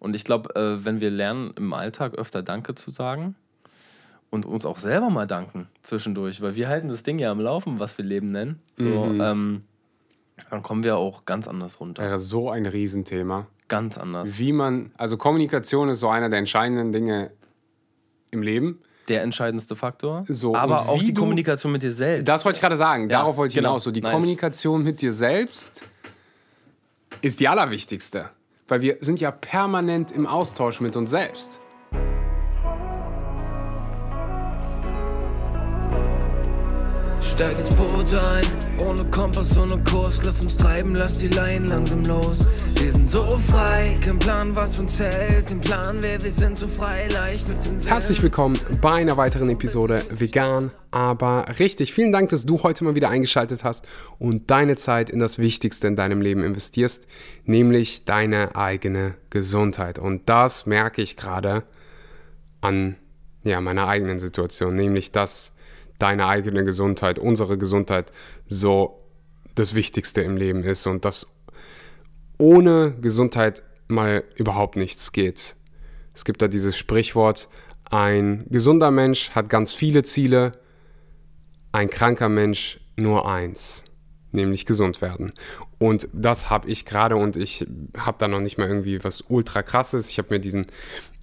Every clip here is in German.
Und ich glaube, äh, wenn wir lernen, im Alltag öfter Danke zu sagen und uns auch selber mal danken zwischendurch, weil wir halten das Ding ja am Laufen, was wir Leben nennen, so, Mhm. ähm, dann kommen wir auch ganz anders runter. Wäre so ein Riesenthema. Ganz anders. Wie man, also Kommunikation ist so einer der entscheidenden Dinge im Leben. Der entscheidendste Faktor. So, aber auch wie die du- Kommunikation mit dir selbst. Das wollte ich gerade sagen. Ja, Darauf wollte ich genau. hinaus. So die Nice. Kommunikation mit dir selbst ist die allerwichtigste. Weil wir sind ja permanent im Austausch mit uns selbst. Steig ins Boot ein, ohne Kompass, ohne Kurs, lass uns treiben, lass die Leinen langsam los. Wir sind so frei, kein Plan, was uns hält, kein Plan, wer wir sind, so frei, leicht mit dem. Herzlich willkommen bei einer weiteren Episode Vegan, aber richtig. Vielen Dank, dass du heute mal wieder eingeschaltet hast und deine Zeit in das Wichtigste in deinem Leben investierst, nämlich deine eigene Gesundheit. Und das merke ich gerade an ja, meiner eigenen Situation, nämlich dass deine eigene Gesundheit, unsere Gesundheit so das Wichtigste im Leben ist und dass ohne Gesundheit mal überhaupt nichts geht. Es gibt da dieses Sprichwort, ein gesunder Mensch hat ganz viele Ziele, ein kranker Mensch nur eins, nämlich gesund werden. Und das habe ich gerade und ich habe da noch nicht mal irgendwie was ultra krasses. Ich habe mir diesen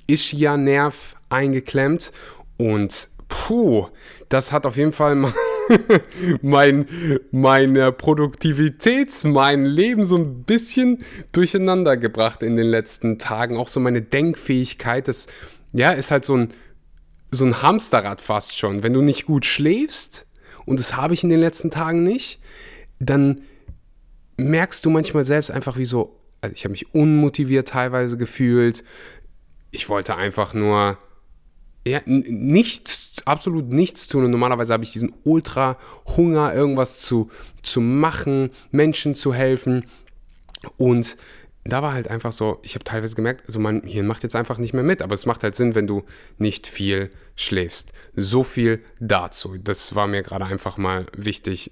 Ischia-Nerv eingeklemmt und puh, das hat auf jeden Fall mein, meine Produktivität, mein Leben so ein bisschen durcheinander gebracht in den letzten Tagen. Auch so meine Denkfähigkeit, das ja, ist halt so ein, so ein Hamsterrad fast schon. Wenn du nicht gut schläfst, und das habe ich in den letzten Tagen nicht, dann merkst du manchmal selbst einfach wie so, also ich habe mich unmotiviert teilweise gefühlt. Ich wollte einfach nur ja, nichts, absolut nichts tun. Und normalerweise habe ich diesen Ultra-Hunger, irgendwas zu, zu machen, Menschen zu helfen. Und da war halt einfach so, ich habe teilweise gemerkt, also mein Hirn macht jetzt einfach nicht mehr mit. Aber es macht halt Sinn, wenn du nicht viel schläfst. So viel dazu. Das war mir gerade einfach mal wichtig.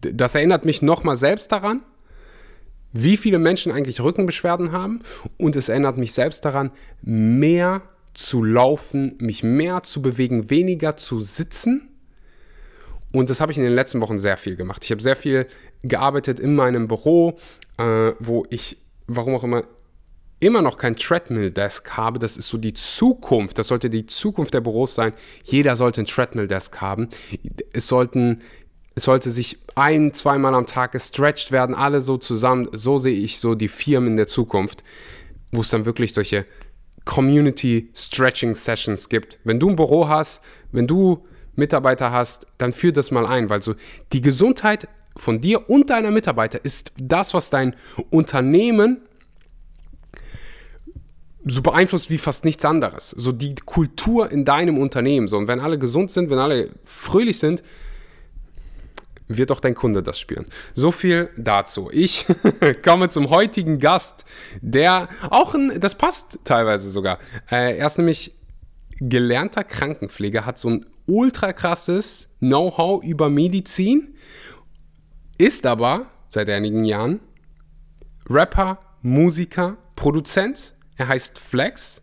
Das erinnert mich nochmal selbst daran, wie viele Menschen eigentlich Rückenbeschwerden haben und es erinnert mich selbst daran, mehr zu laufen, mich mehr zu bewegen, weniger zu sitzen. Und das habe ich in den letzten Wochen sehr viel gemacht. Ich habe sehr viel gearbeitet in meinem Büro, äh, wo ich, warum auch immer, immer noch kein Treadmill-Desk habe. Das ist so die Zukunft. Das sollte die Zukunft der Büros sein. Jeder sollte ein Treadmill-Desk haben. Es sollten es sollte sich ein, zweimal am Tag gestretched werden, alle so zusammen. So sehe ich so die Firmen in der Zukunft, wo es dann wirklich solche Community Stretching Sessions gibt. Wenn du ein Büro hast, wenn du Mitarbeiter hast, dann führ das mal ein, weil so die Gesundheit von dir und deiner Mitarbeiter ist das, was dein Unternehmen so beeinflusst wie fast nichts anderes. So die Kultur in deinem Unternehmen. So, und wenn alle gesund sind, wenn alle fröhlich sind, wird auch dein Kunde das spüren. So viel dazu. Ich komme zum heutigen Gast, der auch ein, das passt teilweise sogar. Äh, er ist nämlich gelernter Krankenpfleger, hat so ein ultra krasses Know-how über Medizin, ist aber seit einigen Jahren Rapper, Musiker, Produzent. Er heißt Flex,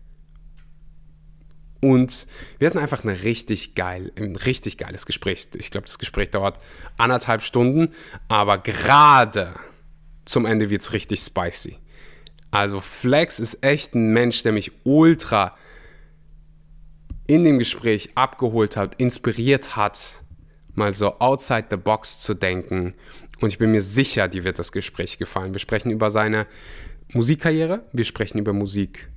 und wir hatten einfach eine richtig geil, ein richtig geiles Gespräch. Ich glaube, das Gespräch dauert anderthalb Stunden, aber gerade zum Ende wird es richtig spicy. Also Flex ist echt ein Mensch, der mich ultra in dem Gespräch abgeholt hat, inspiriert hat, mal so outside the box zu denken. Und ich bin mir sicher, dir wird das Gespräch gefallen. Wir sprechen über seine Musikkarriere, wir sprechen über Musik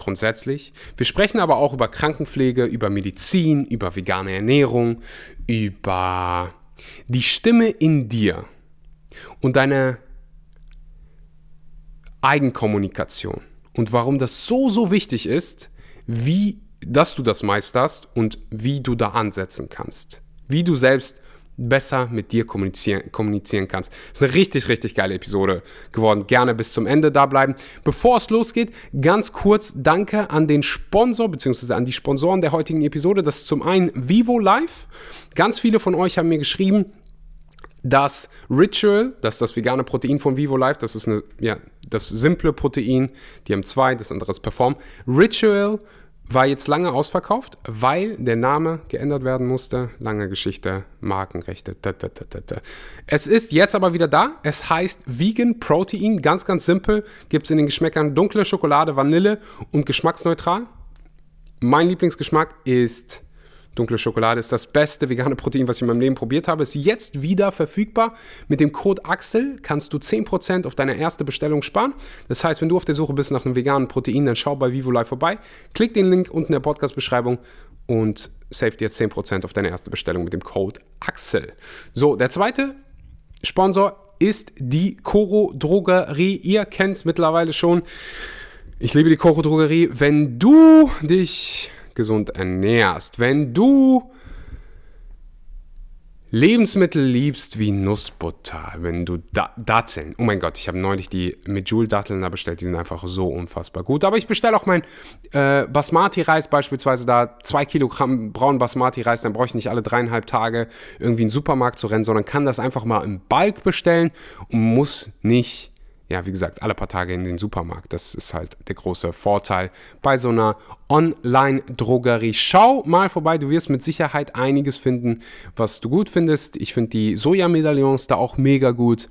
grundsätzlich. Wir sprechen aber auch über Krankenpflege, über Medizin, über vegane Ernährung, über die Stimme in dir und deine Eigenkommunikation und warum das so, so wichtig ist, wie, dass du das meisterst und wie du da ansetzen kannst. Wie du selbst besser mit dir kommunizieren, kommunizieren kannst. Ist eine richtig, richtig geile Episode geworden. Gerne bis zum Ende da bleiben. Bevor es losgeht, ganz kurz Danke an den Sponsor bzw. an die Sponsoren der heutigen Episode. Das ist zum einen Vivo Live. Ganz viele von euch haben mir geschrieben, Das Ritual, das ist das vegane Protein von Vivo Life, das ist eine, ja, das simple Protein, die haben zwei, das andere ist Perform. Ritual war jetzt lange ausverkauft, weil der Name geändert werden musste. Lange Geschichte, Markenrechte. Da, da, da, es ist jetzt aber wieder da. Es heißt Vegan Protein, ganz, ganz simpel. Gibt es in den Geschmäckern dunkle Schokolade, Vanille und geschmacksneutral. Mein Lieblingsgeschmack ist Dunkle Schokolade ist das beste vegane Protein, was ich in meinem Leben probiert habe. Ist jetzt wieder verfügbar. Mit dem Code AXEL kannst du 10% auf deine erste Bestellung sparen. Das heißt, wenn du auf der Suche bist nach einem veganen Protein, dann schau bei Vivo Live vorbei. Klick den Link unten in der Podcast-Beschreibung und save dir 10% auf deine erste Bestellung mit dem Code AXEL. So, der zweite Sponsor ist die Coro Drogerie. Ihr kennt es mittlerweile schon. Ich liebe die Coro Drogerie. Wenn du dich gesund ernährst, wenn du Lebensmittel liebst wie Nussbutter, wenn du da Datteln, oh mein Gott, ich habe neulich die Medjool-Datteln da bestellt, die sind einfach so unfassbar gut. Aber ich bestelle auch mein äh, Basmati-Reis beispielsweise da, zwei Kilogramm braunen Basmati-Reis, dann brauche ich nicht alle dreieinhalb Tage irgendwie in den Supermarkt zu rennen, sondern kann das einfach mal im Balk bestellen und muss nicht ja, wie gesagt, alle paar Tage in den Supermarkt. Das ist halt der große Vorteil bei so einer Online-Drogerie. Schau mal vorbei, du wirst mit Sicherheit einiges finden, was du gut findest. Ich finde die Sojamedaillons da auch mega gut.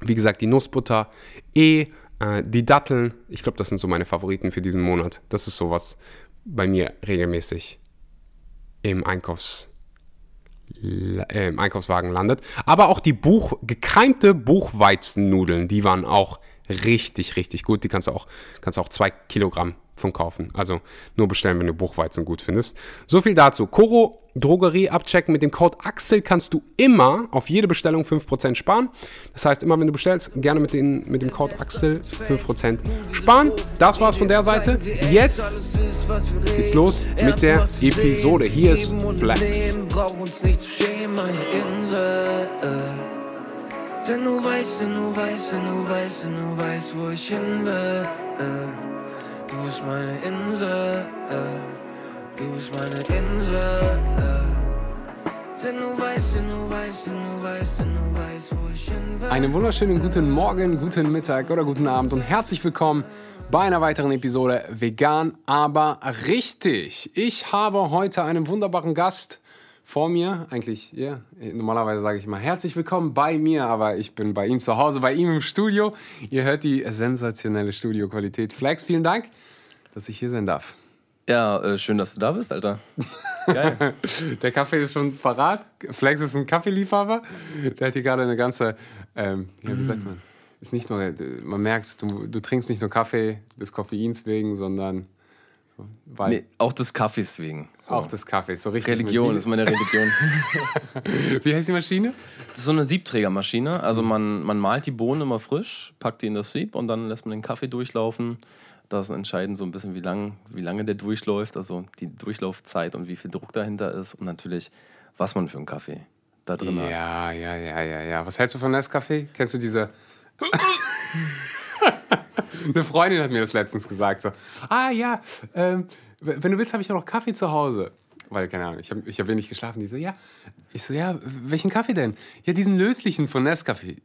Wie gesagt, die Nussbutter, eh, äh, die Datteln. Ich glaube, das sind so meine Favoriten für diesen Monat. Das ist sowas bei mir regelmäßig im Einkaufs äh, im Einkaufswagen landet. Aber auch die Buch, gekreimte Buchweizennudeln, die waren auch richtig, richtig gut. Die kannst du auch, kannst auch zwei Kilogramm von kaufen. Also nur bestellen, wenn du Buchweizen gut findest. So viel dazu. Koro Drogerie abchecken. Mit dem Code Axel kannst du immer auf jede Bestellung 5% sparen. Das heißt, immer wenn du bestellst, gerne mit, den, mit dem Code Axel 5% sparen. Das war's von der Seite. Jetzt geht's los mit der Episode. Hier ist Flex. Denn du weißt, denn du weißt, denn du weißt, denn du weißt, wo ich hin will. Du bist meine Insel, äh. du bist meine Insel. Äh. Denn du weißt, denn du weißt, denn du weißt, denn du weißt, wo ich hin will. Einen wunderschönen guten Morgen, guten Mittag oder guten Abend und herzlich willkommen bei einer weiteren Episode Vegan, aber richtig. Ich habe heute einen wunderbaren Gast vor mir. Eigentlich, ja, normalerweise sage ich immer herzlich willkommen bei mir, aber ich bin bei ihm zu Hause, bei ihm im Studio. Ihr hört die sensationelle Studioqualität. Flex, vielen Dank, dass ich hier sein darf. Ja, äh, schön, dass du da bist, Alter. Geil. Der Kaffee ist schon parat. Flex ist ein Kaffeeliefhaber. Der hat hier gerade eine ganze, ähm, ja, wie sagt man, ist nicht nur, man merkt, du, du trinkst nicht nur Kaffee des Koffeins wegen, sondern weil nee, auch des Kaffees wegen. So. Auch des Kaffees, so richtig. Religion ist meine Religion. Wie heißt die Maschine? Das ist so eine Siebträgermaschine. Also man, man malt die Bohnen immer frisch, packt die in das Sieb und dann lässt man den Kaffee durchlaufen. Da ist so ein bisschen, wie, lang, wie lange der durchläuft, also die Durchlaufzeit und wie viel Druck dahinter ist und natürlich, was man für einen Kaffee da drin ja, hat. Ja, ja, ja, ja, ja. Was hältst du von Nescafé? Kennst du diese Eine Freundin hat mir das letztens gesagt. So, ah ja, ähm, wenn du willst, habe ich auch noch Kaffee zu Hause. Weil, keine Ahnung, ich habe ich hab wenig geschlafen. Die so, ja. Ich so, ja, welchen Kaffee denn? Ja, diesen löslichen von Nescafé.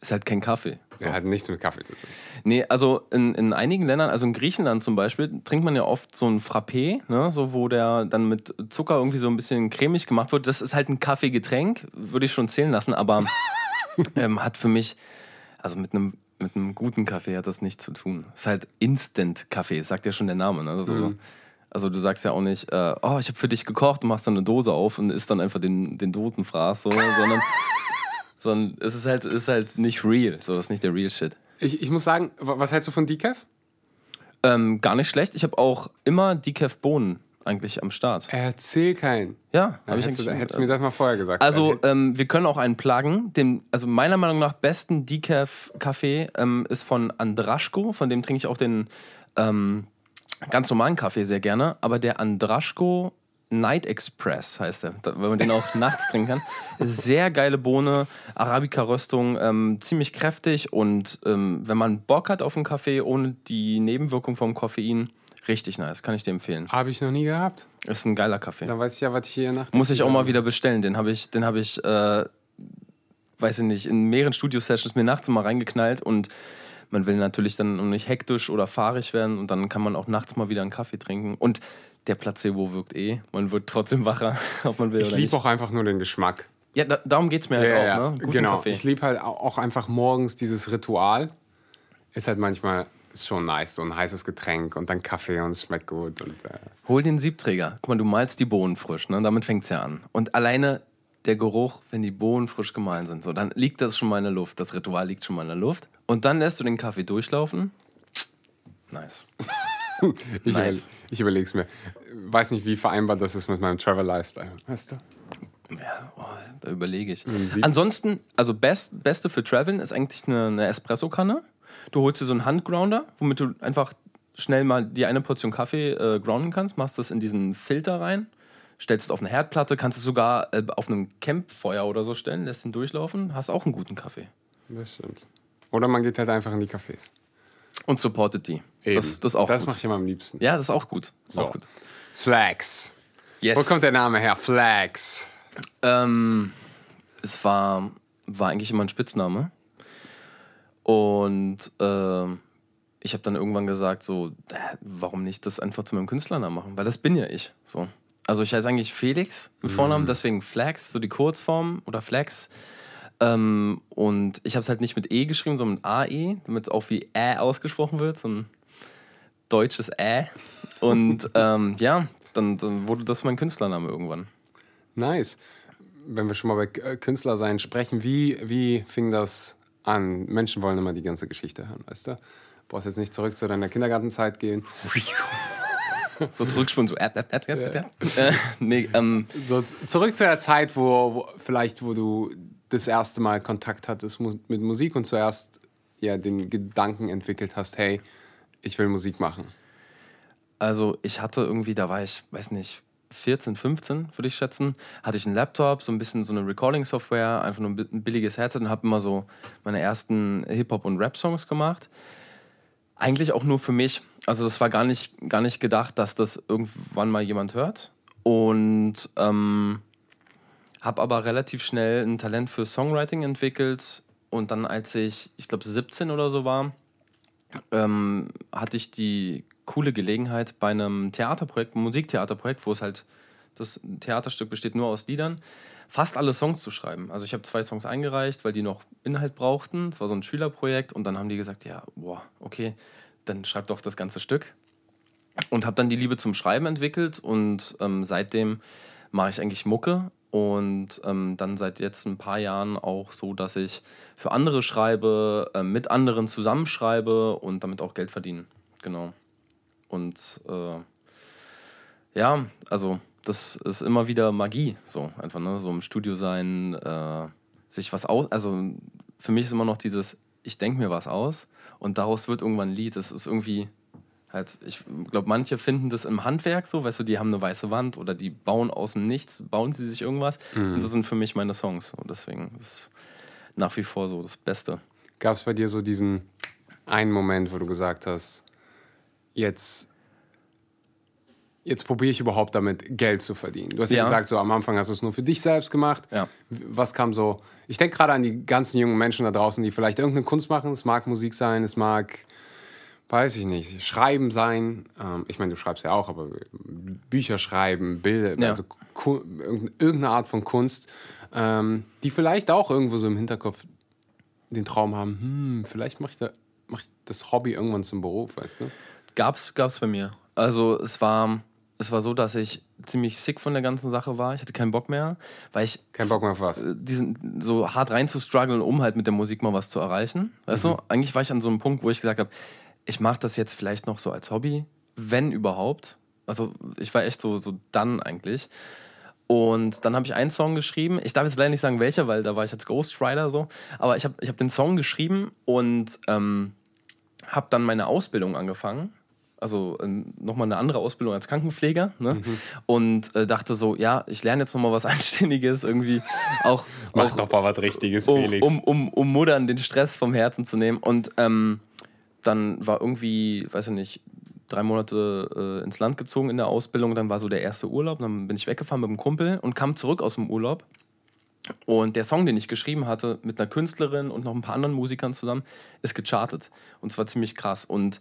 Ist halt kein Kaffee. So. Ja, hat nichts mit Kaffee zu tun. Nee, also in, in einigen Ländern, also in Griechenland zum Beispiel, trinkt man ja oft so ein Frappé, ne, so wo der dann mit Zucker irgendwie so ein bisschen cremig gemacht wird. Das ist halt ein Kaffeegetränk, würde ich schon zählen lassen, aber ähm, hat für mich, also mit einem mit einem guten Kaffee hat das nichts zu tun. Es ist halt Instant-Kaffee, sagt ja schon der Name. Ne? Also, mhm. also du sagst ja auch nicht, äh, oh, ich habe für dich gekocht und machst dann eine Dose auf und isst dann einfach den, den Dosenfraß, so, sondern, sondern es ist halt, ist halt nicht real. So, das ist nicht der real Shit. Ich, ich muss sagen, was hältst du von Decaf? Ähm, gar nicht schlecht. Ich habe auch immer Decaf-Bohnen eigentlich am Start. Erzähl keinen. Ja, habe ich hättest, du, hättest du mir das mal vorher gesagt. Also, ähm, wir können auch einen plagen. Den, also, meiner Meinung nach besten Decaf-Kaffee ähm, ist von Andraschko. Von dem trinke ich auch den ähm, ganz normalen Kaffee sehr gerne. Aber der Andraschko Night Express heißt er, weil man den auch nachts trinken kann. Sehr geile Bohne, Arabica-Röstung, ähm, ziemlich kräftig und ähm, wenn man Bock hat auf einen Kaffee ohne die Nebenwirkung vom Koffein, Richtig nice, kann ich dir empfehlen. Habe ich noch nie gehabt. Ist ein geiler Kaffee. Dann weiß ich ja, was ich hier nach. Muss ich auch mal wieder bestellen. Den habe ich, den habe ich äh, weiß ich nicht, in mehreren Studio-Sessions mir nachts mal reingeknallt und man will natürlich dann nicht hektisch oder fahrig werden und dann kann man auch nachts mal wieder einen Kaffee trinken. Und der Placebo wirkt eh. Man wird trotzdem wacher, ob man will Ich oder liebe nicht. auch einfach nur den Geschmack. Ja, da, darum geht es mir halt Ja, auch, ja, ne? Guten genau. Kaffee. Ich liebe halt au- auch einfach morgens dieses Ritual. Ist halt manchmal ist schon nice, so ein heißes Getränk und dann Kaffee und es schmeckt gut. Und, äh, Hol den Siebträger. Guck mal, du malst die Bohnen frisch, ne? Damit fängt es ja an. Und alleine der Geruch, wenn die Bohnen frisch gemahlen sind, so, dann liegt das schon mal in der Luft. Das Ritual liegt schon mal in der Luft. Und dann lässt du den Kaffee durchlaufen. Nice. Ich Nice. überlege es mir. Weiß nicht, wie vereinbart das ist mit meinem Travel-Lifestyle. Weißt du? Ja, oh, da überlege ich. Ansonsten, also best, Beste für Traveln ist eigentlich eine, eine Espresso-Kanne. Du holst dir so einen Handgrounder, womit du einfach schnell mal die eine Portion Kaffee äh, grounden kannst, machst das in diesen Filter rein, stellst es auf eine Herdplatte, kannst es sogar äh, auf einem Campfeuer oder so stellen, lässt ihn durchlaufen, hast auch einen guten Kaffee. Das stimmt. Oder man geht halt einfach in die Cafés. Und supportet die. Eben. Das, das auch Das gut. mache ich immer am liebsten. Ja, das ist auch gut. So. auch gut. Flags. Yes. Wo kommt der Name her? Flags. Ähm, es war, war eigentlich immer ein Spitzname. Und ähm, ich habe dann irgendwann gesagt, so, äh, warum nicht das einfach zu meinem Künstlernamen machen? Weil das bin ja ich. So. Also ich heiße eigentlich Felix im Vornamen, deswegen Flax, so die Kurzform oder Flax. Ähm, und ich habe es halt nicht mit E geschrieben, sondern mit AE, damit es auch wie Ä ausgesprochen wird, so ein deutsches Ä. Und ähm, ja, dann, dann wurde das mein Künstlername irgendwann. Nice. Wenn wir schon mal bei äh, Künstler sein sprechen, wie, wie fing das an? Menschen wollen immer die ganze Geschichte hören, weißt du? Brauchst jetzt nicht zurück zu deiner Kindergartenzeit gehen. So zurückspulen, so. Äh, äh, äh, nee, ähm, So, zurück zu der Zeit, wo, wo vielleicht, wo du das erste Mal Kontakt hattest mit Musik und zuerst ja den Gedanken entwickelt hast, hey, ich will Musik machen. also ich hatte irgendwie, da war ich, weiß nicht, 14, 15, würde ich schätzen, hatte ich einen Laptop, so ein bisschen so eine Recording-Software, einfach nur ein billiges Headset und habe immer so meine ersten Hip-Hop- und Rap-Songs gemacht. Eigentlich auch nur für mich. Also das war gar nicht, gar nicht gedacht, dass das irgendwann mal jemand hört. Und ähm, habe aber relativ schnell ein Talent für Songwriting entwickelt. Und dann, als ich, ich glaube, 17 oder so war, ähm, hatte ich die coole Gelegenheit bei einem Theaterprojekt, einem Musiktheaterprojekt, wo es halt das Theaterstück besteht nur aus Liedern, fast alle Songs zu schreiben. Also ich habe zwei Songs eingereicht, weil die noch Inhalt brauchten. Es war so ein Schülerprojekt und dann haben die gesagt, ja, boah, okay, dann schreib doch das ganze Stück. Und habe dann die Liebe zum Schreiben entwickelt und ähm, seitdem mache ich eigentlich Mucke und ähm, dann seit jetzt ein paar Jahren auch so, dass ich für andere schreibe, äh, mit anderen zusammenschreibe und damit auch Geld verdiene. Genau. Und äh, ja, also das ist immer wieder Magie, so einfach, ne? So im Studio sein, äh, sich was aus. Also für mich ist immer noch dieses, ich denke mir was aus und daraus wird irgendwann ein Lied. Das ist irgendwie halt, ich glaube, manche finden das im Handwerk so, weißt du, die haben eine weiße Wand oder die bauen aus dem Nichts, bauen sie sich irgendwas. Und das sind für mich meine Songs. Und deswegen ist nach wie vor so das Beste. Gab es bei dir so diesen einen Moment, wo du gesagt hast, jetzt, jetzt probiere ich überhaupt damit Geld zu verdienen? Du hast ja, Ja. gesagt, so am Anfang hast du es nur für dich selbst gemacht. Ja. Was kam so? Ich denke gerade an die ganzen jungen Menschen da draußen, die vielleicht irgendeine Kunst machen. Es mag Musik sein, es mag, weiß ich nicht, Schreiben sein. Ähm, ich meine, du schreibst ja auch, aber Bücher schreiben, Bilder, Ja. also irgendeine- Art von Kunst, ähm, die vielleicht auch irgendwo so im Hinterkopf den Traum haben, hm, vielleicht mache ich, da, mach ich das Hobby irgendwann zum Beruf, weißt du? Gab's, gab's bei mir. Also es war, es war so, dass ich ziemlich sick von der ganzen Sache war. Ich hatte keinen Bock mehr, weil ich Kein Bock mehr auf was. äh, diesen so hart rein zu strugglen, um halt mit der Musik mal was zu erreichen. Weißt du? Eigentlich war ich an so einem Punkt, wo ich gesagt habe, ich mache das jetzt vielleicht noch so als Hobby, wenn überhaupt. Also ich war echt so, so dann eigentlich. Und dann habe ich einen Song geschrieben. Ich darf jetzt leider nicht sagen, welcher, weil da war ich als Ghostwriter so. Aber ich habe ich hab den Song geschrieben und ähm, habe dann meine Ausbildung angefangen. Also äh, nochmal eine andere Ausbildung als Krankenpfleger. Ne? Und äh, dachte so, ja, ich lerne jetzt nochmal was Anständiges irgendwie. Auch, Mach auch doch mal was Richtiges, um, Felix. um, um, um Muttern den Stress vom Herzen zu nehmen. Und ähm, dann war irgendwie, weiß ich nicht, drei Monate äh, ins Land gezogen in der Ausbildung. Dann war so der erste Urlaub. Dann bin ich weggefahren mit einem Kumpel und kam zurück aus dem Urlaub Und der Song, den ich geschrieben hatte, mit einer Künstlerin und noch ein paar anderen Musikern zusammen, ist gechartet. Und zwar ziemlich krass. Und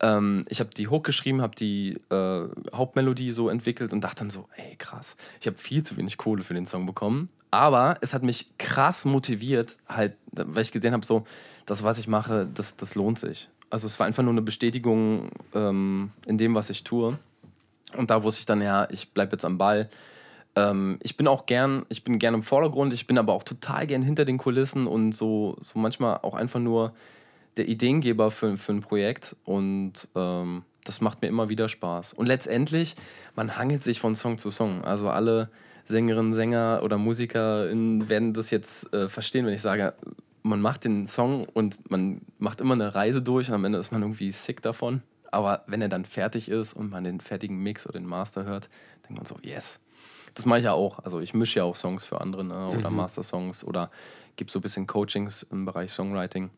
ähm, ich habe die Hook geschrieben, habe die äh, Hauptmelodie so entwickelt und dachte dann so, ey krass, ich habe viel zu wenig Kohle für den Song bekommen. Aber es hat mich krass motiviert, halt, weil ich gesehen habe, so, das, was ich mache, das, das lohnt sich. Also es war einfach nur eine Bestätigung ähm, in dem, was ich tue. Und da wusste ich dann, ja, ich bleibe jetzt am Ball. Ähm, ich bin auch gern, ich bin gern im Vordergrund, ich bin aber auch total gern hinter den Kulissen und so, so manchmal auch einfach nur der Ideengeber für, für ein Projekt. Und ähm, das macht mir immer wieder Spaß. Und letztendlich, man hangelt sich von Song zu Song. Also alle Sängerinnen, Sänger oder Musiker werden das jetzt äh, verstehen, wenn ich sage, man macht den Song und man macht immer eine Reise durch und am Ende ist man irgendwie sick davon. Aber wenn er dann fertig ist und man den fertigen Mix oder den Master hört, denkt man so, yes. Das mache ich ja auch. Also ich mische ja auch Songs für andere ne? oder mhm. Master-Songs oder gebe so ein bisschen Coachings im Bereich Songwriting.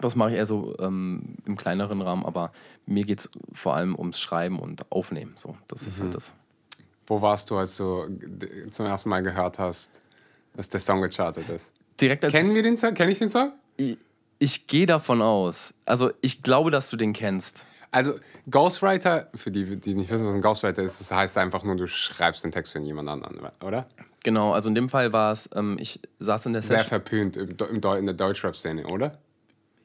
Das mache ich eher so ähm, im kleineren Rahmen, aber mir geht es vor allem ums Schreiben und Aufnehmen. So, das ist halt mhm. halt das. Wo warst du, als du zum ersten Mal gehört hast, dass der Song gechartet ist? Direkt als Kennen wir den Song? Kenn ich den Song? Ich, ich gehe davon aus. Also ich glaube, dass du den kennst. Also Ghostwriter, für die, die nicht wissen, was ein Ghostwriter ist, das heißt einfach nur, du schreibst den Text für jemand anderen, oder? Genau, also in dem Fall war es, ähm, ich saß in der Session. Sehr verpönt im, im, in der Deutschrap-Szene, oder?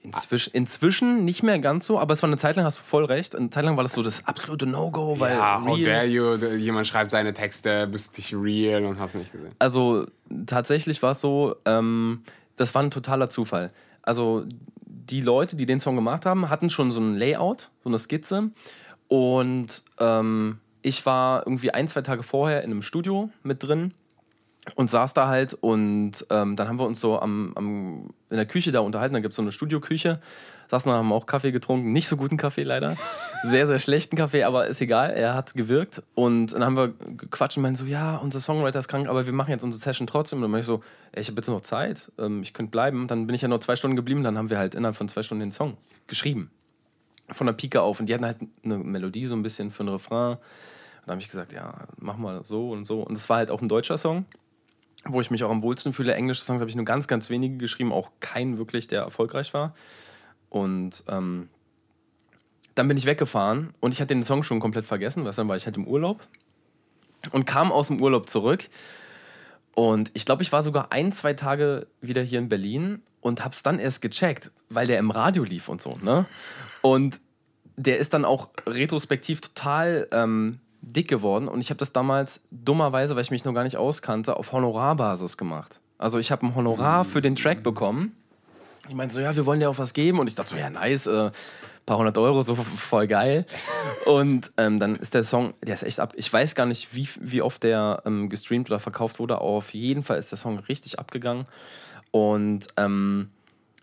Inzwischen, inzwischen nicht mehr ganz so, aber es war eine Zeit lang, hast du voll recht, eine Zeit lang war das so das absolute No-Go, weil. Ja, how dare you, jemand schreibt seine Texte, bist dich real und hast nicht gesehen. Also tatsächlich war es so, ähm, das war ein totaler Zufall. Also die Leute, die den Song gemacht haben, hatten schon so ein Layout, so eine Skizze und ähm, ich war irgendwie ein, zwei Tage vorher in einem Studio mit drin und saß da halt und ähm, dann haben wir uns so am, am, in der Küche da unterhalten. Da gibt es so eine Studioküche. Saßen da, haben auch Kaffee getrunken. Nicht so guten Kaffee leider. Sehr, sehr schlechten Kaffee, aber ist egal. Er hat gewirkt. Und dann haben wir gequatscht und meinen so, ja, unser Songwriter ist krank, aber wir machen jetzt unsere Session trotzdem. Und dann meinte ich so, ey, ich habe bitte noch Zeit. Ähm, ich könnte bleiben. Dann bin ich ja nur zwei Stunden geblieben. Dann haben wir halt innerhalb von zwei Stunden den Song geschrieben. Von der Pike auf. Und die hatten halt eine Melodie so ein bisschen für ein Refrain. Und da habe ich gesagt, ja, mach mal so und so. Und es war halt auch ein deutscher Song wo ich mich auch am wohlsten fühle. Englische Songs habe ich nur ganz, ganz wenige geschrieben, auch keinen wirklich, der erfolgreich war. Und ähm, dann bin ich weggefahren und ich hatte den Song schon komplett vergessen, was dann war ich halt im Urlaub und kam aus dem Urlaub zurück. Und ich glaube, ich war sogar ein, zwei Tage wieder hier in Berlin und habe es dann erst gecheckt, weil der im Radio lief und so. Ne? Und der ist dann auch retrospektiv total ähm, dick geworden und ich habe das damals dummerweise, weil ich mich noch gar nicht auskannte, auf Honorarbasis gemacht. Also ich habe ein Honorar für den Track bekommen. Ich meinte so, ja, wir wollen dir auch was geben und ich dachte so, ja, nice, äh, paar hundert Euro, so voll geil. und ähm, dann ist der Song, der ist echt ab. Ich weiß gar nicht, wie, wie oft der ähm, gestreamt oder verkauft wurde. Auf jeden Fall ist der Song richtig abgegangen. Und ähm,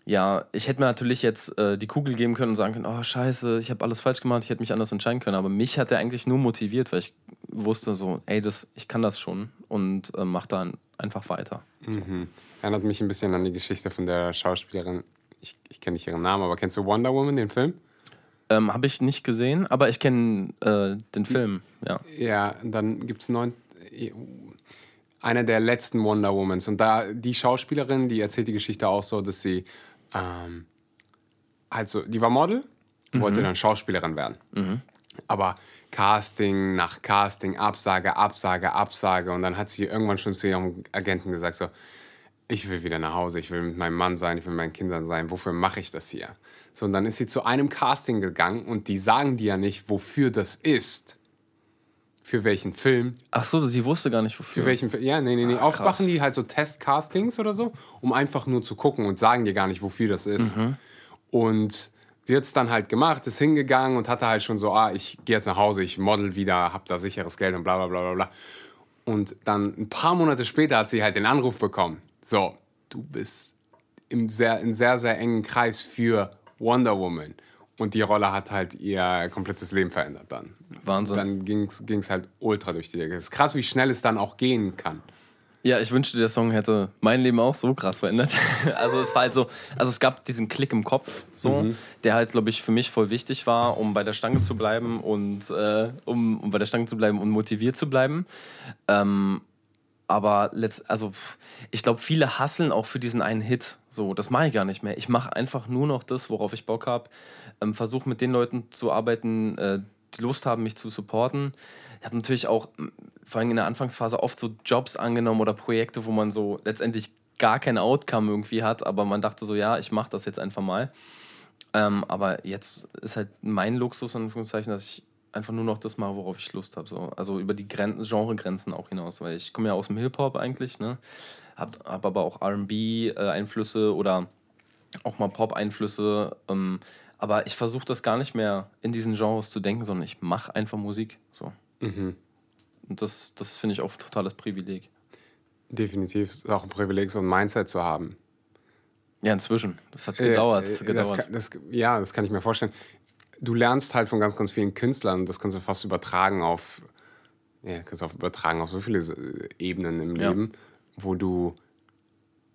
ja, ich hätte mir natürlich jetzt äh, die Kugel geben können und sagen können, oh scheiße, ich habe alles falsch gemacht, ich hätte mich anders entscheiden können. Aber mich hat er eigentlich nur motiviert, weil ich wusste so, ey, das, ich kann das schon und äh, mach dann einfach weiter. Mhm. Erinnert mich ein bisschen an die Geschichte von der Schauspielerin, ich, ich kenne nicht ihren Namen, aber kennst du Wonder Woman, den Film? Ähm, habe ich nicht gesehen, aber ich kenne äh, den Film, ja. Ja, dann gibt es neun einer der letzten Wonder Womans. Und da die Schauspielerin, die erzählt die Geschichte auch so, dass sie ähm, also, die war Model, mhm. wollte dann Schauspielerin werden. Mhm. Aber Casting nach Casting, Absage, Absage, Absage. Und dann hat sie irgendwann schon zu ihrem Agenten gesagt: So, ich will wieder nach Hause, ich will mit meinem Mann sein, ich will mit meinen Kindern sein, wofür mache ich das hier? So, und dann ist sie zu einem Casting gegangen und die sagen dir ja nicht, wofür das ist. Für welchen Film. Ach so, sie wusste gar nicht, wofür. Für welchen Film. Ja, nee, nee, nee. Ah, Oft machen die halt so Testcastings oder so, um einfach nur zu gucken und sagen dir gar nicht, wofür das ist. Mhm. Und sie hat es dann halt gemacht, ist hingegangen und hatte halt schon so, ah, ich gehe jetzt nach Hause, ich model wieder, hab da sicheres Geld und bla bla bla bla bla. Und dann ein paar Monate später hat sie halt den Anruf bekommen. So, du bist im sehr, in sehr, sehr engen Kreis für Wonder Woman. Und die Rolle hat halt ihr komplettes Leben verändert dann. Wahnsinn. Dann ging es halt ultra durch die Decke. Es ist krass, wie schnell es dann auch gehen kann. Ja, ich wünschte, der Song hätte mein Leben auch so krass verändert. also es war halt so, also es gab diesen Klick im Kopf, so, mhm. der halt, glaube ich, für mich voll wichtig war, um bei der Stange zu bleiben und äh, um, um bei der Stange zu bleiben und motiviert zu bleiben. Ähm, aber letzt, also ich glaube, viele hasseln auch für diesen einen Hit. So, das mache ich gar nicht mehr. Ich mache einfach nur noch das, worauf ich Bock habe. Ähm, Versuche mit den Leuten zu arbeiten, äh, die Lust haben, mich zu supporten. Ich habe natürlich auch, vor allem in der Anfangsphase, oft so Jobs angenommen oder Projekte, wo man so letztendlich gar kein Outcome irgendwie hat, aber man dachte so, ja, ich mache das jetzt einfach mal. Ähm, aber jetzt ist halt mein Luxus, in Anführungszeichen, dass ich einfach nur noch das mache, worauf ich Lust habe. So. Also über die Gren Genregrenzen auch hinaus, weil ich komme ja aus dem Hip-Hop eigentlich, ne? Hab, hab aber auch RB-Einflüsse äh, oder auch mal Pop-Einflüsse. Ähm, aber ich versuche das gar nicht mehr in diesen Genres zu denken, sondern ich mache einfach Musik. So. Mhm. Und das, das finde ich auch ein totales Privileg. Definitiv ist auch ein Privileg, so ein Mindset zu haben. Ja, inzwischen. Das hat gedauert. Äh, gedauert. Das kann, das, ja, das kann ich mir vorstellen. Du lernst halt von ganz, ganz vielen Künstlern, das kannst du fast übertragen auf, ja, kannst du übertragen auf so viele äh, Ebenen im Ja. Leben, wo du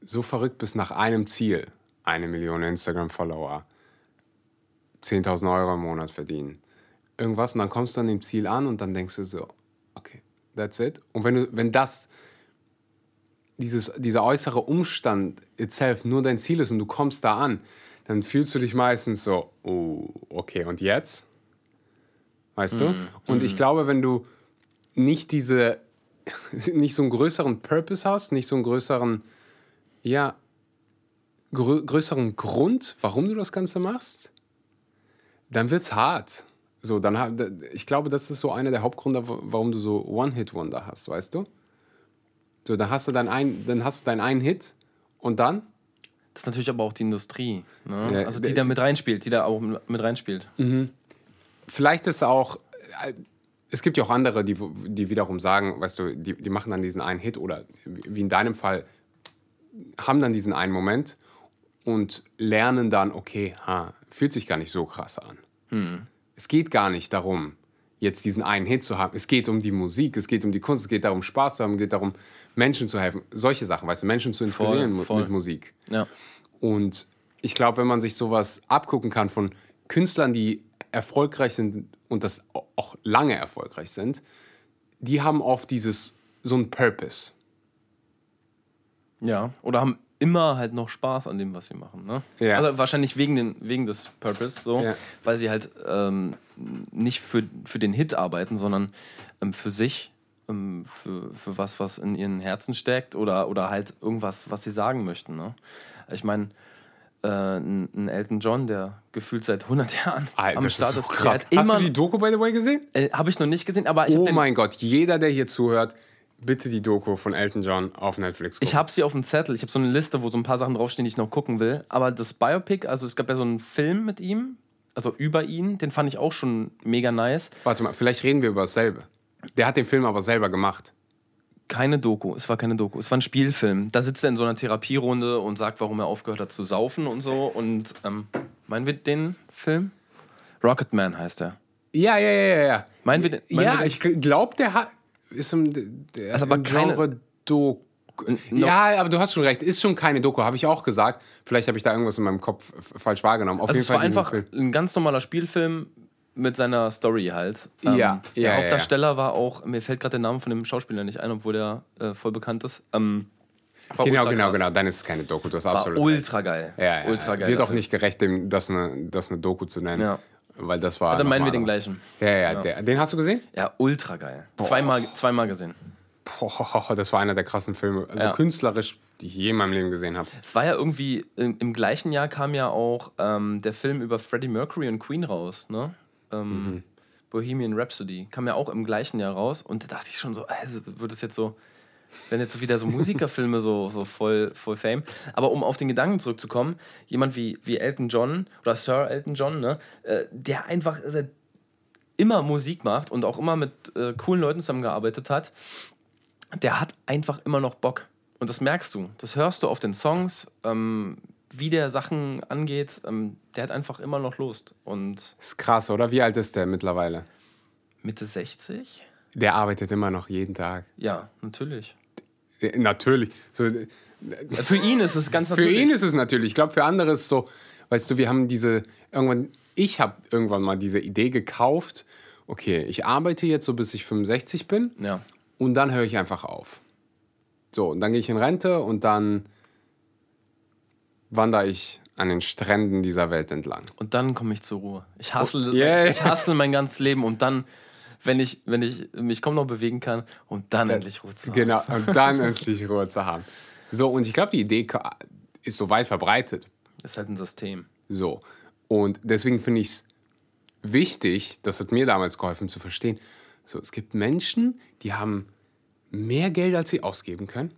so verrückt bist nach einem Ziel. Eine Million Instagram-Follower, 10.000 Euro im Monat verdienen. Irgendwas und dann kommst du an dem Ziel an und dann denkst du so, okay, that's it. Und wenn, du, wenn das dieses, dieser äußere Umstand itself nur dein Ziel ist und du kommst da an, dann fühlst du dich meistens so, oh, okay, und jetzt? Weißt du? Und ich glaube, wenn du nicht diese, nicht so einen größeren Purpose hast, nicht so einen größeren, ja, grö größeren Grund, warum du das Ganze machst, dann wird's hart. So, dann, ich glaube, das ist so einer der Hauptgründe, wa- warum du so One-Hit-Wonder hast, weißt du? So, dann hast du deinen einen, dann hast du deinen einen Hit und dann? Das ist natürlich aber auch die Industrie, ne? Ja, also die da mit reinspielt, die da auch mit reinspielt. Vielleicht ist auch, äh, es gibt ja auch andere, die, die wiederum sagen, weißt du, die, die machen dann diesen einen Hit oder wie in deinem Fall, haben dann diesen einen Moment und lernen dann, okay, ha, fühlt sich gar nicht so krass an. Es geht gar nicht darum, jetzt diesen einen Hit zu haben. Es geht um die Musik, es geht um die Kunst, es geht darum, Spaß zu haben, es geht darum, Menschen zu helfen. Solche Sachen, weißt du, Menschen zu inspirieren mu- voll. mit Musik. Ja. Und ich glaube, wenn man sich sowas abgucken kann von Künstlern, die erfolgreich sind und das auch lange erfolgreich sind, die haben oft dieses, so ein Purpose. Ja, oder haben immer halt noch Spaß an dem, was sie machen. Ne? Ja. Also wahrscheinlich wegen, den, wegen des Purpose, so, Ja. weil sie halt ähm, nicht für, für den Hit arbeiten, sondern ähm, für sich, ähm, für, für was, was in ihren Herzen steckt oder, oder halt irgendwas, was sie sagen möchten. Ne? Ich meine, äh, ein, ein Elton John, der gefühlt seit 100 Jahren Alter, am das Start ist so ist, krass. hat Hast immer, du die Doku, by the way, gesehen? äh, habe ich noch nicht gesehen, aber ich Oh mein Gott, jeder, der hier zuhört, bitte die Doku von Elton John auf Netflix gucken. Ich habe sie auf dem Zettel. Ich habe so eine Liste, wo so ein paar Sachen draufstehen, die ich noch gucken will. Aber das Biopic, also es gab ja so einen Film mit ihm, also über ihn, den fand ich auch schon mega nice. Warte mal, vielleicht reden wir über dasselbe. Der hat den Film aber selber gemacht. Keine Doku, es war keine Doku, es war ein Spielfilm. Da sitzt er in so einer Therapierunde und sagt, warum er aufgehört hat zu saufen und so. Und ähm, meinen wir den Film? Rocketman heißt er. Ja, ja, ja, ja. ja. Meinen wir den? meinen Ja, wir den? ich glaube, der hat. Ist im, der Also aber im keine- Genre Doku. no- Ja, aber du hast schon recht. Ist schon keine Doku, habe ich auch gesagt. Vielleicht habe ich da irgendwas in meinem Kopf falsch wahrgenommen. Auf Also jeden es war Fall diesen einfach Film. ein ganz normaler Spielfilm mit seiner Story halt. Ja, der ja, ja, Hauptdarsteller war auch, mir fällt gerade der Name von dem Schauspieler nicht ein, obwohl der äh, voll bekannt ist. Ähm, war Genau, genau, krass. genau. Dann ist es keine Doku. Du hast War absolut ultra geil. Ja, ja, ultra geil. Wird auch nicht gerecht, dem, das, eine, das eine Doku zu nennen. Ja. Weil das war. Dann meinen wir den gleichen. Ja, ja, Der, den hast du gesehen? Ja, ultra geil. Zweimal, zweimal gesehen. Boah, das war einer der krassen Filme, also Ja. künstlerisch, die ich je in meinem Leben gesehen habe. Es war ja irgendwie, im, im gleichen Jahr kam ja auch ähm, der Film über Freddie Mercury und Queen raus, ne? Ähm, Mhm. Bohemian Rhapsody. Kam ja auch im gleichen Jahr raus und da dachte ich schon so, also wird es jetzt so, wenn jetzt so wieder so Musikerfilme so, so voll, voll Fame. Aber um auf den Gedanken zurückzukommen, jemand wie, wie Elton John oder Sir Elton John, ne, äh, der einfach äh, immer Musik macht und auch immer mit äh, coolen Leuten zusammengearbeitet hat, der hat einfach immer noch Bock. Und das merkst du. Das hörst du auf den Songs, ähm, wie der Sachen angeht. Ähm, der hat einfach immer noch Lust. Und Ist krass, oder? Wie alt ist der mittlerweile? Mitte 60? Der arbeitet immer noch jeden Tag. Ja, natürlich. Natürlich. So, äh, Für ihn ist es ganz für natürlich. ihn ist es natürlich. Ich glaube, für andere ist es so, weißt du, wir haben diese, irgendwann, ich habe irgendwann mal diese Idee gekauft, okay, ich arbeite jetzt so, bis ich 65 bin ja. und dann höre ich einfach auf. So, und dann gehe ich in Rente und dann wandere ich an den Stränden dieser Welt entlang. Und dann komme ich zur Ruhe. Ich hassle, Oh, yeah. ich hassle mein ganzes Leben und dann, wenn ich, wenn ich mich kaum noch bewegen kann, und dann endlich Ruhe zu haben. Genau, und dann endlich Ruhe zu haben. So, und ich glaube, die Idee ist so weit verbreitet. Ist halt ein System. So. Und deswegen finde ich es wichtig, das hat mir damals geholfen zu verstehen. So, es gibt Menschen, die haben mehr Geld, als sie ausgeben können.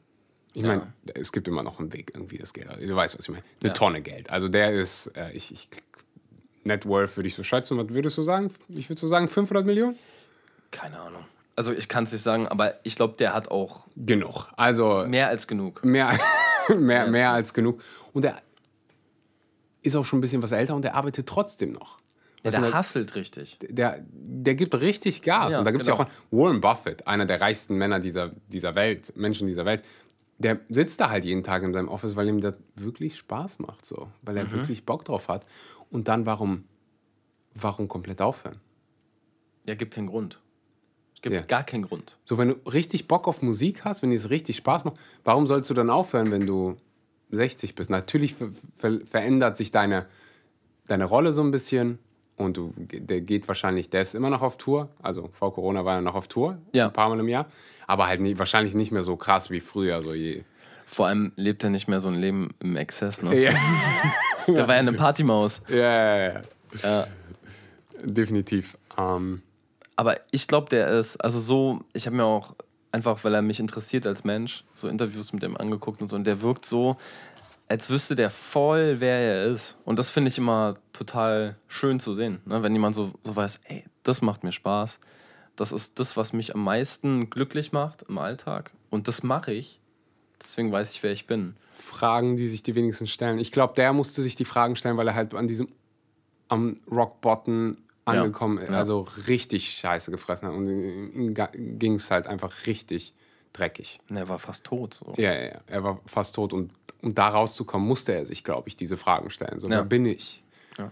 Ich meine, es gibt immer noch einen Weg, irgendwie das Geld. Du weißt, was ich meine. Eine Ja. Tonne Geld. Also der ist, äh, ich, ich, Net Worth würde ich so schätzen. Was würdest du sagen? Ich würde so sagen 500 Millionen? Keine Ahnung. Also ich kann es nicht sagen, aber ich glaube, der hat auch Genug. Also mehr als genug. mehr, mehr, mehr als genug. Und er ist auch schon ein bisschen was älter und er arbeitet trotzdem noch. Ja, der hasselt richtig. der, der gibt richtig Gas. Ja, und da gibt es ja genau. auch einen Warren Buffett, einer der reichsten Männer dieser, dieser Welt, Menschen dieser Welt. Der sitzt da halt jeden Tag in seinem Office, weil ihm das wirklich Spaß macht, so. Weil Mhm. er wirklich Bock drauf hat. Und dann warum, warum komplett aufhören? Ja, gibt keinen Grund. Gibt Ja. gar keinen Grund. So, wenn du richtig Bock auf Musik hast, wenn dir es richtig Spaß macht, warum sollst du dann aufhören, wenn du 60 bist? Natürlich ver ver verändert sich deine, deine Rolle so ein bisschen und du, der geht wahrscheinlich, der ist immer noch auf Tour, also vor Corona war er noch auf Tour, Ja. ein paar Mal im Jahr, aber halt nie, wahrscheinlich nicht mehr so krass wie früher. So je. Vor allem lebt er nicht mehr so ein Leben im Exzess. Ne? Ja, Der war ja eine Partymaus. ja, ja, ja. Ja. definitiv. Ähm, Aber ich glaube, der ist, also so, ich habe mir auch einfach, weil er mich interessiert als Mensch, so Interviews mit dem angeguckt und so, und der wirkt so, als wüsste der voll, wer er ist. Und das finde ich immer total schön zu sehen, ne? wenn jemand so, so weiß, ey, das macht mir Spaß. Das ist das, was mich am meisten glücklich macht im Alltag. Und das mache ich. Deswegen weiß ich, wer ich bin. Fragen, die sich die wenigsten stellen. Ich glaube, der musste sich die Fragen stellen, weil er halt an diesem am Rock Bottom angekommen ja. also richtig Scheiße gefressen hat und ihm ging es halt einfach richtig dreckig. Und er war fast tot. So. Ja, ja, ja. Er war fast tot und um da rauszukommen, musste er sich, glaube ich, diese Fragen stellen. So, Ja. wer bin ich? Ja.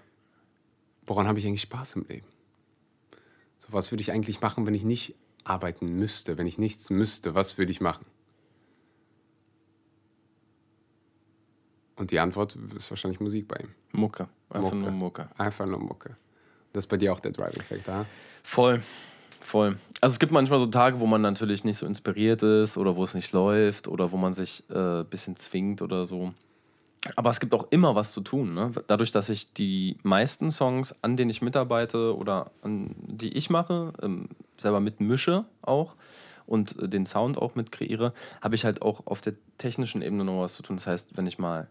Woran habe ich eigentlich Spaß im Leben? So, was würde ich eigentlich machen, wenn ich nicht arbeiten müsste, wenn ich nichts müsste? Was würde ich machen? Und die Antwort ist wahrscheinlich Musik bei ihm. Mucke. Einfach Mucke. nur Mucke. Einfach nur Mucke. Das ist bei dir auch der Factor, ja? Voll, voll. Also es gibt manchmal so Tage, wo man natürlich nicht so inspiriert ist oder wo es nicht läuft oder wo man sich ein äh, bisschen zwingt oder so. Aber es gibt auch immer was zu tun. Ne? Dadurch, dass ich die meisten Songs, an denen ich mitarbeite oder an die ich mache, ähm, selber mitmische auch und äh, den Sound auch mit kreiere, habe ich halt auch auf der technischen Ebene noch was zu tun. Das heißt, wenn ich mal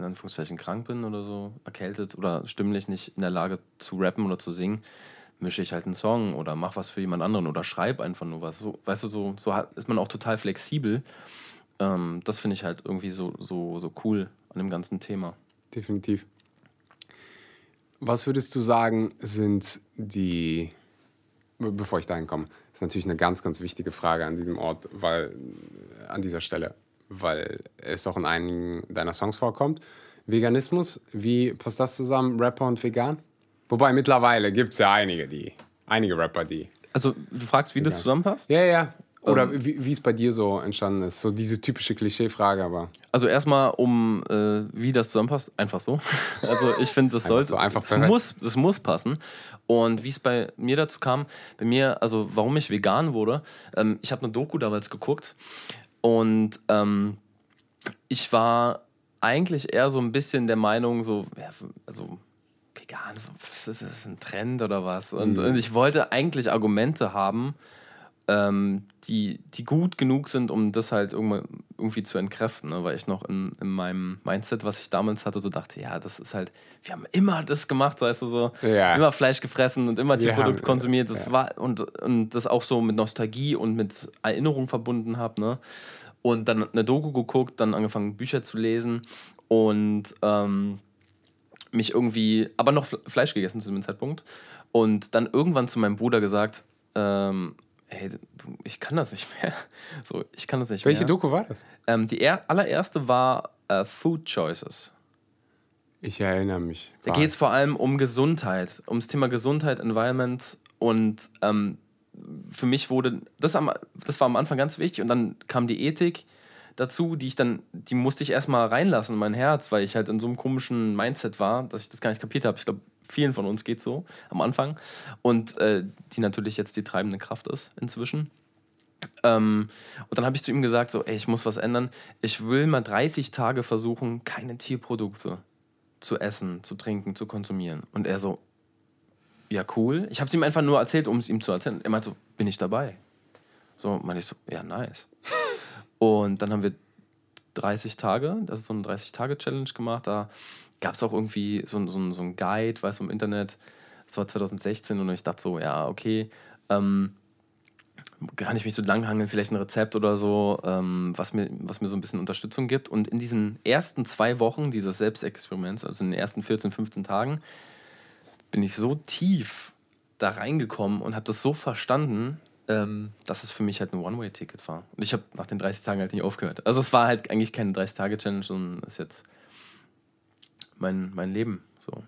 in Anführungszeichen krank bin oder so, erkältet oder stimmlich nicht in der Lage zu rappen oder zu singen, mische ich halt einen Song oder mach was für jemand anderen oder schreibe einfach nur was. So, weißt du, so, so ist man auch total flexibel. Ähm, das finde ich halt irgendwie so, so, so cool an dem ganzen Thema. Definitiv. Was würdest du sagen, sind die, be- bevor ich dahin komme, ist natürlich eine ganz, ganz wichtige Frage an diesem Ort, weil, an dieser Stelle, weil es auch in einigen deiner Songs vorkommt. Veganismus, wie passt das zusammen, Rapper und Vegan? Wobei mittlerweile gibt es ja einige, die, einige Rapper, die. Also, du fragst, wie das zusammenpasst? Ja, ja. Oder Ähm. wie es bei dir so entstanden ist. So diese typische Klischeefrage, aber Also erstmal um äh, wie das zusammenpasst, einfach so. Also ich finde, das sollte, so, einfach es perfekt. muss, das muss passen. Und wie es bei mir dazu kam, bei mir, also warum ich vegan wurde, ähm, ich habe eine Doku damals geguckt und ähm, ich war eigentlich eher so ein bisschen der Meinung, so, ja, also vegan, so, was ist das ein Trend oder was? Und, Mhm. und ich wollte eigentlich Argumente haben, ähm, die, die gut genug sind, um das halt irgendwie zu entkräften, ne? weil ich noch in, in meinem Mindset, was ich damals hatte, so dachte, ja, das ist halt, wir haben immer das gemacht, weißt du, so, Ja. immer Fleisch gefressen und immer Tierprodukte haben- konsumiert, das ja. war, und, und das auch so mit Nostalgie und mit Erinnerung verbunden habe, ne? Und dann eine Doku geguckt, dann angefangen Bücher zu lesen und ähm, mich irgendwie, aber noch Fle- Fleisch gegessen zu dem Zeitpunkt. Und dann irgendwann zu meinem Bruder gesagt, ähm, hey, du, ich kann das nicht mehr. So, ich kann das nicht welche mehr. Doku war das? Ähm, die er allererste war äh, Food Choices. Ich erinnere mich. Da geht es vor allem um Gesundheit, ums Thema Gesundheit, Environment und ähm, für mich wurde, das, am, das war am Anfang ganz wichtig und dann kam die Ethik, dazu, die ich dann, die musste ich erstmal reinlassen in mein Herz, weil ich halt in so einem komischen Mindset war, dass ich das gar nicht kapiert habe. Ich glaube, vielen von uns geht so am Anfang. Und äh, die natürlich jetzt die treibende Kraft ist inzwischen. Ähm, und dann habe ich zu ihm gesagt, so, ey, ich muss was ändern. Ich will mal 30 Tage versuchen, keine Tierprodukte zu essen, zu trinken, zu konsumieren. Und er so, ja, cool. Ich habe es ihm einfach nur erzählt, um es ihm zu erzählen. Er meinte so, bin ich dabei? So, meine ich so, ja, nice. Und dann haben wir 30 Tage, das ist so eine 30-Tage-Challenge gemacht. Da gab es auch irgendwie so, so, so ein Guide, weißt du, im Internet. Das war 2016 und ich dachte so, ja, okay, ähm, kann ich mich so langhangeln, vielleicht ein Rezept oder so, ähm, was, mir, was mir so ein bisschen Unterstützung gibt. Und in diesen ersten zwei Wochen dieses Selbstexperiments, also in den ersten 14, 15 Tagen, bin ich so tief da reingekommen und habe das so verstanden, ähm, dass es für mich halt ein One-Way-Ticket war. Und ich habe nach den 30 Tagen halt nicht aufgehört. Also es war halt eigentlich keine 30-Tage-Challenge, sondern ist jetzt mein, mein Leben so.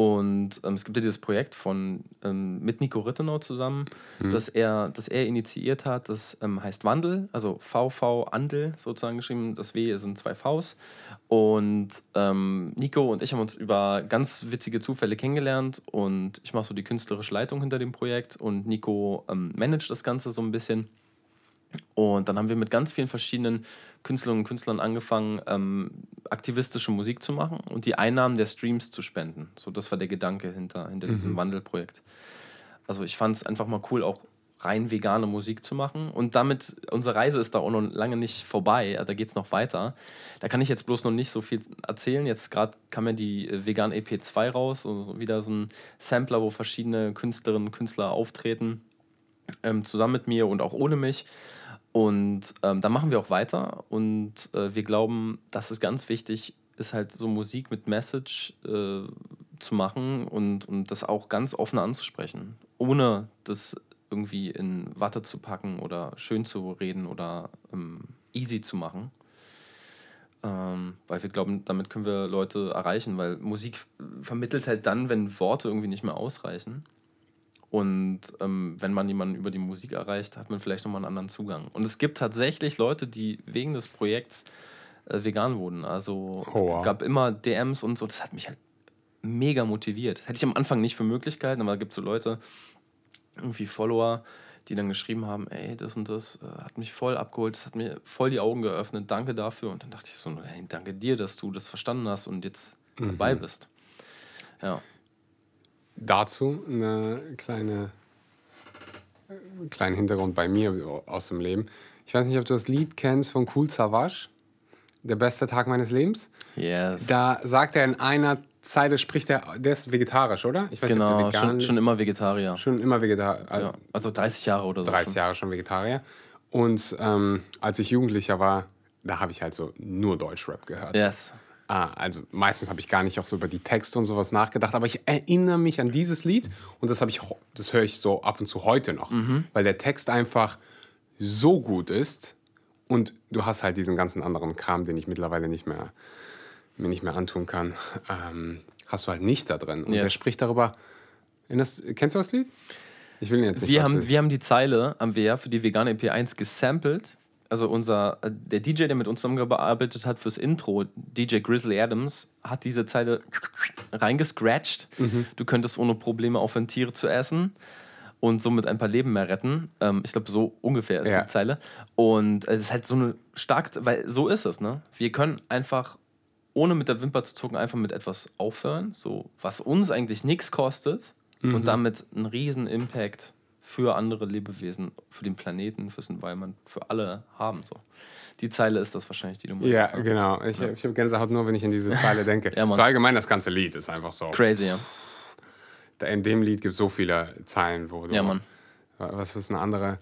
Und ähm, es gibt ja dieses Projekt von ähm, mit Nico Rittenau zusammen, mhm. das, er, das er initiiert hat. Das ähm, heißt Wandel, also VV Andel sozusagen geschrieben. Das W sind zwei Vs. Und ähm, Nico und ich haben uns über ganz witzige Zufälle kennengelernt. Und ich mache so die künstlerische Leitung hinter dem Projekt. Und Nico ähm, managt das Ganze so ein bisschen. Und dann haben wir mit ganz vielen verschiedenen Künstlerinnen und Künstlern angefangen, ähm, aktivistische Musik zu machen und die Einnahmen der Streams zu spenden. So, das war der Gedanke hinter, hinter mhm. diesem Wandelprojekt. Also ich fand es einfach mal cool, auch rein vegane Musik zu machen. Und damit, unsere Reise ist da auch noch lange nicht vorbei, da geht es noch weiter. Da kann ich jetzt bloß noch nicht so viel erzählen. Jetzt gerade kam ja die äh, Vegan EP 2 raus, also wieder so ein Sampler, wo verschiedene Künstlerinnen und Künstler auftreten, ähm, zusammen mit mir und auch ohne mich. Und ähm, da machen wir auch weiter und äh, wir glauben, dass es ganz wichtig ist, halt so Musik mit Message äh, zu machen und, und das auch ganz offen anzusprechen, ohne das irgendwie in Watte zu packen oder schön zu reden oder ähm, easy zu machen. Ähm, weil wir glauben, damit können wir Leute erreichen, weil Musik vermittelt halt dann, wenn Worte irgendwie nicht mehr ausreichen. Und ähm, wenn man jemanden über die Musik erreicht, hat man vielleicht nochmal einen anderen Zugang. Und es gibt tatsächlich Leute, die wegen des Projekts äh, vegan wurden. Also oh, wow. es gab immer DMs und so. Das hat mich halt mega motiviert. Hätte ich am Anfang nicht für Möglichkeiten, aber da gibt es so Leute, irgendwie Follower, die dann geschrieben haben, ey, das und das äh, hat mich voll abgeholt, das hat mir voll die Augen geöffnet, danke dafür. Und dann dachte ich so, hey, danke dir, dass du das verstanden hast und jetzt mhm. dabei bist. Ja dazu eine kleine einen kleinen Hintergrund bei mir aus dem Leben. Ich weiß nicht, ob du das Lied kennst von Cool Savage, Der beste Tag meines Lebens. Yes. Da sagt er in einer Zeile, spricht er, der ist vegetarisch, oder? Ich weiß genau, nicht, schon, schon immer Vegetarier. Schon immer Vegetarier. Also, ja, also 30 Jahre oder so. 30 schon. Jahre schon Vegetarier. Und ähm, als ich Jugendlicher war, da habe ich halt so nur Deutschrap gehört. Yes. Ah, also meistens habe ich gar nicht auch so über die Texte und sowas nachgedacht, aber ich erinnere mich an dieses Lied und das habe ich, das höre ich so ab und zu heute noch, mhm. weil der Text einfach so gut ist und du hast halt diesen ganzen anderen Kram, den ich mittlerweile nicht mehr mir nicht mehr antun kann, ähm, hast du halt nicht da drin. Und yes. der spricht darüber. Das, kennst du das Lied? Ich will ihn jetzt nicht. Wir haben, wir haben die Zeile am WR für die vegane EP1 gesampelt also unser, äh, der DJ, der mit uns zusammengearbeitet hat fürs Intro, DJ Grizzly Adams, hat diese Zeile reingescratcht. Mhm. Du könntest ohne Probleme aufhören, Tiere zu essen und somit ein paar Leben mehr retten. Ähm, ich glaube, so ungefähr ist ja. die Zeile. Und es ist halt so eine starke, weil so ist es, ne? Wir können einfach, ohne mit der Wimper zu zucken, einfach mit etwas aufhören, so was uns eigentlich nichts kostet mhm. und damit einen riesen Impact für andere Lebewesen, für den Planeten, fürs Environment, für alle haben. So. Die Zeile ist das wahrscheinlich, die du meinst. Ja, ne? genau. Ich, ja. ich habe Gänsehaut nur, wenn ich an diese Zeile denke. ja, so allgemein das ganze Lied ist einfach so. Crazy, ja. In dem Lied gibt es so viele Zeilen, wo du. Ja, Mann. Was ist eine andere?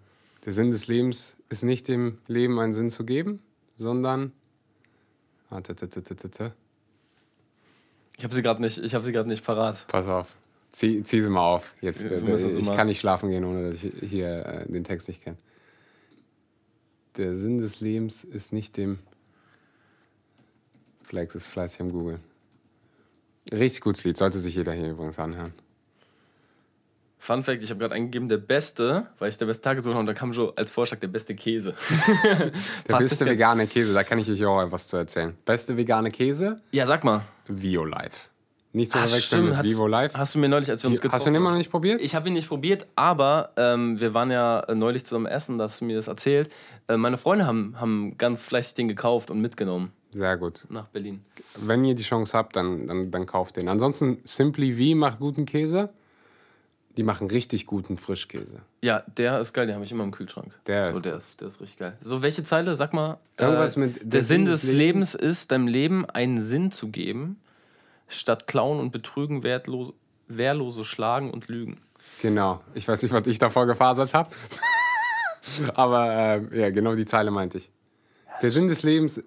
Der Sinn des Lebens ist nicht dem Leben einen Sinn zu geben, sondern. Ah, ich habe sie gerade nicht, ich sie gerade nicht parat. Pass auf. Zieh, zieh sie mal auf. Jetzt, äh, ich kann nicht schlafen gehen, ohne dass ich hier äh, den Text nicht kenne. Der Sinn des Lebens ist nicht dem. Flex ist fleißig am Google. Richtig gutes Lied, sollte sich jeder hier übrigens anhören. Fun Fact: Ich habe gerade eingegeben, der beste, weil ich der beste Tag gesucht habe, und da kam schon als Vorschlag der beste Käse. Der Passt beste vegane Käse, da kann ich euch auch etwas zu erzählen. Beste vegane Käse? Ja, sag mal. Vio Life. Nicht zu Ah, verwechseln stimmt, mit Vivo Life. Hast du mir neulich, als wir uns getroffen Hast du ihn immer noch nicht probiert? Ich habe ihn nicht probiert, aber ähm, wir waren ja äh, neulich zusammen essen, da hast du mir das erzählt. Äh, meine Freunde haben, haben ganz fleißig den gekauft und mitgenommen Sehr gut. nach Berlin. Wenn ihr die Chance habt, dann, dann, dann kauft den. Ansonsten Simply V macht guten Käse. Die machen richtig guten Frischkäse. Ja, der ist geil, den habe ich immer im Kühlschrank. Der so, ist der, ist, der ist richtig geil. So, welche Zeile? Sag mal. Irgendwas äh, mit Der Sinn des Lebens ist, deinem Leben einen Sinn zu geben, statt klauen und betrügen, wertlos, wehrlose schlagen und lügen. Genau. Ich weiß nicht, was ich davor gefasert habe. Aber äh, ja, genau die Zeile meinte ich. Der Sinn des Lebens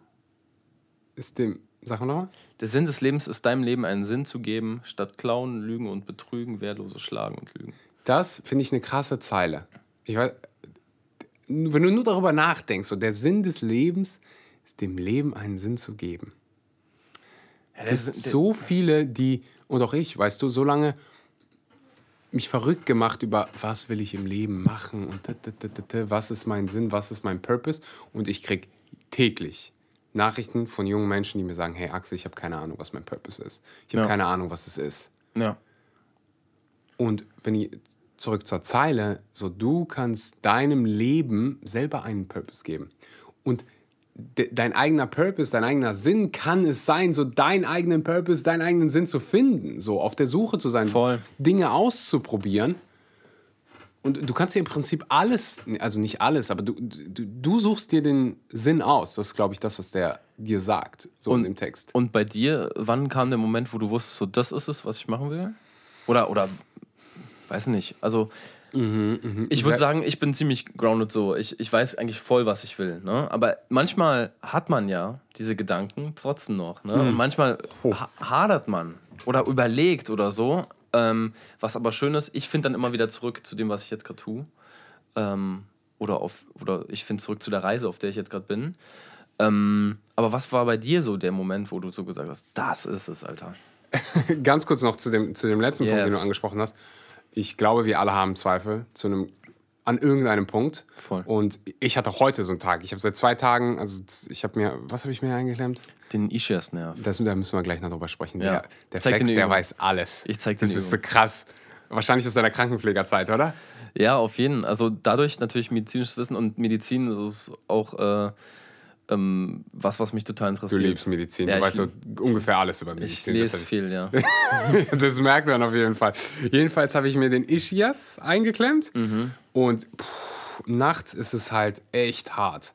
ist dem. Sag mal nochmal. Der Sinn des Lebens ist, deinem Leben einen Sinn zu geben, statt klauen, lügen und betrügen, wehrlose schlagen und lügen. Das finde ich eine krasse Zeile. Ich weiß, wenn du nur darüber nachdenkst, so der Sinn des Lebens ist dem Leben einen Sinn zu geben. Ja, Es gibt so viele, die, und auch ich, weißt du, so lange mich verrückt gemacht über, was will ich im Leben machen und t- t- t- was ist mein Sinn, was ist mein Purpose. Und ich kriege täglich Nachrichten von jungen Menschen, die mir sagen, hey Axel, ich habe keine Ahnung, was mein Purpose ist. Ich habe Ja. keine Ahnung, was es ist. ja. Und wenn ich zurück zur Zeile, so du kannst deinem Leben selber einen Purpose geben. Und de dein eigener Purpose, dein eigener Sinn kann es sein, so deinen eigenen Purpose, deinen eigenen Sinn zu finden, so auf der Suche zu sein, Voll. Dinge auszuprobieren. Und du kannst dir im Prinzip alles, also nicht alles, aber du, du, du suchst dir den Sinn aus. Das ist, glaube ich, das, was der dir sagt, so in dem Text. Und bei dir, wann kam der Moment, wo du wusstest, so das ist es, was ich machen will? Oder, oder, weiß nicht. Also, ich würde sagen, ich bin ziemlich grounded so. Ich, ich weiß eigentlich voll, was ich will. Ne? Aber manchmal hat man ja diese Gedanken trotzdem noch. Ne? Und manchmal ha hadert man oder überlegt oder so. Ähm, was aber schön ist, ich finde dann immer wieder zurück zu dem, was ich jetzt gerade tue. Ähm, oder, auf, oder ich finde zurück zu der Reise, auf der ich jetzt gerade bin. Ähm, aber was war bei dir so der Moment, wo du so gesagt hast, das ist es, Alter? Ganz kurz noch zu dem, zu dem letzten Punkt, den Yes. du angesprochen hast. Ich glaube, wir alle haben Zweifel zu einem, an irgendeinem Punkt. Voll. Und ich hatte heute so einen Tag. Ich habe seit zwei Tagen, also ich habe mir, was habe ich mir eingeklemmt? Den Ischias-Nerv. Das, da müssen wir gleich noch drüber sprechen. Ja. Der, der Flex, der weiß alles. Ich zeig dir Das ist so krass. Wahrscheinlich aus deiner Krankenpflegerzeit, oder? Ja, auf jeden. Also dadurch natürlich medizinisches Wissen und Medizin ist auch äh, ähm, was, was mich total Du interessiert. liebst Medizin. Ja, du ich- weißt so ungefähr alles über Ich Medizin. lese das, viel, ja. das merkt man auf jeden Fall. Jedenfalls habe ich mir den Ischias eingeklemmt. Mhm. Und pff, nachts ist es halt echt hart.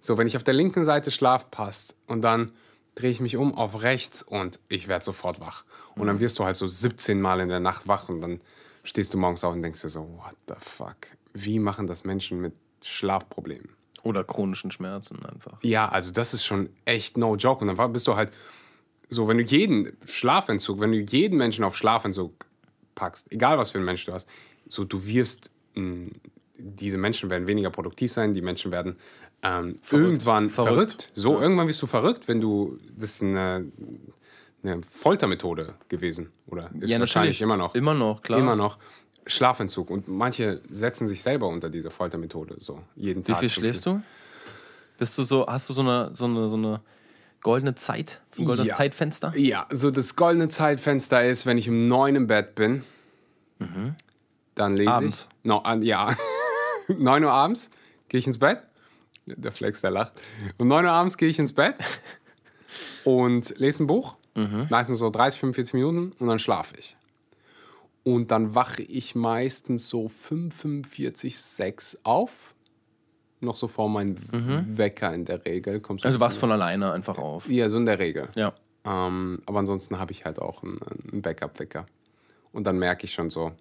So, wenn ich auf der linken Seite Schlaf passt und dann drehe ich mich um auf rechts und ich werde sofort wach. Und Mhm. dann wirst du halt so 17 Mal in der Nacht wach und dann stehst du morgens auf und denkst dir so, what the fuck? Wie machen das Menschen mit Schlafproblemen? Oder chronischen Schmerzen einfach. Ja, also das ist schon echt no joke. Und dann bist du halt so, wenn du jeden Schlafentzug, wenn du jeden Menschen auf Schlafentzug packst, egal was für ein Mensch du hast, so du wirst, mh, diese Menschen werden weniger produktiv sein, die Menschen werden ähm, irgendwann verrückt. Verrückt. So, irgendwann wirst du verrückt, wenn du, das ist eine, eine Foltermethode gewesen, oder? Ist Ja, wahrscheinlich natürlich. immer noch. Immer noch, klar. Immer noch. Schlafentzug. Und manche setzen sich selber unter diese Foltermethode, so jeden Wie Tag. viel schläfst du? Bist du so, hast du so eine, so eine, so eine goldene Zeit? So ein goldenes Ja. Zeitfenster? Ja, so das goldene Zeitfenster ist, wenn ich um neun im Bett bin, dann lese Abends. ich. No, an, ja. 9 Uhr abends gehe ich ins Bett. Der Flex, der lacht. Um 9 Uhr abends gehe ich ins Bett und lese ein Buch. Meistens so 30, 45 Minuten und dann schlafe ich. Und dann wache ich meistens so 5, 45, 6 auf. Noch so vor meinem Wecker in der Regel. Kommst Also du wachst von alleine einfach auf. Ja, so in der Regel. Ja. Ähm, aber ansonsten habe ich halt auch einen, einen Backup-Wecker. Und dann merke ich schon so,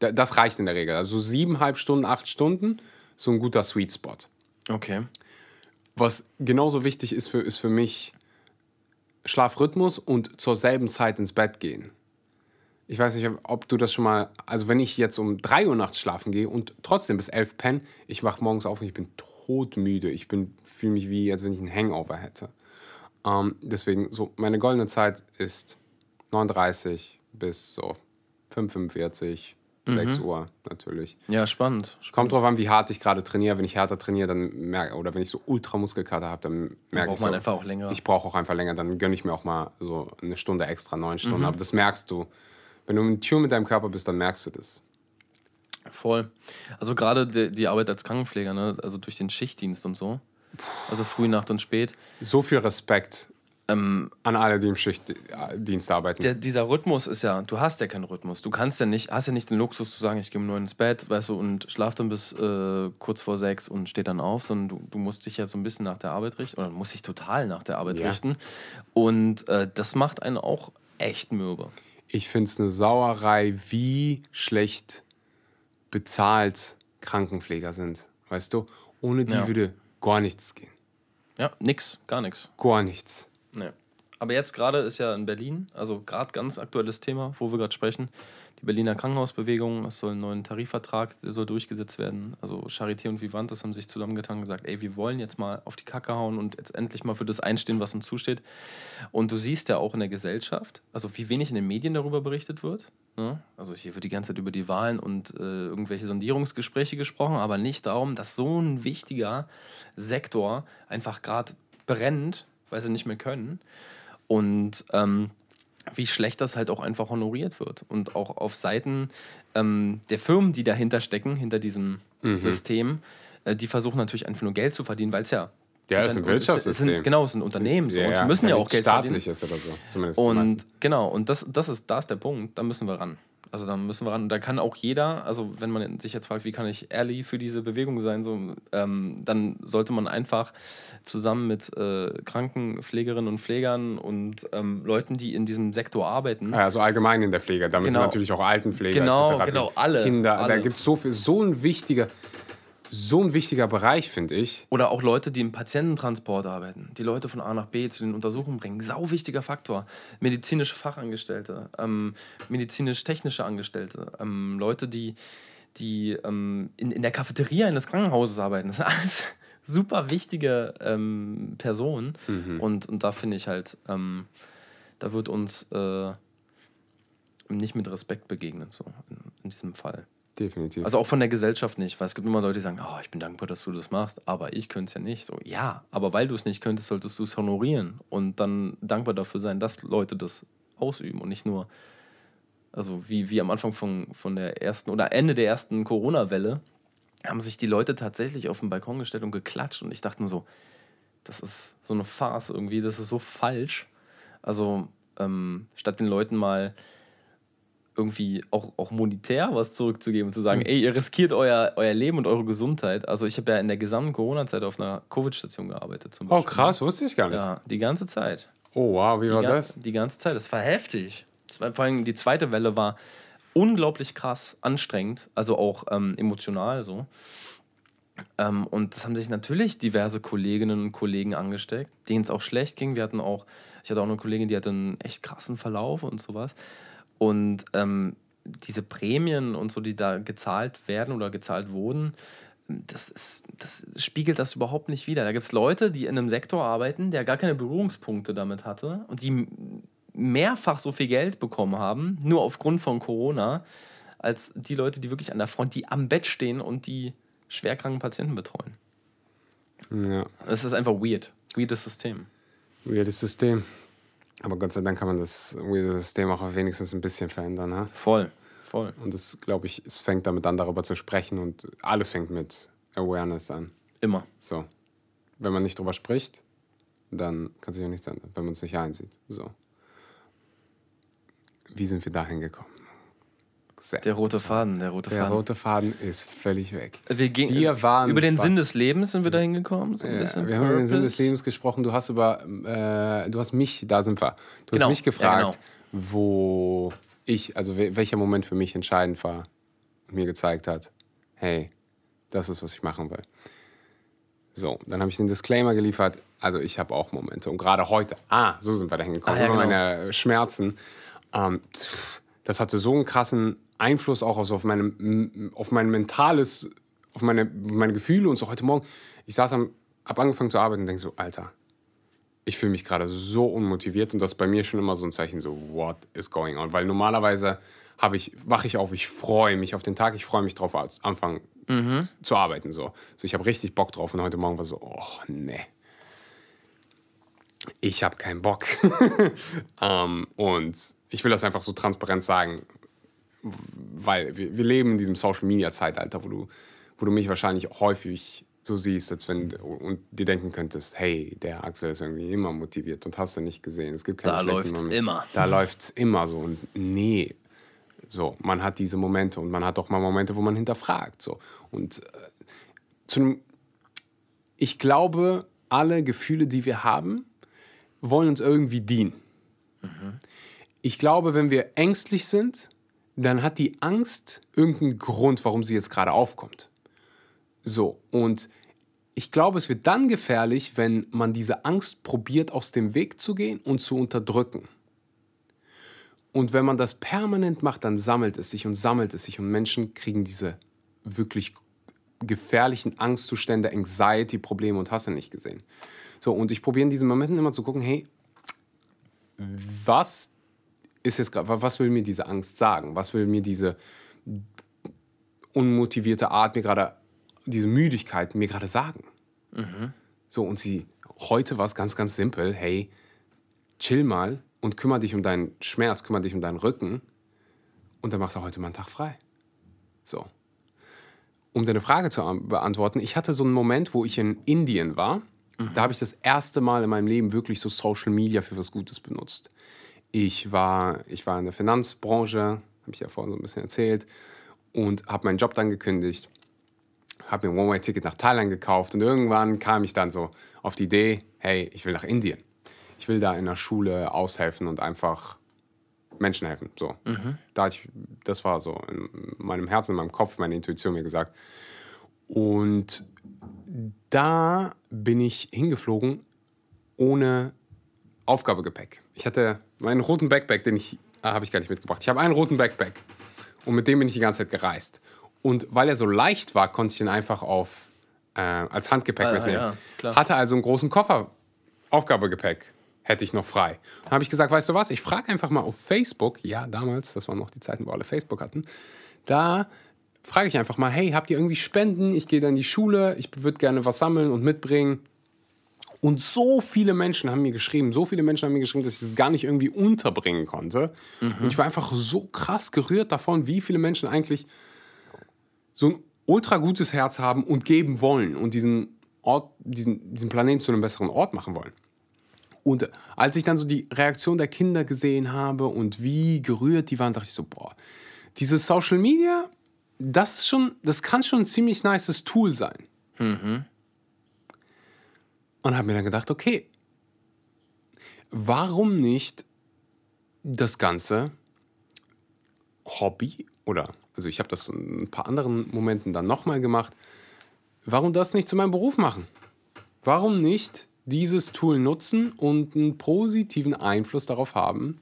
da- das reicht in der Regel. Also siebeneinhalb Stunden, acht Stunden, so ein guter Sweet Spot. Okay. Was genauso wichtig ist für, ist für mich Schlafrhythmus und zur selben Zeit ins Bett gehen. Ich weiß nicht, ob du das schon mal, also wenn ich jetzt um 3 Uhr nachts schlafen gehe und trotzdem bis 11 penne, ich wache morgens auf und ich bin todmüde. Ich fühle mich wie, als wenn ich einen Hangover hätte. Ähm, deswegen, so meine goldene Zeit ist 39 bis so 45, 6 Uhr natürlich. Ja, spannend. Kommt drauf an, wie hart ich gerade trainiere. Wenn ich härter trainiere, dann merke oder wenn ich so ultra Muskelkater habe, dann merke braucht ich man so, einfach auch länger. Ich brauche auch einfach länger. Dann gönne ich mir auch mal so eine Stunde extra, neun Stunden. Mhm. Aber das merkst du. Wenn du im Tune mit deinem Körper bist, dann merkst du das. Voll. Also gerade die, die Arbeit als Krankenpfleger, ne? also durch den Schichtdienst und so. Also früh, Nacht und spät. So viel Respekt an alle, die im Schichtdienst arbeiten. Der, dieser Rhythmus ist ja, du hast ja keinen Rhythmus. Du kannst ja nicht, hast ja nicht den Luxus zu sagen, ich gehe um neun ins Bett, weißt du, und schlaf dann bis äh, kurz vor sechs und steh dann auf, sondern du, du musst dich ja so ein bisschen nach der Arbeit richten oder musst dich total nach der Arbeit Ja. richten. Und äh, das macht einen auch echt mürbe. Ich finde es eine Sauerei, wie schlecht bezahlt Krankenpfleger sind. Weißt du? Ohne die Ja. würde gar nichts gehen. Ja, nix, gar nichts. Gar nichts. Nee. Aber jetzt gerade ist ja in Berlin, also gerade ganz aktuelles Thema, wo wir gerade sprechen, Berliner Krankenhausbewegung, es soll einen neuen Tarifvertrag, soll durchgesetzt werden. Also Charité und Vivantes haben sich zusammengetan und gesagt, ey, wir wollen jetzt mal auf die Kacke hauen und jetzt endlich mal für das einstehen, was uns zusteht. Und du siehst ja auch in der Gesellschaft, also wie wenig in den Medien darüber berichtet wird. Ne? Also hier wird die ganze Zeit über die Wahlen und äh, irgendwelche Sondierungsgespräche gesprochen, aber nicht darum, dass so ein wichtiger Sektor einfach gerade brennt, weil sie nicht mehr können. Und ähm, wie schlecht das halt auch einfach honoriert wird. Und auch auf Seiten ähm, der Firmen, die dahinter stecken, hinter diesem System, äh, die versuchen natürlich einfach nur Geld zu verdienen, weil es ja. Ja, es ist ein Wirtschaftssystem. sind, genau, es sind Unternehmen so, und die müssen ja, auch nichts Geld verdienen. staatliches oder so. Zumindest. Und genau, und das, das ist, da ist der Punkt, da müssen wir ran. Also da müssen wir ran. Und da kann auch jeder, also wenn man sich jetzt fragt, wie kann ich early für diese Bewegung sein, so, ähm, dann sollte man einfach zusammen mit äh, Krankenpflegerinnen und Pflegern und ähm, Leuten, die in diesem Sektor arbeiten, Ja, Also allgemein in der Pflege. Da müssen Genau. natürlich auch Altenpfleger Genau, etc. genau, alle, Kinder. Da alle. gibt es so viel, so ein wichtiger, so ein wichtiger Bereich, finde ich. Oder auch Leute, die im Patiententransport arbeiten, die Leute von A nach B zu den Untersuchungen bringen. Sau wichtiger Faktor. Medizinische Fachangestellte, ähm, medizinisch-technische Angestellte, ähm, Leute, die, die ähm, in, in der Cafeteria eines Krankenhauses arbeiten. Das sind alles super wichtige ähm, Personen. Und, und da finde ich halt, ähm, da wird uns äh, nicht mit Respekt begegnet, so in, in diesem Fall. Definitiv. Also auch von der Gesellschaft nicht, weil es gibt immer Leute, die sagen, oh, ich bin dankbar, dass du das machst, aber ich könnte es ja nicht. So, ja, aber weil du es nicht könntest, solltest du es honorieren und dann dankbar dafür sein, dass Leute das ausüben und nicht nur, also wie, wie am Anfang von, von der ersten oder Ende der ersten Corona-Welle, haben sich die Leute tatsächlich auf den Balkon gestellt und geklatscht und ich dachte mir so, das ist so eine Farce irgendwie, das ist so falsch. Also ähm, statt den Leuten mal irgendwie auch, auch monetär was zurückzugeben und zu sagen, ey, ihr riskiert euer, euer Leben und eure Gesundheit. Also ich habe ja in der gesamten Corona-Zeit auf einer Covid-Station gearbeitet zum oh, Beispiel. krass, wusste ich gar nicht. Ja, die ganze Zeit. Oh, wow, wie Die, war das? die ganze Zeit. Das war heftig. Das war, vor allem die zweite Welle war unglaublich krass anstrengend, also auch ähm, emotional so. Ähm, und das haben sich natürlich diverse Kolleginnen und Kollegen angesteckt, denen es auch schlecht ging. Wir hatten auch, ich hatte auch eine Kollegin, die hatte einen echt krassen Verlauf und sowas. Und ähm, diese Prämien und so, die da gezahlt werden oder gezahlt wurden, das, ist, das spiegelt das überhaupt nicht wider. Da gibt es Leute, die in einem Sektor arbeiten, der gar keine Berührungspunkte damit hatte und die mehrfach so viel Geld bekommen haben, nur aufgrund von Corona, als die Leute, die wirklich an der Front, die am Bett stehen und die schwerkranken Patienten betreuen. Ja, Das ist einfach weird. Weirdes System. weirdes System. Aber Gott sei Dank kann man das System auch wenigstens ein bisschen verändern. Ha? Voll. Voll. Und das, glaube ich, es fängt damit an, darüber zu sprechen und alles fängt mit Awareness an. Immer. So. Wenn man nicht drüber spricht, dann kann sich auch nichts ändern, wenn man es nicht einsieht. So. Wie sind wir da hingekommen? Sehr Der rote Faden, der rote Der Faden. rote Faden ist völlig weg. wir, ging, Wir waren- über den Sinn des Lebens sind wir da hingekommen. So ein Ja, bisschen wir haben über den Sinn des. Lebens gesprochen. Du hast über, äh, du hast mich, da sind wir. Du Genau, hast mich ja, gefragt, wo ich, also wel- welcher Moment für mich entscheidend war und mir gezeigt hat, hey, das ist, was ich machen will. So, dann habe ich den Disclaimer geliefert. Also ich habe auch Momente. Und gerade heute, ah, so sind wir da hingekommen. Ah, ja, genau. meine Schmerzen. Ähm, pff, das hatte so einen krassen Einfluss auch auf, meine, auf mein mentales, auf meine, meine Gefühle und so heute Morgen. Ich saß am, hab angefangen zu arbeiten und denke so, Alter, ich fühle mich gerade so unmotiviert und das ist bei mir schon immer so ein Zeichen, so, what is going on? Weil normalerweise habe ich, wache ich auf, ich freue mich auf den Tag, ich freue mich drauf, anfangen zu arbeiten. So. so ich habe richtig Bock drauf und heute Morgen war so, oh nee. Ich habe keinen Bock. ähm, und ich will das einfach so transparent sagen, weil wir, wir leben in diesem Social Media Zeitalter, wo du, wo du mich wahrscheinlich häufig so siehst, als wenn und dir denken könntest, hey, der Axel ist irgendwie immer motiviert und hast du nicht gesehen. Es gibt keine Da läuft's Momente. immer. Da läuft's immer so und nee, so man hat diese Momente und man hat auch mal Momente, wo man hinterfragt so und äh, zum ich glaube, alle Gefühle, die wir haben, wollen uns irgendwie dienen. Ich glaube, wenn wir ängstlich sind, dann hat die Angst irgendeinen Grund, warum sie jetzt gerade aufkommt. So, und ich glaube, es wird dann gefährlich, wenn man diese Angst probiert, aus dem Weg zu gehen und zu unterdrücken. Und wenn man das permanent macht, dann sammelt es sich und sammelt es sich und Menschen kriegen diese wirklich gefährlichen Angstzustände, Anxiety-Probleme und hast du nicht gesehen. So, und ich probiere in diesen Momenten immer zu gucken, hey, was ist jetzt gerade, was will mir diese Angst sagen? Was will mir diese unmotivierte Art mir gerade, diese Müdigkeit mir gerade sagen? So, und sie, heute war es ganz, ganz simpel, hey, chill mal und kümmere dich um deinen Schmerz, kümmere dich um deinen Rücken und dann machst du heute mal einen Tag frei. So. Um deine Frage zu an- beantworten, ich hatte so einen Moment, wo ich in Indien war. Da habe ich das erste Mal in meinem Leben wirklich so Social Media für was Gutes benutzt. Ich war, ich war in der Finanzbranche, habe ich ja vorhin so ein bisschen erzählt, und habe meinen Job dann gekündigt habe mir ein One-Way-Ticket nach Thailand gekauft und irgendwann kam ich dann so auf die Idee, hey, ich will nach Indien. Ich will da in der Schule aushelfen und einfach Menschen helfen. So. Da hatte ich, das war so in meinem Herzen, in meinem Kopf, meine Intuition mir gesagt. Und da bin ich hingeflogen ohne Aufgabegepäck. Ich hatte meinen roten Backpack, den ich, ah, habe ich gar nicht mitgebracht. Ich habe einen roten Backpack und mit dem bin ich die ganze Zeit gereist. Und weil er so leicht war, konnte ich ihn einfach auf, äh, als Handgepäck Ah, mitnehmen. ja. Hatte also einen großen Koffer, Aufgabegepäck hätte ich noch frei. Dann habe ich gesagt, weißt du was, ich frage einfach mal auf Facebook, ja damals, das waren noch die Zeiten, wo alle Facebook hatten, da frage ich einfach mal, hey, habt ihr irgendwie Spenden? Ich gehe dann in die Schule, ich würde gerne was sammeln und mitbringen. Und so viele Menschen haben mir geschrieben, so viele Menschen haben mir geschrieben, dass ich es gar nicht irgendwie unterbringen konnte. Und ich war einfach so krass gerührt davon, wie viele Menschen eigentlich so ein ultra gutes Herz haben und geben wollen und diesen Ort, diesen, diesen Planeten zu einem besseren Ort machen wollen. Und als ich dann so die Reaktion der Kinder gesehen habe und wie gerührt die waren, dachte ich so, boah, dieses Social Media, das ist schon, das kann schon ein ziemlich nices Tool sein. Und habe mir dann gedacht, okay, warum nicht das Ganze Hobby oder, also ich habe das in ein paar anderen Momenten dann nochmal gemacht, warum das nicht zu meinem Beruf machen? Warum nicht dieses Tool nutzen und einen positiven Einfluss darauf haben,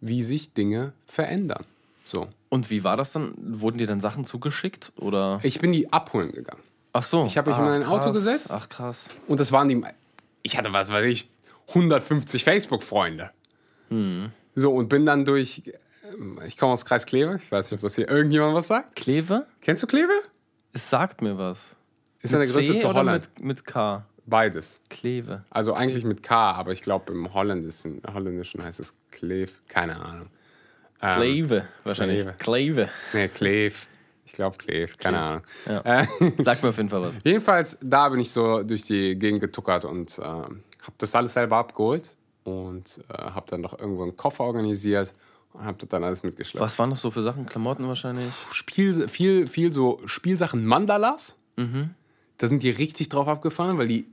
wie sich Dinge verändern? So. Und wie war das dann? Wurden dir dann Sachen zugeschickt? Oder? Ich bin die abholen gegangen. Ach so. Ich habe mich in Ach, mein Auto krass. gesetzt. Ach krass. Und das waren die. Ich hatte, was weiß ich, 150 Facebook-Freunde. So, und bin dann durch. Ich komme aus Kreis Kleve. Ich weiß nicht, ob das hier irgendjemand was sagt. Kleve? Kennst du Kleve? Es sagt mir was. Ist Mit größte C zu Holland. Mit, mit K. Beides. Kleve. Also eigentlich mit K, aber ich glaube im Holländischen, Holländischen heißt es Kleve. Keine Ahnung. Ähm, Kleve, wahrscheinlich. Kleve. Kleve. Nee, Kleve. Ich glaube Kleve. Keine Ahnung. Ja. Äh, Sag mir auf jeden Fall was. Jedenfalls, da bin ich so durch die Gegend getuckert und äh, habe das alles selber abgeholt und äh, habe dann noch irgendwo einen Koffer organisiert und habe das dann alles mitgeschleppt. Was waren das so für Sachen? Klamotten wahrscheinlich? Spiel, viel, viel so Spielsachen Mandalas. Da sind die richtig drauf abgefahren, weil die,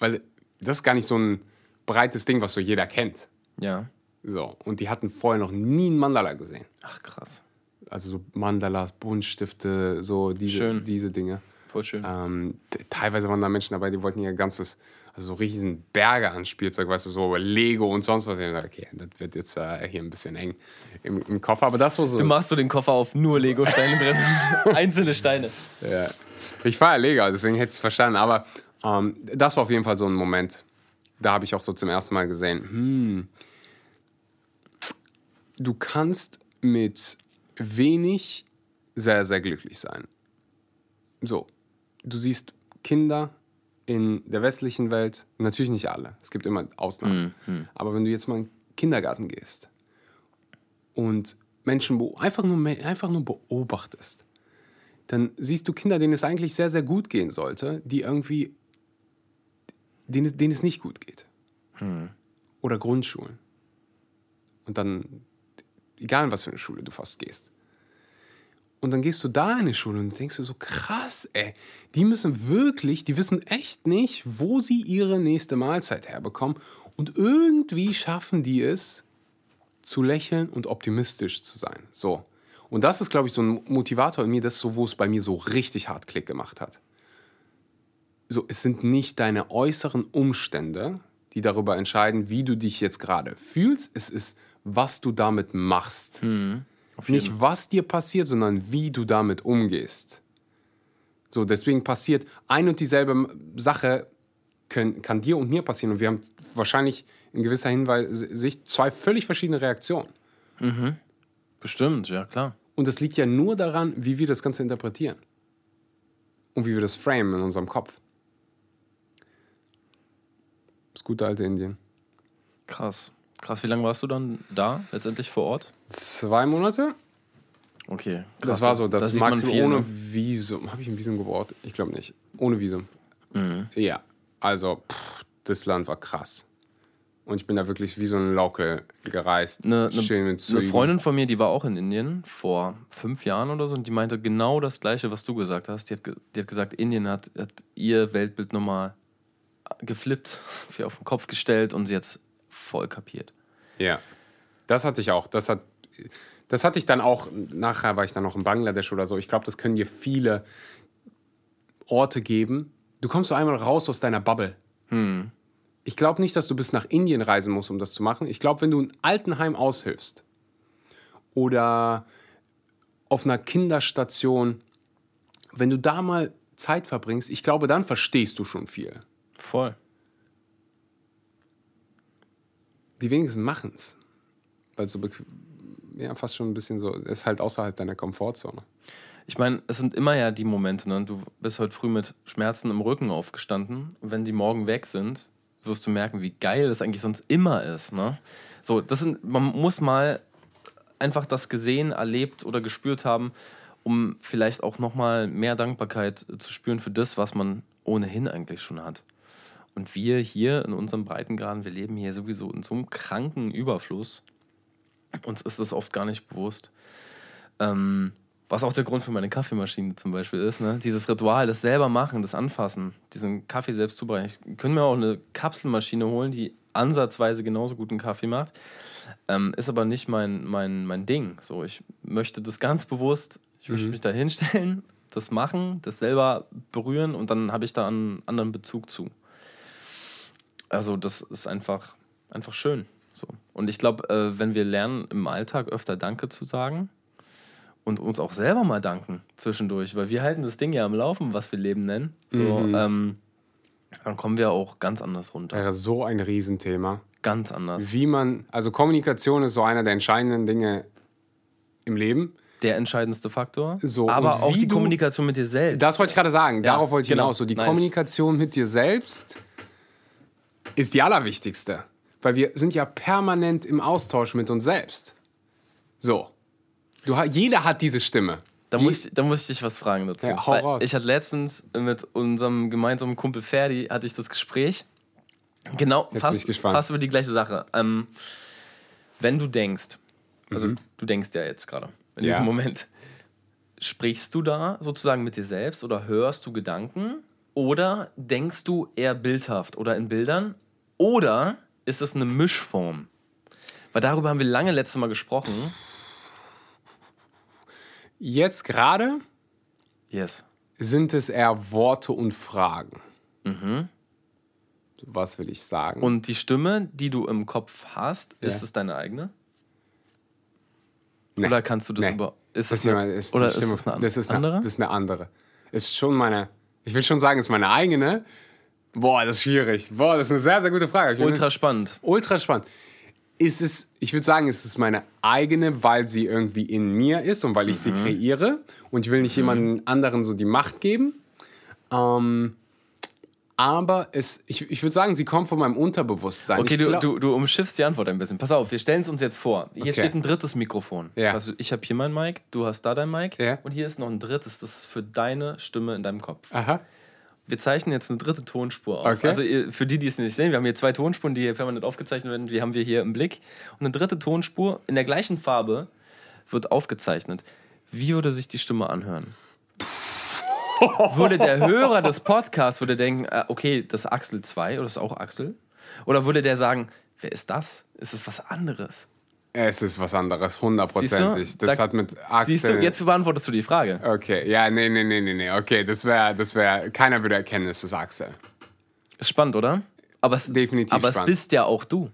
weil das ist gar nicht so ein breites Ding, was so jeder kennt. Ja. So, und die hatten vorher noch nie einen Mandala gesehen. Ach krass. Also so Mandalas, Buntstifte, so diese, Schön. diese Dinge. Voll schön. Ähm, teilweise waren da Menschen dabei, die wollten ihr ganzes, also so riesen Berge an Spielzeug, weißt du, so Lego und sonst was. Ich dachte, okay, das wird jetzt äh, hier ein bisschen eng im, im Koffer, aber das war so. Du machst so den Koffer auf nur Lego-Steine drin. Einzelne Steine. Ja. Ich war ja Lego, deswegen hätte ich es verstanden, aber ähm, das war auf jeden Fall so ein Moment, da habe ich auch so zum ersten Mal gesehen, hm, du kannst mit wenig sehr, sehr glücklich sein. So, du siehst Kinder in der westlichen Welt, natürlich nicht alle, es gibt immer Ausnahmen, aber wenn du jetzt mal in den Kindergarten gehst und Menschen einfach nur, einfach nur beobachtest, dann siehst du Kinder, denen es eigentlich sehr, sehr gut gehen sollte, die irgendwie, denen es, denen es nicht gut geht. Oder Grundschulen. Und dann, egal in was für eine Schule du fast gehst. Und dann gehst du da in eine Schule und denkst du so, krass, ey, die müssen wirklich, die wissen echt nicht, wo sie ihre nächste Mahlzeit herbekommen. Und irgendwie schaffen die es, zu lächeln und optimistisch zu sein. So. Und das ist, glaube ich, so ein Motivator in mir, das so, wo es bei mir so richtig hart Klick gemacht hat. So, es sind nicht deine äußeren Umstände, die darüber entscheiden, wie du dich jetzt gerade fühlst. Es ist, was du damit machst. Nicht, was dir passiert, sondern wie du damit umgehst. So, deswegen passiert ein und dieselbe Sache können, kann dir und mir passieren. Und wir haben wahrscheinlich in gewisser Hinsicht zwei völlig verschiedene Reaktionen. Bestimmt, ja klar. Und das liegt ja nur daran, wie wir das Ganze interpretieren. Und wie wir das framen in unserem Kopf. Das gute alte Indien. Krass. Krass, wie lange warst du dann da, letztendlich vor Ort? Zwei Monate? Okay. Das krass, war so, das da sieht man Maximum viel, ohne ne? Visum. Habe ich ein Visum gebraucht? Ich glaube nicht. Ohne Visum. Mhm. Ja, also pff, das Land war krass. Und ich bin da wirklich wie so ein Local gereist. Eine, eine, eine. Freundin von mir, die war auch in Indien vor fünf Jahren oder so und die meinte genau das Gleiche, was du gesagt hast. Die hat, die hat gesagt, Indien hat, hat ihr Weltbild nochmal geflippt, auf den Kopf gestellt und sie jetzt voll kapiert. Ja, das hatte ich auch. Das, hat, das hatte ich dann auch, nachher war ich dann noch in Bangladesch oder so. Ich glaube, das können dir viele Orte geben. Du kommst so einmal raus aus deiner Bubble. Ich glaube nicht, dass du bis nach Indien reisen musst, um das zu machen. Ich glaube, wenn du ein Altenheim aushilfst oder auf einer Kinderstation, wenn du da mal Zeit verbringst, ich glaube, dann verstehst du schon viel. Voll. Die wenigsten machen es. Weil es so bequ- ja, fast schon ein bisschen so, ist halt außerhalb deiner Komfortzone. Ich meine, es sind immer ja die Momente, ne? Du bist heute früh mit Schmerzen im Rücken aufgestanden. Wenn die morgen weg sind, wirst du merken, wie geil das eigentlich sonst immer ist, ne? So, das sind, man muss mal einfach das gesehen, erlebt oder gespürt haben, um vielleicht auch nochmal mehr Dankbarkeit zu spüren für das, was man ohnehin eigentlich schon hat. Und wir hier in unserem Breitengraden, wir leben hier sowieso in so einem kranken Überfluss. Uns ist das oft gar nicht bewusst. Ähm, was auch der Grund für meine Kaffeemaschine zum Beispiel ist. Ne? Dieses Ritual, das selber machen, das Anfassen, diesen Kaffee selbst zubereiten. Ich könnte mir auch eine Kapselmaschine holen, die ansatzweise genauso guten Kaffee macht. Ähm, ist aber nicht mein, mein, mein Ding. So, ich möchte das ganz bewusst, ich möchte mich da hinstellen, das machen, das selber berühren und dann habe ich da einen anderen Bezug zu. Also, das ist einfach, einfach schön. So. Und ich glaube, äh, wenn wir lernen, im Alltag öfter Danke zu sagen und uns auch selber mal danken zwischendurch, weil wir halten das Ding ja am Laufen, was wir Leben nennen, so, Mhm. ähm, dann kommen wir auch ganz anders runter. Wäre so ein Riesenthema. Ganz anders. Wie man, also Kommunikation ist so einer der entscheidenden Dinge im Leben. Der entscheidendste Faktor. So, aber auch wie die du- Kommunikation mit dir selbst. Das wollte ich gerade sagen. Ja, Darauf wollte ich genau. hinaus. So, die Nice. Kommunikation mit dir selbst ist die allerwichtigste. Weil wir sind ja permanent im Austausch mit uns selbst. So. Du, jeder hat diese Stimme. Da muss, ich, da muss ich dich was fragen dazu. Ja, hau Weil raus. Ich hatte letztens mit unserem gemeinsamen Kumpel Ferdi hatte ich das Gespräch. Genau, bin fast, fast über die gleiche Sache. Ähm, wenn du denkst, also du denkst ja jetzt gerade in Mhm. Ja. diesem Moment, sprichst du da sozusagen mit dir selbst oder hörst du Gedanken oder denkst du eher bildhaft oder in Bildern oder ist es eine Mischform? Weil darüber haben wir lange letztes Mal gesprochen. Jetzt gerade Yes. sind es eher Worte und Fragen. Was will ich sagen? Mhm. Und die Stimme, die du im Kopf hast, ist Ja. es deine eigene? Nee. Oder kannst du das Nee. über. Ist Das ist, eine, ist oder Stimme, ist es eine das ist eine andere? Das ist eine andere. Ist schon meine, ich will schon sagen, es ist meine eigene, Boah, das ist schwierig. Boah, das ist eine sehr, sehr gute Frage. Ich Ultra spannend. Ultra spannend. Ist es, ich würde sagen, es ist meine eigene, weil sie irgendwie in mir ist und weil ich sie kreiere. Und ich will nicht jemandem anderen so die Macht geben. Ähm, aber es, ich, ich würde sagen, sie kommt von meinem Unterbewusstsein. Okay, du, du, du umschiffst die Antwort ein bisschen. Pass auf, wir stellen es uns jetzt vor. Hier Okay. steht ein drittes Mikrofon. Ja. Also ich habe hier mein Mic, du hast da dein Mic. Ja. Und hier ist noch ein drittes, das ist für deine Stimme in deinem Kopf. Aha. Wir zeichnen jetzt eine dritte Tonspur auf. Okay. Also für die, die es nicht sehen, wir haben hier zwei Tonspuren, die hier permanent aufgezeichnet werden. Die haben wir hier im Blick. Und eine dritte Tonspur in der gleichen Farbe wird aufgezeichnet. Wie würde sich die Stimme anhören? würde der Hörer des Podcasts würde denken, äh, okay, das ist Axel 2 oder das ist auch Axel? Oder würde der sagen, wer ist das? Ist es was anderes? Es ist was anderes, hundertprozentig. Das Da- hat mit Axel. Siehst du, jetzt beantwortest du die Frage. Okay, ja, nee, nee, nee, nee, nee. Okay, das wäre, das wäre, keiner würde erkennen, es ist Axel. Ist spannend, oder? Aber es, Definitiv aber spannend. es bist ja auch du.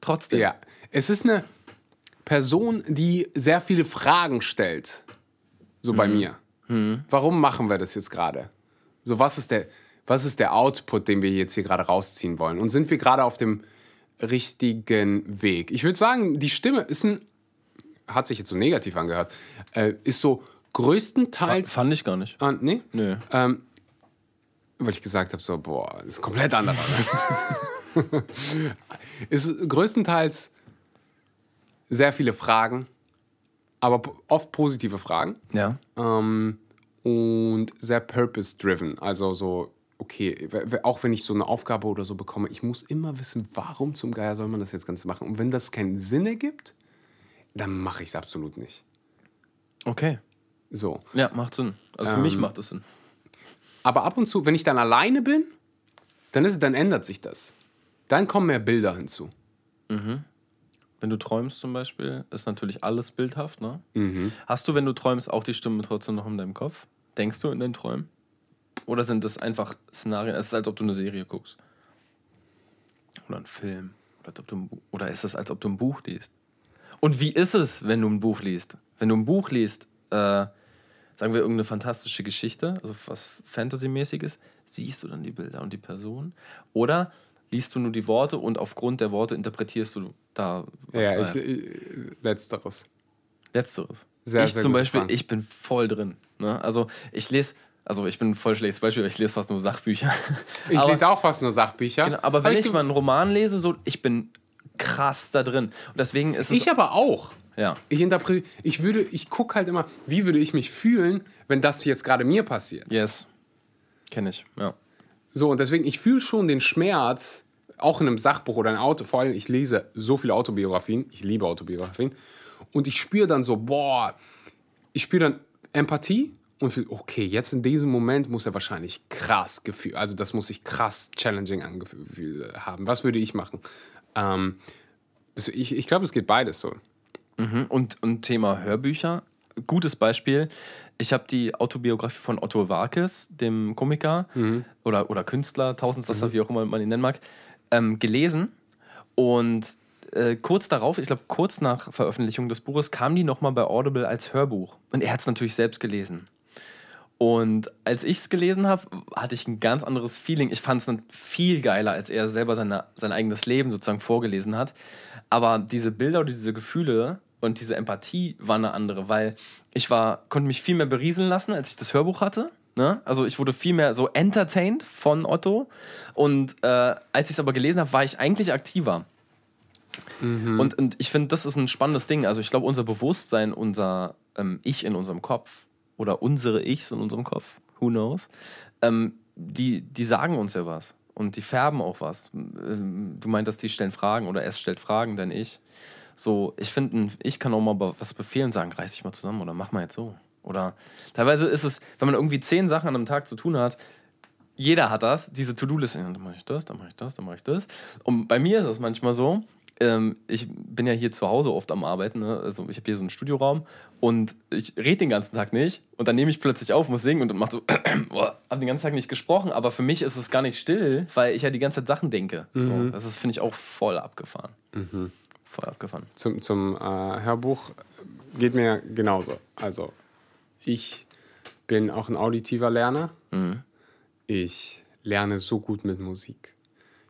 Trotzdem. Ja, es ist eine Person, die sehr viele Fragen stellt. So bei mir. Warum machen wir das jetzt gerade? So, was ist, der, was ist der Output, den wir jetzt hier gerade rausziehen wollen? Und sind wir gerade auf dem richtigen Weg? Ich würde sagen, die Stimme ist ein, hat sich jetzt so negativ angehört, äh, ist so größtenteils. Fand ich gar nicht. Ah, nee? Nö. Ähm, weil ich gesagt habe, so, boah, das ist komplett anderer. ist größtenteils sehr viele Fragen, aber oft positive Fragen Ja. ähm, und sehr purpose-driven. Also so, okay, auch wenn ich so eine Aufgabe oder so bekomme, ich muss immer wissen, warum zum Geier soll man das jetzt ganz machen. Und wenn das keinen Sinn ergibt, dann mache ich es absolut nicht. Okay. So. Ja, macht Sinn. Also für Ähm, mich macht es Sinn. Aber ab und zu, wenn ich dann alleine bin, dann, ist, dann ändert sich das. Dann kommen mehr Bilder hinzu. Wenn du träumst zum Beispiel, ist natürlich alles bildhaft, ne? Mhm. Hast du, wenn du träumst, auch die Stimme trotzdem noch in deinem Kopf? Denkst du in den Träumen? Oder sind das einfach Szenarien? Es ist, als ob du eine Serie guckst. Oder einen Film. Oder, als ob du ein Bu- oder ist es, als ob du ein Buch liest? Und wie ist es, wenn du ein Buch liest? Wenn du ein Buch liest, äh, sagen wir irgendeine fantastische Geschichte, also was Fantasy-mäßiges, siehst du dann die Bilder und die Person? Oder liest du nur die Worte und aufgrund der Worte interpretierst du da was Ja, rein? ich, äh, letzteres. Letzteres. Sehr, ich sehr zum Beispiel, Frage. ich bin voll drin. Ne? Also ich lese, also ich bin ein voll schlechtes Beispiel, weil ich lese fast nur Sachbücher. Ich aber, lese auch fast nur Sachbücher. genau, aber wenn ich, ge- mal einen Roman lese, so ich bin krass da drin. Und deswegen ist es. Ich aber auch. ja. Ich interpretiere, ich würde, ich gucke halt immer, wie würde ich mich fühlen, wenn das jetzt gerade mir passiert. Yes. Kenne ich, ja. So, und deswegen, ich fühle schon den Schmerz, auch in einem Sachbuch oder einem Auto, vor allem, ich lese so viele Autobiografien, ich liebe Autobiografien, und ich spüre dann so, boah, ich spüre dann Empathie und fühle, okay, jetzt in diesem Moment muss er wahrscheinlich krass gefühlt, also das muss sich krass challenging angefühlt haben. Was würde ich machen? Ähm, ich ich glaube, es geht beides so. Und, und Thema Hörbücher. Gutes Beispiel. Ich habe die Autobiografie von Otto Warkes, dem Komiker oder, oder Künstler, Tausendsasser, wie auch immer man ihn nennen mag, ähm, gelesen. Und äh, kurz darauf, ich glaube kurz nach Veröffentlichung des Buches, kam die nochmal bei Audible als Hörbuch. Und er hat es natürlich selbst gelesen. Und als ich es gelesen habe, hatte ich ein ganz anderes Feeling. Ich fand es viel geiler, als er selber seine, sein eigenes Leben sozusagen vorgelesen hat. Aber diese Bilder oder diese Gefühle und diese Empathie war eine andere, weil ich war, konnte mich viel mehr berieseln lassen, als ich das Hörbuch hatte. Ne? Also ich wurde viel mehr so entertained von Otto. Und äh, als ich es aber gelesen habe, war ich eigentlich aktiver. Und, und ich finde, das ist ein spannendes Ding. Also ich glaube, unser Bewusstsein, unser ähm, Ich in unserem Kopf oder unsere Ichs in unserem Kopf, who knows, ähm, die, die sagen uns ja was. Und die färben auch was. Ähm, Du meintest, die stellen Fragen oder es stellt Fragen, denn ich. So, ich finde, ich kann auch mal was befehlen sagen, reiß dich mal zusammen oder mach mal jetzt so. Oder teilweise ist es, wenn man irgendwie zehn Sachen an einem Tag zu tun hat, jeder hat das, diese To-Do-Liste. Dann mache ich das, dann mache ich das, dann mache ich das. Und bei mir ist es manchmal so, ähm, ich bin ja hier zu Hause oft am Arbeiten, ne? also ich habe hier so einen Studioraum und ich rede den ganzen Tag nicht und dann nehme ich plötzlich auf, muss singen und mache so, boah, habe den ganzen Tag nicht gesprochen, aber für mich ist es gar nicht still, weil ich ja die ganze Zeit Sachen denke. So, das ist, finde ich, auch voll abgefahren. Voll abgefahren. zum, zum äh, Hörbuch geht mir genauso. Also, ich bin auch ein auditiver Lerner. Ich lerne so gut mit Musik.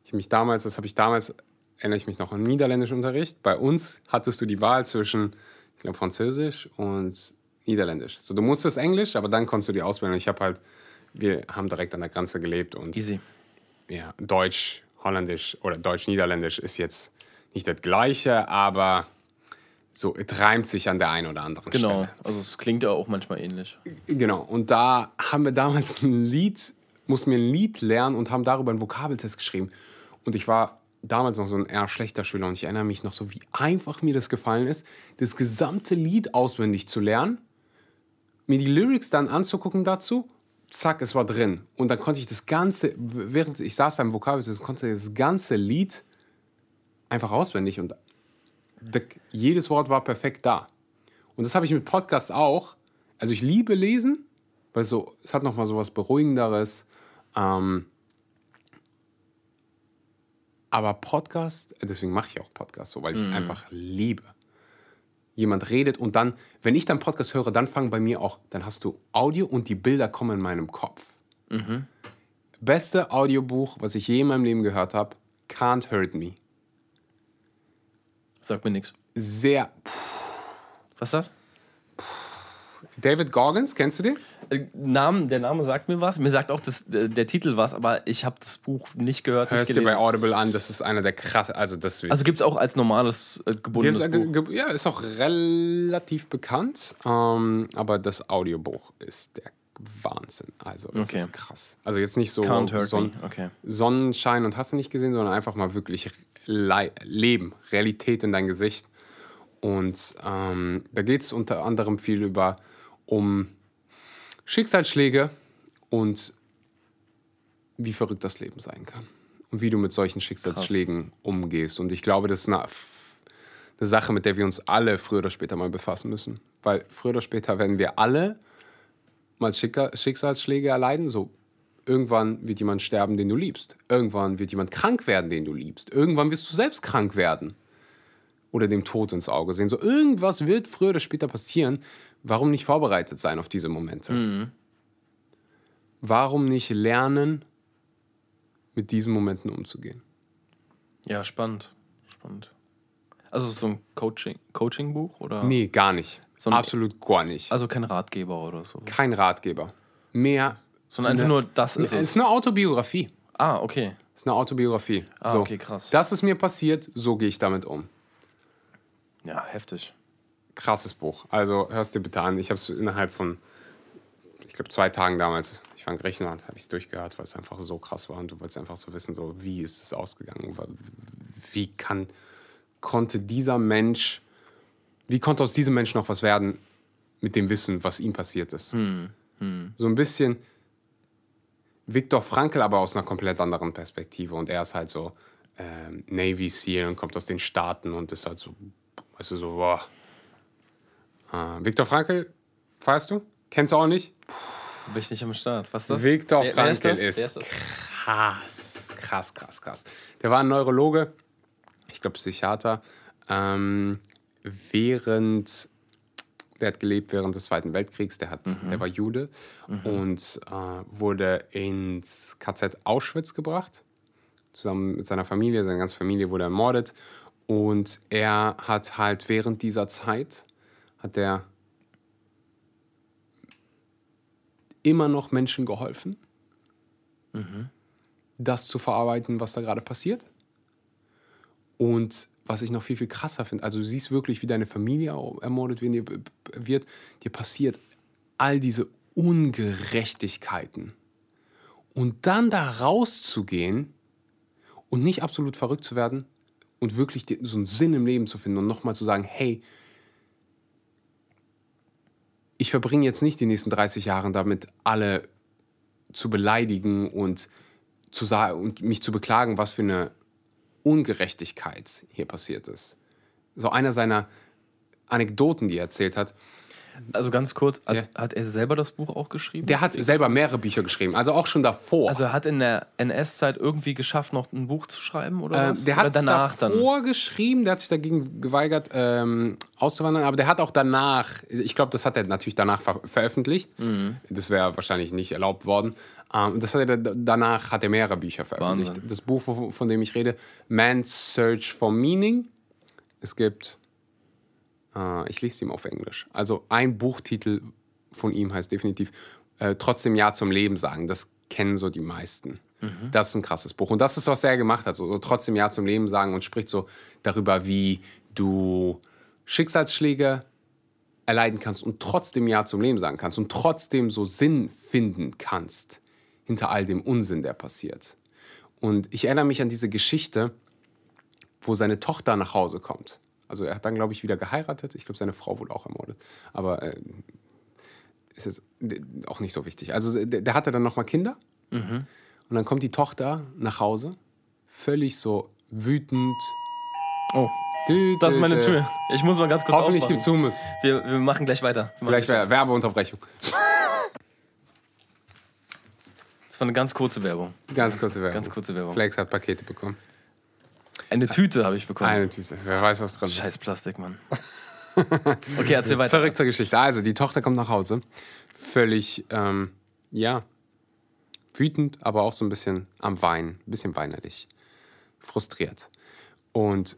Ich mich damals, das habe ich damals, erinnere ich mich noch an Niederländischunterricht. Bei uns hattest du die Wahl zwischen, ich glaube, Französisch und Niederländisch. So, du musstest Englisch, aber dann konntest du die auswählen. Ich habe halt, wir haben direkt an der Grenze gelebt und Easy. ja, Deutsch, Holländisch oder Deutsch-Niederländisch ist jetzt nicht das Gleiche, aber so, es reimt sich an der einen oder anderen Genau. Stelle. Also es klingt ja auch manchmal ähnlich. Genau, und da haben wir damals ein Lied, mussten wir ein Lied lernen und haben darüber einen Vokabeltest geschrieben. Und ich war damals noch so ein eher schlechter Schüler und ich erinnere mich noch so, wie einfach mir das gefallen ist, das gesamte Lied auswendig zu lernen, mir die Lyrics dann anzugucken dazu, zack, es war drin. Und dann konnte ich das ganze, während ich saß da im konnte ich das ganze Lied einfach auswendig und jedes Wort war perfekt da. Und das habe ich mit Podcasts auch. Also ich liebe lesen, weil so, es hat nochmal so was Beruhigenderes. Ähm, aber Podcast, deswegen mache ich auch Podcast so, weil ich es einfach liebe. Jemand redet und dann, wenn ich dann Podcast höre, dann fangen bei mir auch, dann hast du Audio und die Bilder kommen in meinem Kopf. Beste Audiobuch, was ich je in meinem Leben gehört habe, Can't Hurt Me. Sagt mir nichts. Sehr. Was ist das? David Goggins, kennst du den? Äh, Namen, der Name sagt mir was. Mir sagt auch das, äh, der Titel was, aber ich habe das Buch nicht gehört, nicht Hörst dir bei. Audible an, das ist einer der krass, also das Also gibt es auch als normales äh, gebundenes Ge- Buch. ge- Ja, ist auch relativ bekannt, ähm, aber das Audiobuch ist der Wahnsinn. Also es Okay. ist krass. Also jetzt nicht so Son. Okay. Sonnenschein und hast du nicht gesehen, sondern einfach mal wirklich Lei- Leben, Realität in dein Gesicht. Und ähm, da geht es unter anderem viel über um Schicksalsschläge und wie verrückt das Leben sein kann. Und wie du mit solchen Schicksalsschlägen umgehst. Und ich glaube, das ist eine, eine Sache, mit der wir uns alle früher oder später mal befassen müssen. Weil früher oder später werden wir alle mal Schicksalsschläge erleiden. So, irgendwann wird jemand sterben, den du liebst. Irgendwann wird jemand krank werden, den du liebst. Irgendwann wirst du selbst krank werden. Oder dem Tod ins Auge sehen. So, irgendwas wird früher oder später passieren. Warum nicht vorbereitet sein auf diese Momente? Warum nicht lernen, mit diesen Momenten umzugehen? Ja, spannend. Spannend. Also so ein Coaching, Coaching-Buch oder? Nee, gar nicht. So ein- Absolut gar nicht. Also kein Ratgeber oder so. Kein Ratgeber. Mehr. Sondern einfach Ne. nur das ist Es ist eine Autobiografie. Ah, okay. Es ist eine Autobiografie. Ah, so, okay, krass. Das ist mir passiert, so gehe ich damit um. Ja, heftig. Krasses Buch. Also hörst dir bitte an. Ich habe es innerhalb von, ich glaube, zwei Tagen damals, ich war in Griechenland, habe ich es durchgehört, weil es einfach so krass war und du wolltest einfach so wissen, so wie ist es ausgegangen? Wie kann, konnte dieser Mensch, wie konnte aus diesem Menschen noch was werden mit dem Wissen, was ihm passiert ist? Hm, So ein bisschen Viktor Frankl, aber aus einer komplett anderen Perspektive. Und er ist halt so ähm, Navy SEAL und kommt aus den Staaten und ist halt so, weißt du, so, boah. Äh, Viktor Frankl, weißt du? Kennst du auch nicht? Bin ich nicht am Start. Was ist das? Viktor Wer- wer Frankl das? ist, Wer ist das? krass, krass, krass, krass. Der war ein Neurologe, ich glaube Psychiater, ähm, während, der hat gelebt während des Zweiten Weltkriegs, der, hat, Mhm. der war Jude und äh, wurde ins KZ Auschwitz gebracht, zusammen mit seiner Familie, seine ganze Familie wurde ermordet und er hat halt während dieser Zeit, hat er immer noch Menschen geholfen, das zu verarbeiten, was da gerade passiert. Und was ich noch viel, viel krasser finde, also du siehst wirklich, wie deine Familie ermordet wird, dir, passiert all diese Ungerechtigkeiten. Und dann da rauszugehen und nicht absolut verrückt zu werden und wirklich so einen Sinn im Leben zu finden und nochmal zu sagen, hey, ich verbringe jetzt nicht die nächsten 30 Jahre damit, alle zu beleidigen und, zu und mich zu beklagen, was für eine Ungerechtigkeit hier passiert ist. So einer seiner Anekdoten, die er erzählt hat, Also ganz kurz, hat, Ja. hat er selber das Buch auch geschrieben? Der hat selber mehrere Bücher geschrieben, also auch schon davor. also er hat in der NS-Zeit irgendwie geschafft, noch ein Buch zu schreiben oder Ähm, was? der oder hat danach davor geschrieben, der hat sich dagegen geweigert, ähm, auszuwandern, aber der hat auch danach, ich glaube, das hat er natürlich danach ver veröffentlicht. Mhm. Das wäre wahrscheinlich nicht erlaubt worden. Ähm, das hat er, danach hat er mehrere Bücher veröffentlicht. Wahnsinn. Das Buch, von, von dem ich rede, Man's Search for Meaning. Es gibt, äh, ich lese ihn auf Englisch. Also ein Buchtitel von ihm heißt definitiv äh, Trotzdem Ja zum Leben sagen. Das kennen so die meisten. Das ist ein krasses Buch. Und das ist, was er gemacht hat. So trotzdem Ja zum Leben sagen und spricht so darüber, wie du Schicksalsschläge erleiden kannst und trotzdem Ja zum Leben sagen kannst und trotzdem so Sinn finden kannst hinter all dem Unsinn, der passiert. Und ich erinnere mich an diese Geschichte, wo seine Tochter nach Hause kommt. Also er hat dann, glaube ich, wieder geheiratet. Ich glaube, seine Frau wurde auch ermordet. Aber äh, ist jetzt auch nicht so wichtig. Also der, der hatte dann nochmal Kinder. Und dann kommt die Tochter nach Hause, völlig so wütend. Oh, Dü, das ist dü, meine dü. Tür. Ich muss mal ganz kurz Hoffentlich aufmachen. gibt's Hummus. Wir, wir machen gleich weiter. Wir machen Vielleicht wäre Werbeunterbrechung. Das war eine ganz kurze Werbung. Ganz kurze Werbung. Ganz kurze Werbung. Flex hat Pakete bekommen. Eine Tüte habe ich bekommen. Eine Tüte. Wer weiß, was drin Scheiß ist. Plastik, Mann. Okay, erzähl weiter. Zurück zur Geschichte. Also, die Tochter kommt nach Hause. Völlig, ähm, ja, wütend, aber auch so ein bisschen am Weinen. Ein bisschen weinerlich. Frustriert. Und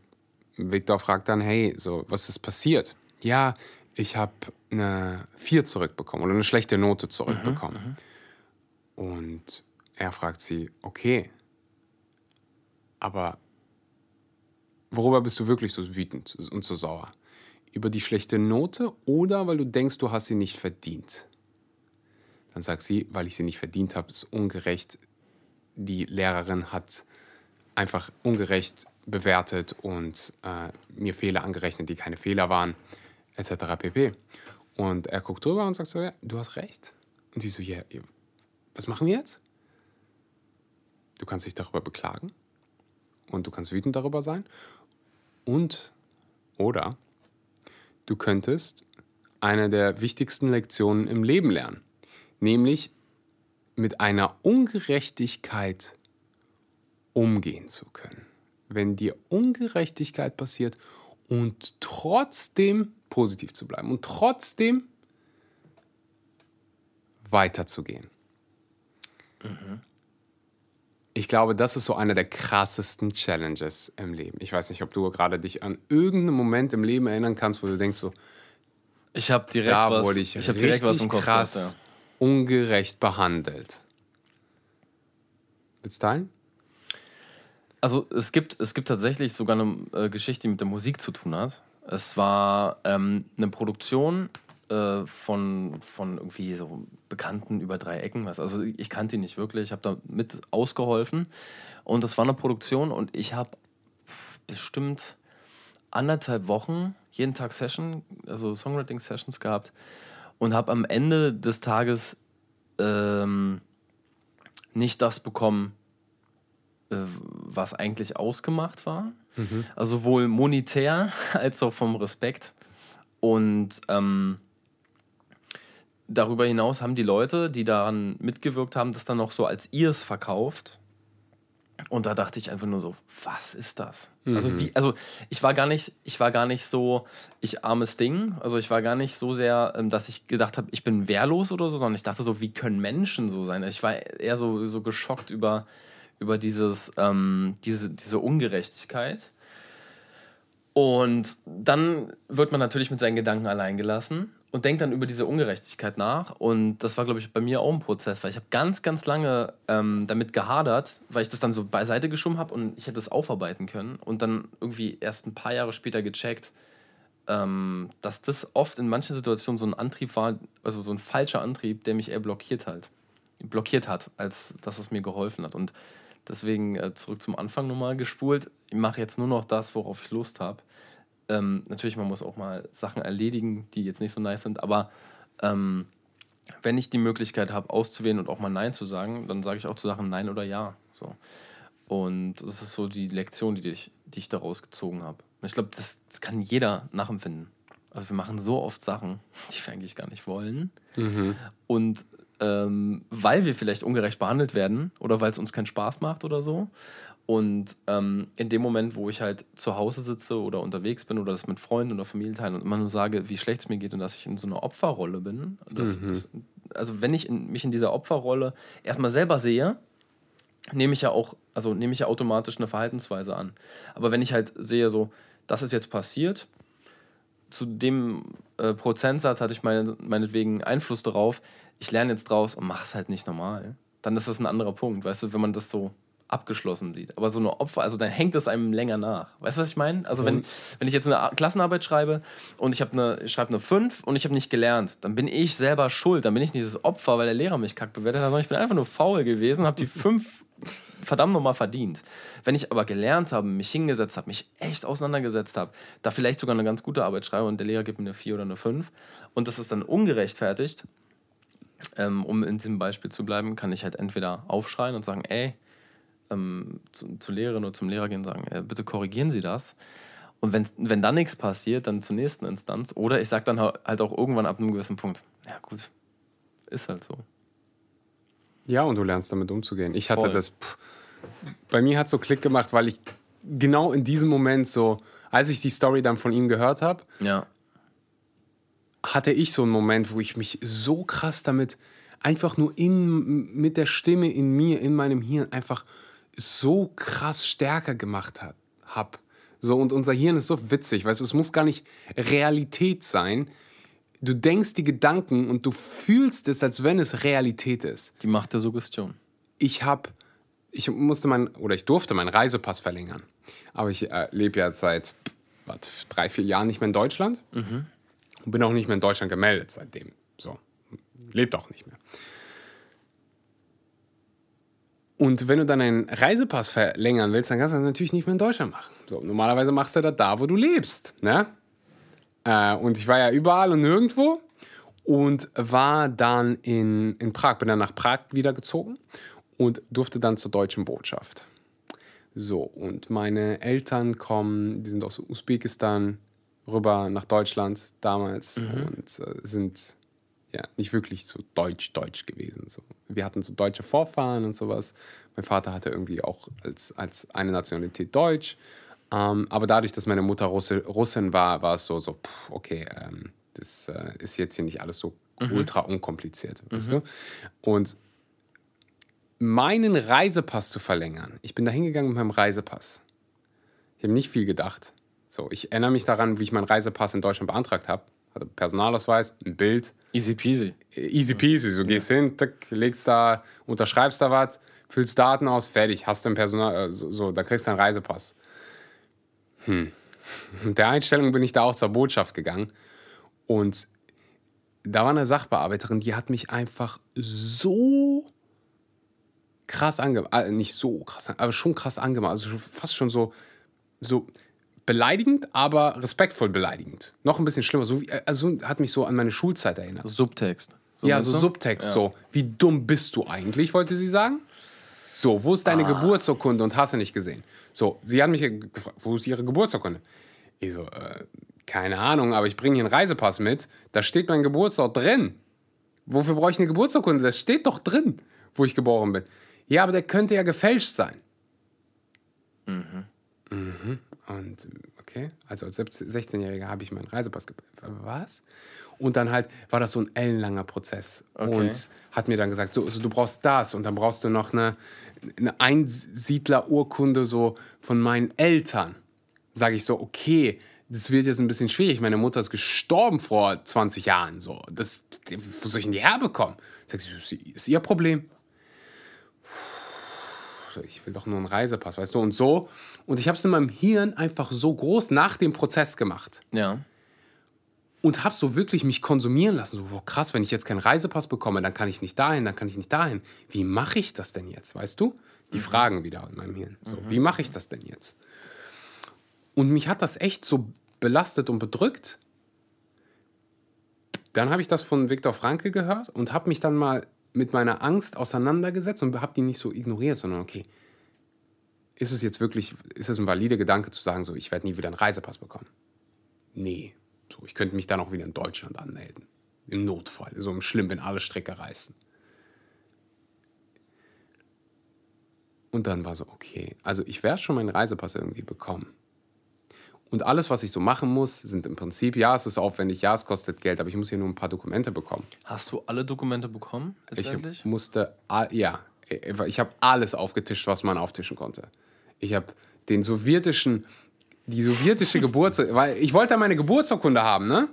Viktor fragt dann, hey, so, was ist passiert? Ja, ich habe eine 4 zurückbekommen oder eine schlechte Note zurückbekommen. Und er fragt sie, okay, aber worüber bist du wirklich so wütend und so sauer? Über die schlechte Note oder weil du denkst, du hast sie nicht verdient? Dann sagt sie, weil ich sie nicht verdient habe, ist ungerecht. Die Lehrerin hat einfach ungerecht bewertet und äh, mir Fehler angerechnet, die keine Fehler waren, etc. pp. Und er guckt drüber und sagt so, ja, du hast recht. Und die so, ja, was machen wir jetzt? Du kannst dich darüber beklagen und du kannst wütend darüber sein. Und, oder, du könntest eine der wichtigsten Lektionen im Leben lernen, nämlich mit einer Ungerechtigkeit umgehen zu können. Wenn dir Ungerechtigkeit passiert und trotzdem positiv zu bleiben und trotzdem weiterzugehen. Ich glaube, das ist so einer der krassesten Challenges im Leben. Ich weiß nicht, ob du gerade dich an irgendeinen Moment im Leben erinnern kannst, wo du denkst, so, Ich habe direkt, da was, wurde ich, ich direkt was im Kopf krass gehabt, ungerecht behandelt. Willst du teilen? Also es gibt, es gibt tatsächlich sogar eine äh, Geschichte, die mit der Musik zu tun hat. Es war ähm, eine Produktion äh, von, von irgendwie so Bekannten über drei Ecken. Was. Also ich kannte ihn nicht wirklich, ich habe da mit ausgeholfen. Und das war eine Produktion und ich habe bestimmt anderthalb Wochen jeden Tag Session, also Songwriting-Sessions gehabt und habe am Ende des Tages ähm, nicht das bekommen, äh, was eigentlich ausgemacht war. Also sowohl monetär als auch vom Respekt. Und ähm, darüber hinaus haben die Leute, die daran mitgewirkt haben, das dann noch so als ihrs verkauft. Und da dachte ich einfach nur so, was ist das? Also wie, also ich war gar nicht, ich war gar nicht so, ich armes Ding. Also ich war gar nicht so sehr, ähm, dass ich gedacht habe, ich bin wehrlos oder so, sondern ich dachte so, wie können Menschen so sein? Ich war eher so, so geschockt über, über dieses, ähm, diese, diese Ungerechtigkeit. Und dann wird man natürlich mit seinen Gedanken allein gelassen und denkt dann über diese Ungerechtigkeit nach. Und das war, glaube ich, bei mir auch ein Prozess, weil ich habe ganz, ganz lange ähm, damit gehadert, weil ich das dann so beiseite geschoben habe und ich hätte es aufarbeiten können. Und dann irgendwie erst ein paar Jahre später gecheckt, ähm, dass das oft in manchen Situationen so ein Antrieb war, also so ein falscher Antrieb, der mich eher blockiert halt, blockiert hat, als dass es mir geholfen hat. Und deswegen äh, zurück zum Anfang nochmal gespult. Ich mache jetzt nur noch das, worauf ich Lust habe. Ähm, natürlich, man muss auch mal Sachen erledigen, die jetzt nicht so nice sind, aber ähm, wenn ich die Möglichkeit habe, auszuwählen und auch mal Nein zu sagen, dann sage ich auch zu Sachen Nein oder Ja. So. Und das ist so die Lektion, die ich, die ich daraus gezogen habe. Ich glaube, das, das kann jeder nachempfinden. Also wir machen so oft Sachen, die wir eigentlich gar nicht wollen. Und ähm, weil wir vielleicht ungerecht behandelt werden oder weil es uns keinen Spaß macht oder so. Und ähm, in dem Moment, wo ich halt zu Hause sitze oder unterwegs bin oder das mit Freunden oder Familie teile und immer nur sage, wie schlecht es mir geht und dass ich in so einer Opferrolle bin, das, das, also wenn ich in, mich in dieser Opferrolle erstmal selber sehe, nehme ich ja auch, also nehme ich ja automatisch eine Verhaltensweise an. Aber wenn ich halt sehe, so, das ist jetzt passiert, zu dem äh, Prozentsatz hatte ich meine, meinetwegen Einfluss darauf, ich lerne jetzt draus und mache es halt nicht normal, dann ist das ein anderer Punkt, weißt du, wenn man das so abgeschlossen sieht. Aber so eine Opfer, also dann hängt es einem länger nach. Weißt du, was ich meine? Also wenn, wenn ich jetzt eine Klassenarbeit schreibe und ich habe eine, ich schreibe eine 5 und ich habe nicht gelernt, dann bin ich selber schuld. Dann bin ich nicht das Opfer, weil der Lehrer mich kack bewertet hat, sondern ich bin einfach nur faul gewesen, habe die 5 verdammt nochmal verdient. Wenn ich aber gelernt habe, mich hingesetzt habe, mich echt auseinandergesetzt habe, da vielleicht sogar eine ganz gute Arbeit schreibe und der Lehrer gibt mir eine 4 oder eine 5 und das ist dann ungerechtfertigt, ähm, um in diesem Beispiel zu bleiben, kann ich halt entweder aufschreien und sagen, ey, ähm, zu, zur Lehrerin oder zum Lehrer gehen und sagen, äh, bitte korrigieren Sie das. Und wenn's, wenn dann nichts passiert, dann zur nächsten Instanz. Oder ich sage dann halt auch irgendwann ab einem gewissen Punkt, ja gut, ist halt so. Ja, und du lernst damit umzugehen. Ich hatte Voll. das. Pff, bei mir hat so Klick gemacht, weil ich genau in diesem Moment so, als ich die Story dann von ihm gehört habe, Ja, hatte ich so einen Moment, wo ich mich so krass damit einfach nur in, mit der Stimme in mir, in meinem Hirn einfach so krass stärker gemacht hat, hab. So, und unser Hirn ist so witzig, weißt du, es muss gar nicht Realität sein. Du denkst die Gedanken und du fühlst es, als wenn es Realität ist. die Macht der Suggestion. ich habe, ich musste mein, oder ich durfte meinen Reisepass verlängern. Aber ich äh, lebe ja seit was, drei, vier Jahren nicht mehr in Deutschland. Und bin auch nicht mehr in Deutschland gemeldet seitdem. So, lebt auch nicht mehr. Und wenn du dann einen Reisepass verlängern willst, dann kannst du das natürlich nicht mehr in Deutschland machen. So, normalerweise machst du das da, wo du lebst. Ne? Äh, und ich war ja überall und nirgendwo und war dann in, in Prag, bin dann nach Prag wiedergezogen und durfte dann zur deutschen Botschaft. So, und meine Eltern kommen, die sind aus Usbekistan rüber nach Deutschland damals und äh, sind ja nicht wirklich so deutsch-deutsch gewesen. So. Wir hatten so deutsche Vorfahren und sowas. Mein Vater hatte irgendwie auch als, als eine Nationalität Deutsch. Ähm, aber dadurch, dass meine Mutter Russe, Russin war, war es so, so pff, okay, ähm, das äh, ist jetzt hier nicht alles so ultra unkompliziert. Weißt du? Und meinen Reisepass zu verlängern, ich bin da hingegangen mit meinem Reisepass. Ich habe nicht viel gedacht. So, ich erinnere mich daran, wie ich meinen Reisepass in Deutschland beantragt habe. Hatte Personalausweis, ein Bild, Easy peasy. easy peasy. Du gehst hin, tick, legst da, unterschreibst da was, füllst Daten aus, fertig, hast ein Personal, äh, so, so, dann kriegst du einen Reisepass. Hm. Mit der Einstellung bin ich da auch zur Botschaft gegangen und da war eine Sachbearbeiterin, die hat mich einfach so krass angemacht, äh, nicht so krass, aber schon krass angemacht, also fast schon so, so beleidigend, aber respektvoll beleidigend. Noch ein bisschen schlimmer, so wie, also hat mich so an meine Schulzeit erinnert. Subtext. Ja, meinst so du? Subtext, so. Wie dumm bist du eigentlich, wollte sie sagen? So, wo ist deine Geburtsurkunde und hast du nicht gesehen? So, sie hat mich gefragt, wo ist ihre Geburtsurkunde? Ich so, äh, keine Ahnung, aber ich bringe hier einen Reisepass mit, da steht mein Geburtsort drin. Wofür brauche ich eine Geburtsurkunde? Das steht doch drin, wo ich geboren bin. Ja, aber der könnte ja gefälscht sein. Mhm. Und okay, also als 17 16-Jähriger habe ich meinen Reisepass Was? Und dann halt war das so ein ellenlanger Prozess. Okay. Und hat mir dann gesagt, so, so, du brauchst das und dann brauchst du noch eine, eine Einsiedlerurkunde so von meinen Eltern. Sage ich so, okay, das wird jetzt ein bisschen schwierig. Meine Mutter ist gestorben vor 20 Jahren. So. Das, wo soll ich denn die herbekommen? Sag ich, ist ihr Problem? Ich will doch nur einen Reisepass, weißt du, und so. Und ich habe es in meinem Hirn einfach so groß nach dem Prozess gemacht Ja. und habe so wirklich mich konsumieren lassen. So, boah, krass, wenn ich jetzt keinen Reisepass bekomme, dann kann ich nicht dahin, dann kann ich nicht dahin. Wie mache ich das denn jetzt, weißt du? Die Fragen wieder in meinem Hirn. So, wie mache ich das denn jetzt? Und mich hat das echt so belastet und bedrückt. Dann habe ich das von Viktor Frankl gehört und habe mich dann mal mit meiner Angst auseinandergesetzt und habe die nicht so ignoriert, sondern okay, ist es jetzt wirklich, ist es ein valider Gedanke zu sagen, so, ich werde nie wieder einen Reisepass bekommen? Nee. So, ich könnte mich dann auch wieder in Deutschland anmelden. Im Notfall. So im Schlimm, wenn alle Strecke reißen. Und dann war so, okay, also ich werde schon meinen Reisepass irgendwie bekommen. Und alles, was ich so machen muss, sind im Prinzip, ja, es ist aufwendig, ja, es kostet Geld, aber ich muss hier nur ein paar Dokumente bekommen. Hast du alle Dokumente bekommen? Ich musste, ja, ich habe alles aufgetischt, was man auftischen konnte. Ich habe den sowjetischen, die sowjetische Geburtsurkunde, weil ich wollte meine Geburtsurkunde haben, ne?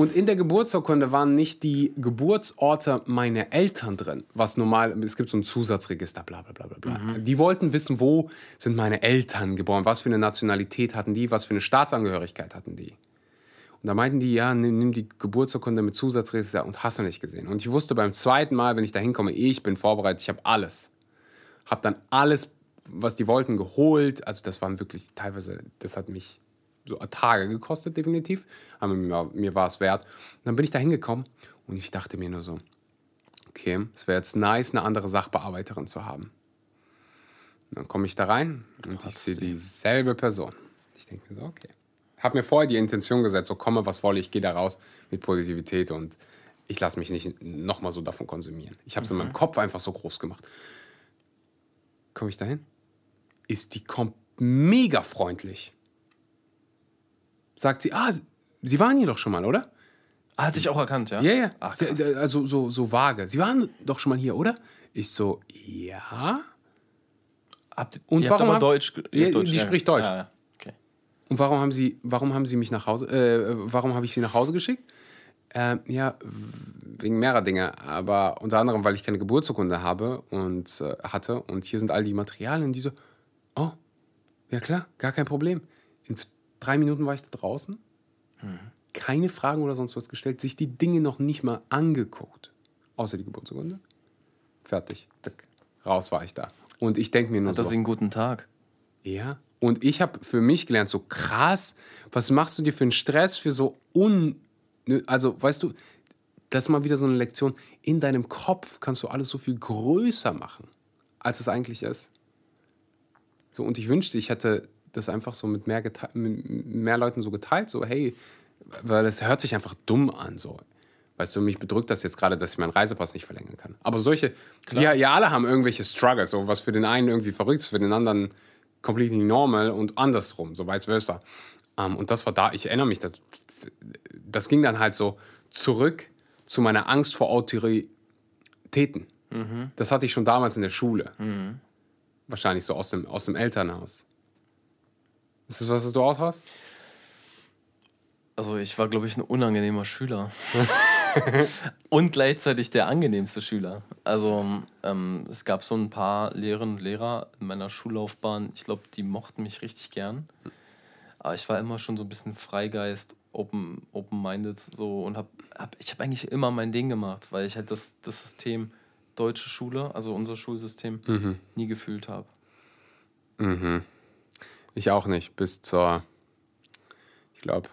Und in der Geburtsurkunde waren nicht die Geburtsorte meiner Eltern drin, was normal, es gibt so ein Zusatzregister, bla bla bla bla. Mhm. Die wollten wissen, wo sind meine Eltern geboren, was für eine Nationalität hatten die, was für eine Staatsangehörigkeit hatten die. Und da meinten die, ja, nimm, nimm die Geburtsurkunde mit Zusatzregister und hast du nicht gesehen. Und ich wusste beim zweiten Mal, wenn ich da hinkomme, ich bin vorbereitet, ich habe alles. Habe dann alles, was die wollten, geholt. Also das waren wirklich teilweise, das hat mich so Tage gekostet, definitiv. Aber mir, mir war es wert. Und dann bin ich da hingekommen und ich dachte mir nur so, okay, es wäre jetzt nice, eine andere Sachbearbeiterin zu haben. Und dann komme ich da rein und Krass, ich sehe dieselbe Person. Ich denke mir so, okay. Habe mir vorher die Intention gesetzt, so komme, was wolle, ich gehe da raus mit Positivität und ich lasse mich nicht nochmal so davon konsumieren. Ich habe es mhm. in meinem Kopf einfach so groß gemacht. Komme ich da hin? Ist die mega freundlich sagt sie, ah, Sie waren hier doch schon mal, oder? Ah, hatte ich auch erkannt, ja? Ja, ja. Ach, also so, so vage. Sie waren doch schon mal hier, oder? Ich so, ja. Habt, und warum haben, Deutsch, ja, Deutsch, Die ja. spricht Deutsch. Ja, okay. Und warum haben Sie, warum haben Sie mich nach Hause, äh, warum habe ich Sie nach Hause geschickt? Äh, ja, wegen mehrerer Dinge, aber unter anderem, weil ich keine Geburtsurkunde habe und äh, hatte und hier sind all die Materialien die so, oh, ja klar, gar kein Problem. In Drei Minuten war ich da draußen. Mhm. Keine Fragen oder sonst was gestellt. Sich die Dinge noch nicht mal angeguckt. Außer die Geburtsurkunde. Fertig. Raus war ich da. Und ich denke mir nur Hat so. das einen guten Tag? Ja. Und ich habe für mich gelernt, so krass, was machst du dir für einen Stress, für so un. Ne, also, weißt du, das ist mal wieder so eine Lektion. In deinem Kopf kannst du alles so viel größer machen, als es eigentlich ist. So, und ich wünschte, ich hätte das einfach so mit mehr, mit mehr Leuten so geteilt, so hey, weil es hört sich einfach dumm an, so. Weißt du, mich bedrückt das jetzt gerade, dass ich meinen Reisepass nicht verlängern kann. Aber solche, ja, ja, alle haben irgendwelche Struggles, so was für den einen irgendwie verrückt ist, für den anderen completely normal und andersrum, so vice versa. Um, ähm, und das war da, ich erinnere mich, das, das ging dann halt so zurück zu meiner Angst vor Autoritäten. Mhm. Das hatte ich schon damals in der Schule. Mhm. Wahrscheinlich so aus dem, aus dem Elternhaus. Ist das was, was du auch hast? Also ich war, glaube ich, ein unangenehmer Schüler. und gleichzeitig der angenehmste Schüler. Also ähm, es gab so ein paar Lehrerinnen und Lehrer in meiner Schullaufbahn, ich glaube, die mochten mich richtig gern. Aber ich war immer schon so ein bisschen Freigeist, open, open-minded so und hab, hab ich habe eigentlich immer mein Ding gemacht, weil ich halt das, das System deutsche Schule, also unser Schulsystem, mhm. nie gefühlt habe. Mhm. Ich auch nicht. Bis zur, ich glaube,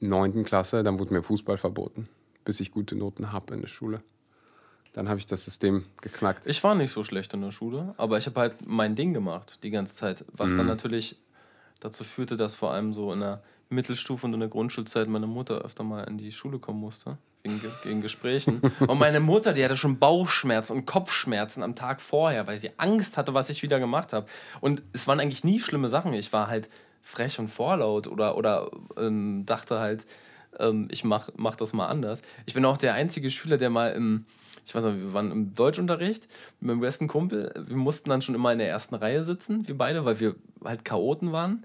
neunten Klasse. Dann wurde mir Fußball verboten, bis ich gute Noten habe in der Schule. Dann habe ich das System geknackt. Ich war nicht so schlecht in der Schule, aber ich habe halt mein Ding gemacht die ganze Zeit. Was mhm. dann natürlich dazu führte, dass vor allem so in der Mittelstufe und in der Grundschulzeit meine Mutter öfter mal in die Schule kommen musste wegen, Gesprächen. Und meine Mutter, die hatte schon Bauchschmerzen und Kopfschmerzen am Tag vorher, weil sie Angst hatte, was ich wieder gemacht habe. Und es waren eigentlich nie schlimme Sachen. Ich war halt frech und vorlaut oder, oder ähm, dachte halt, ähm, ich mach, mach das mal anders. Ich bin auch der einzige Schüler, der mal im, ich weiß nicht, wir waren im Deutschunterricht mit meinem besten Kumpel. Wir mussten dann schon immer in der ersten Reihe sitzen, wir beide, weil wir halt Chaoten waren.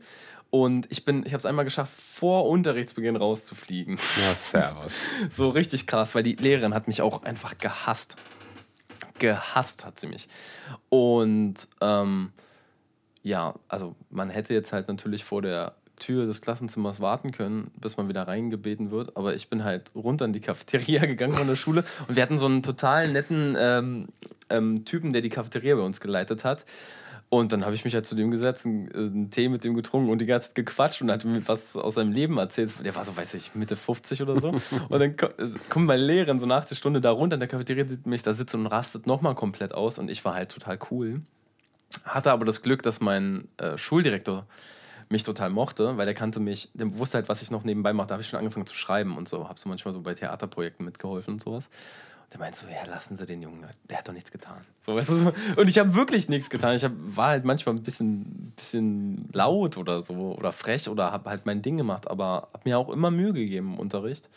Und ich bin, ich habe es einmal geschafft, vor Unterrichtsbeginn rauszufliegen. Ja, servus. so richtig krass, weil die Lehrerin hat mich auch einfach gehasst. Gehasst hat sie mich. Und ähm, ja, also man hätte jetzt halt natürlich vor der Tür des Klassenzimmers warten können, bis man wieder reingebeten wird. Aber ich bin halt runter in die Cafeteria gegangen von der Schule und wir hatten so einen total netten ähm, ähm, Typen, der die Cafeteria bei uns geleitet hat. Und dann habe ich mich halt zu dem gesetzt, einen, äh, einen, Tee mit dem getrunken und die ganze Zeit gequatscht und hat mir was aus seinem Leben erzählt. Der war so, weiß ich, Mitte 50 oder so. und dann äh, kommt meine Lehrerin so nach der Stunde da runter in der Cafeteria, sieht mich da sitzen und rastet nochmal komplett aus. Und ich war halt total cool. Hatte aber das Glück, dass mein äh, Schuldirektor mich total mochte, weil der kannte mich, der wusste halt, was ich noch nebenbei mache. Da habe ich schon angefangen zu schreiben und so. Habe so manchmal so bei Theaterprojekten mitgeholfen und sowas. Der meint so, ja, lassen Sie den Jungen, der hat doch nichts getan. So, weißt du, so. Und ich habe wirklich nichts getan. Ich hab, war halt manchmal ein bisschen, bisschen laut oder so oder frech oder habe halt mein Ding gemacht, aber habe mir auch immer Mühe gegeben im Unterricht.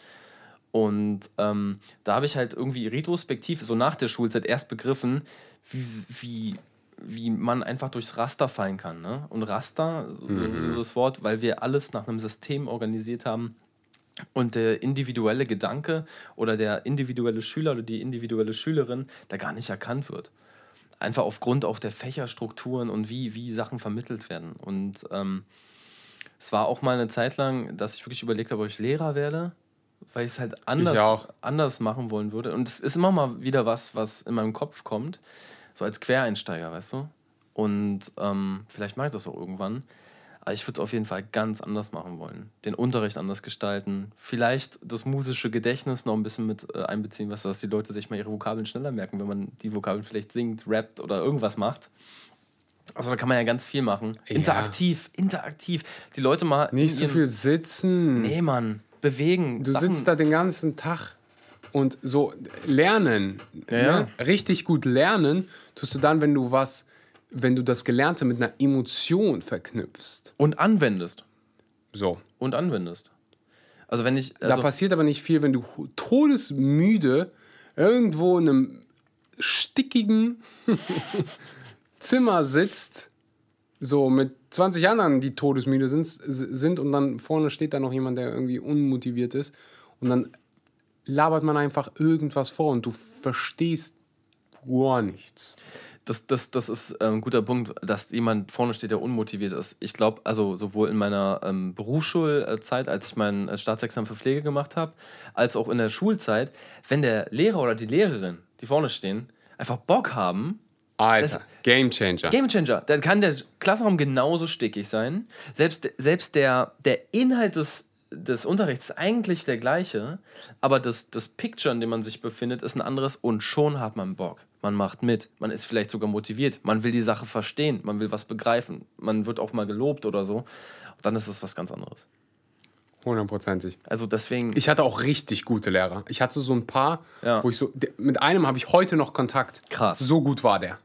Und ähm, da habe ich halt irgendwie retrospektiv, so nach der Schulzeit, erst begriffen, wie, wie, wie man einfach durchs Raster fallen kann. Ne? Und Raster, mhm. so das Wort, weil wir alles nach einem System organisiert haben, und der individuelle Gedanke oder der individuelle Schüler oder die individuelle Schülerin da gar nicht erkannt wird. Einfach aufgrund auch der Fächerstrukturen und wie, wie Sachen vermittelt werden. Und ähm, es war auch mal eine Zeit lang, dass ich wirklich überlegt habe, ob ich Lehrer werde, weil ich es halt anders, anders machen wollen würde. Und es ist immer mal wieder was, was in meinem Kopf kommt, so als Quereinsteiger, weißt du? Und ähm, vielleicht mache ich das auch irgendwann. Aber ich würde es auf jeden Fall ganz anders machen wollen. Den Unterricht anders gestalten. Vielleicht das musische Gedächtnis noch ein bisschen mit äh, einbeziehen, was dass die Leute sich mal ihre Vokabeln schneller merken, wenn man die Vokabeln vielleicht singt, rappt oder irgendwas macht. Also da kann man ja ganz viel machen. Ja. Interaktiv, interaktiv. Die Leute mal. Nicht so viel sitzen. Nee, Mann. Bewegen. Du Sachen. sitzt da den ganzen Tag und so lernen. Ja, ne? ja. Richtig gut lernen tust du dann, wenn du was wenn du das Gelernte mit einer Emotion verknüpfst. Und anwendest. So. Und anwendest. Also wenn ich. Also da passiert aber nicht viel, wenn du todesmüde irgendwo in einem stickigen Zimmer sitzt, so mit 20 anderen, die todesmüde sind, sind und dann vorne steht da noch jemand, der irgendwie unmotiviert ist und dann labert man einfach irgendwas vor und du verstehst gar nichts das, das, das ist äh, ein guter Punkt, dass jemand vorne steht, der unmotiviert ist. Ich glaube, also sowohl in meiner ähm, Berufsschulzeit, als ich mein äh, Staatsexamen für Pflege gemacht habe, als auch in der Schulzeit, wenn der Lehrer oder die Lehrerin, die vorne stehen, einfach Bock haben. Alter, Game Changer. Game Changer. Dann kann der Klassenraum genauso stickig sein. Selbst, selbst der, der Inhalt des, des Unterrichts ist eigentlich der gleiche, aber das, das Picture, in dem man sich befindet, ist ein anderes und schon hat man Bock man macht mit, man ist vielleicht sogar motiviert, man will die Sache verstehen, man will was begreifen, man wird auch mal gelobt oder so. Dann ist es was ganz anderes. Hundertprozentig. Also deswegen. Ich hatte auch richtig gute Lehrer. Ich hatte so ein paar, ja. wo ich so. Mit einem habe ich heute noch Kontakt. Krass. So gut war der.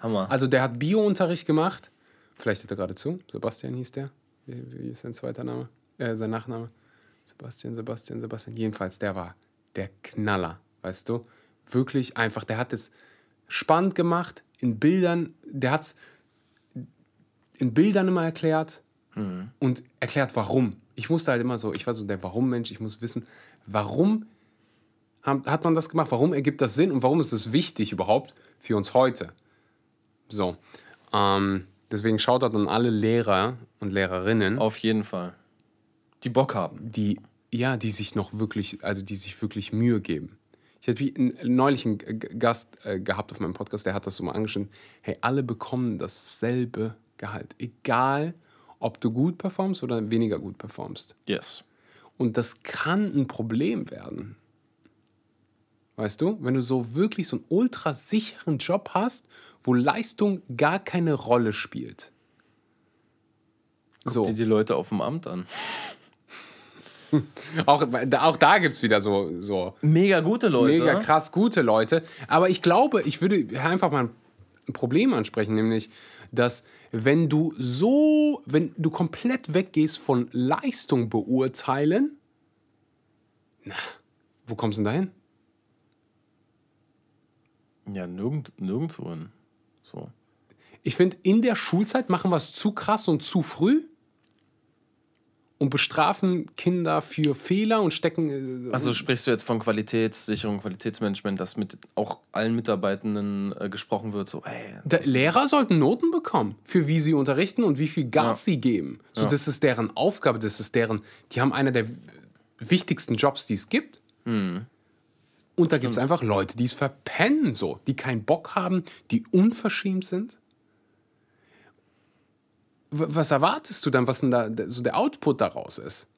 Hammer. Also der hat Bio-Unterricht gemacht. Vielleicht hört er gerade zu. Sebastian hieß der. Wie, wie ist sein zweiter Name? Äh, sein Nachname. Sebastian, Sebastian, Sebastian. Jedenfalls, der war der Knaller, weißt du? Wirklich einfach. Der hat es spannend gemacht, in Bildern, der hat es in Bildern immer erklärt mhm. und erklärt, warum. Ich musste halt immer so, ich war so der Warum-Mensch, ich muss wissen, warum hat man das gemacht, warum ergibt das Sinn und warum ist das wichtig überhaupt für uns heute. So, ähm, deswegen schaut an alle Lehrer und Lehrerinnen. Auf jeden Fall. Die Bock haben. Die, ja, die sich noch wirklich, also die sich wirklich Mühe geben. Ich hatte neulich einen Gast äh, gehabt auf meinem Podcast, der hat das so mal angeschnitten. Hey, alle bekommen dasselbe Gehalt. Egal, ob du gut performst oder weniger gut performst. Yes. Und das kann ein Problem werden. Weißt du, wenn du so wirklich so einen ultra sicheren Job hast, wo Leistung gar keine Rolle spielt. Guck so. dir die Leute auf dem Amt an. auch, auch da gibt es wieder so, so. Mega gute Leute. Mega krass gute Leute. Aber ich glaube, ich würde einfach mal ein Problem ansprechen, nämlich, dass wenn du so, wenn du komplett weggehst von Leistung beurteilen, na, wo kommst du denn dahin? Ja, nirgend, nirgendwo hin. So. Ich finde, in der Schulzeit machen wir es zu krass und zu früh und bestrafen Kinder für Fehler und stecken. Äh, also sprichst du jetzt von Qualitätssicherung, Qualitätsmanagement, dass mit auch allen Mitarbeitenden äh, gesprochen wird, so, ey. Lehrer sollten Noten bekommen, für wie sie unterrichten und wie viel Gas ja. sie geben. So, ja. das ist deren Aufgabe, das ist deren, die haben einer der wichtigsten Jobs, die es gibt. Mhm. Und da gibt es einfach Leute, die es verpennen, so, die keinen Bock haben, die unverschämt sind was erwartest du dann, was denn da so der Output daraus ist?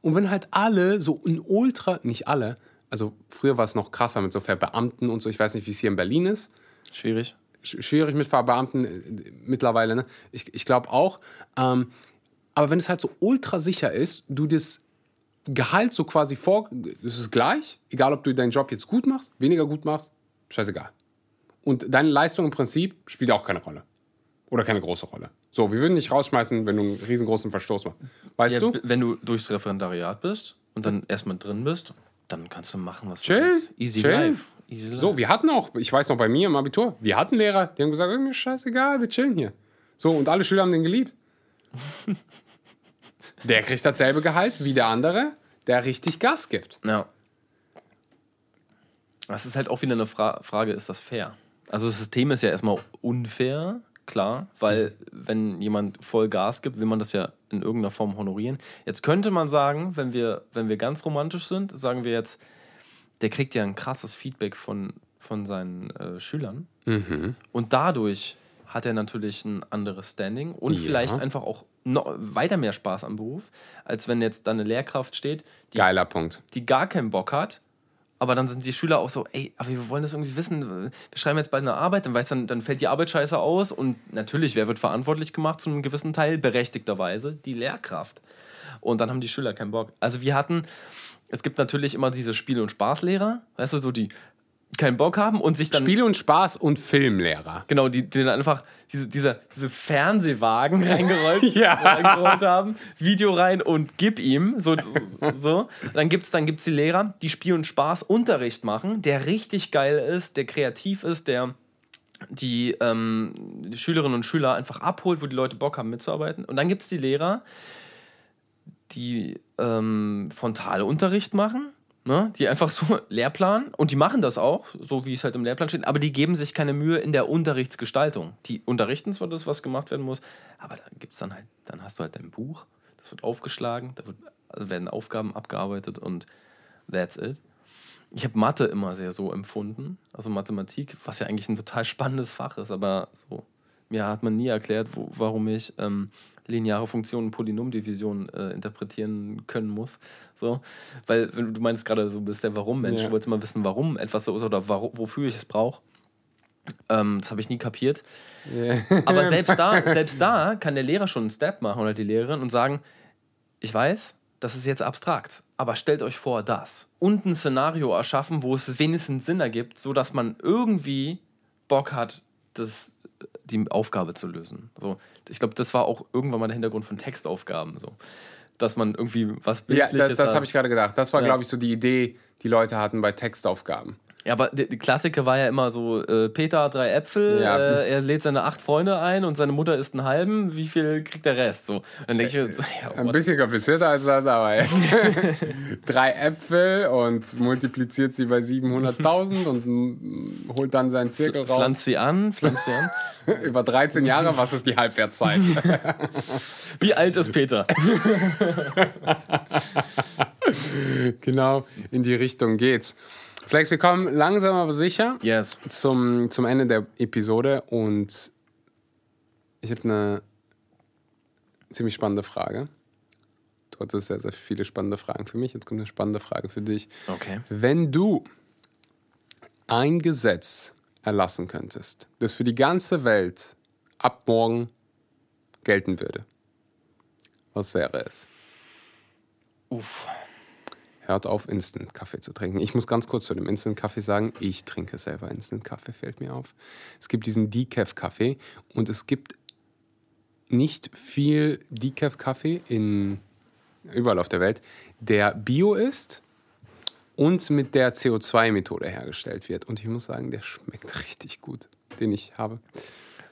Und wenn halt alle so ein Ultra, nicht alle, also früher war es noch krasser mit so Verbeamten und so, ich weiß nicht, wie es hier in Berlin ist. Schwierig. Schwierig mit Verbeamten äh, mittlerweile, ne? Ich, ich glaube auch. Ähm, Aber wenn es halt so ultra sicher ist, du das Gehalt so quasi vor, das ist gleich, egal ob du deinen Job jetzt gut machst, weniger gut machst, scheißegal. Und deine Leistung im Prinzip spielt auch keine Rolle. Oder keine große Rolle. So, wir würden dich rausschmeißen, wenn du einen riesengroßen Verstoß machst. Weißt Ja, du? Wenn du durchs Referendariat bist und dann erstmal drin bist, dann kannst du machen, was Chill, du willst. Easy chill. life. Easy life. So, wir hatten auch, ich weiß noch bei mir im Abitur, wir hatten Lehrer, die haben gesagt, "Ey, mir ist scheißegal, wir chillen hier. So, und alle Schüler haben den geliebt. der kriegt dasselbe Gehalt wie der andere, der richtig Gas gibt. Ja. Das ist halt auch wieder eine Fra Frage, ist das fair? Also das System ist ja erstmal unfair, klar, weil wenn jemand voll Gas gibt, will man das ja in irgendeiner Form honorieren. Jetzt könnte man sagen, wenn wir, wenn wir ganz romantisch sind, sagen wir jetzt, der kriegt ja ein krasses Feedback von, von seinen äh, Schülern und dadurch hat er natürlich ein anderes Standing und Ja. vielleicht einfach auch noch weiter mehr Spaß am Beruf, als wenn jetzt da eine Lehrkraft steht, die Geiler Punkt. die gar keinen Bock hat. Aber dann sind die Schüler auch so, ey, aber wir wollen das irgendwie wissen. Wir schreiben jetzt bald eine Arbeit, dann weiß dann, dann fällt die Arbeit scheiße aus. Und natürlich, wer wird verantwortlich gemacht zu einem gewissen Teil? Berechtigterweise die Lehrkraft. Und dann haben die Schüler keinen Bock. Also wir hatten, es gibt natürlich immer diese Spiel- und Spaßlehrer, weißt du, so die keinen Bock haben und sich dann Spiele und Spaß und Filmlehrer. Genau, die, die dann einfach diese, diese, diese Fernsehwagen reingerollt, Ja. reingerollt haben, Video rein und gib ihm. So, so. Dann gibt es dann gibt's die Lehrer, die Spiel- und Spaß-Unterricht machen, der richtig geil ist, der kreativ ist, der die, ähm, die Schülerinnen und Schüler einfach abholt, wo die Leute Bock haben mitzuarbeiten. Und dann gibt es die Lehrer, die ähm, Frontalunterricht machen, ne? die einfach so Lehrplan und die machen das auch, so wie es halt im Lehrplan steht, aber die geben sich keine Mühe in der Unterrichtsgestaltung. Die unterrichten zwar das, was gemacht werden muss, aber dann gibt's dann halt, dann hast du halt dein Buch, das wird aufgeschlagen, da wird, werden Aufgaben abgearbeitet und that's it. Ich habe Mathe immer sehr so empfunden, also Mathematik, was ja eigentlich ein total spannendes Fach ist, aber so, mir hat man nie erklärt, wo, warum ich ähm, lineare Funktionen, Polynomdivision äh, interpretieren können muss. So, weil wenn du meinst gerade, so bist der Warum-Mensch, Ja. du wolltest mal wissen, warum etwas so ist oder warum, wofür ich es brauche. Ähm, das habe ich nie kapiert. Aber selbst da, selbst da kann der Lehrer schon einen Step machen oder die Lehrerin und sagen, ich weiß, das ist jetzt abstrakt, aber stellt euch vor, das. Und ein Szenario erschaffen, wo es wenigstens Sinn ergibt, sodass man irgendwie Bock hat, das, die Aufgabe zu lösen. So, ich glaube, das war auch irgendwann mal der Hintergrund von Textaufgaben. So. Dass man irgendwie was Ja, Bildliches das, das hat. habe ich gerade gedacht. Das war, Ja. glaube ich, so die Idee, die Leute hatten bei Textaufgaben. Ja, aber die, die Klassiker war ja immer so, äh, Peter hat drei Äpfel, Ja. äh, er lädt seine acht Freunde ein und seine Mutter isst einen halben, wie viel kriegt der Rest? So. Dann denke ich mir, so, ja, Ein what? bisschen komplizierter als das, aber drei Äpfel und multipliziert sie bei 700.000 und holt dann seinen Zirkel raus. pflanzt sie an, pflanzt sie an. Über 13 Jahre, was ist die Halbwertszeit? Wie alt ist Peter? genau, in die Richtung geht's. Flex, wir kommen langsam aber sicher Yes. zum, zum Ende der Episode und ich habe eine ziemlich spannende Frage. Du hattest sehr, sehr viele spannende Fragen für mich. Jetzt kommt eine spannende Frage für dich. Okay. Wenn du ein Gesetz erlassen könntest, das für die ganze Welt ab morgen gelten würde, was wäre es? Uff. Hört auf, Instant-Kaffee zu trinken. Ich muss ganz kurz zu dem Instant-Kaffee sagen, ich trinke selber Instant-Kaffee, fällt mir auf. Es gibt diesen Decaf-Kaffee und es gibt nicht viel Decaf-Kaffee in überall auf der Welt, der bio ist und mit der CO2-Methode hergestellt wird. Und ich muss sagen, der schmeckt richtig gut, den ich habe.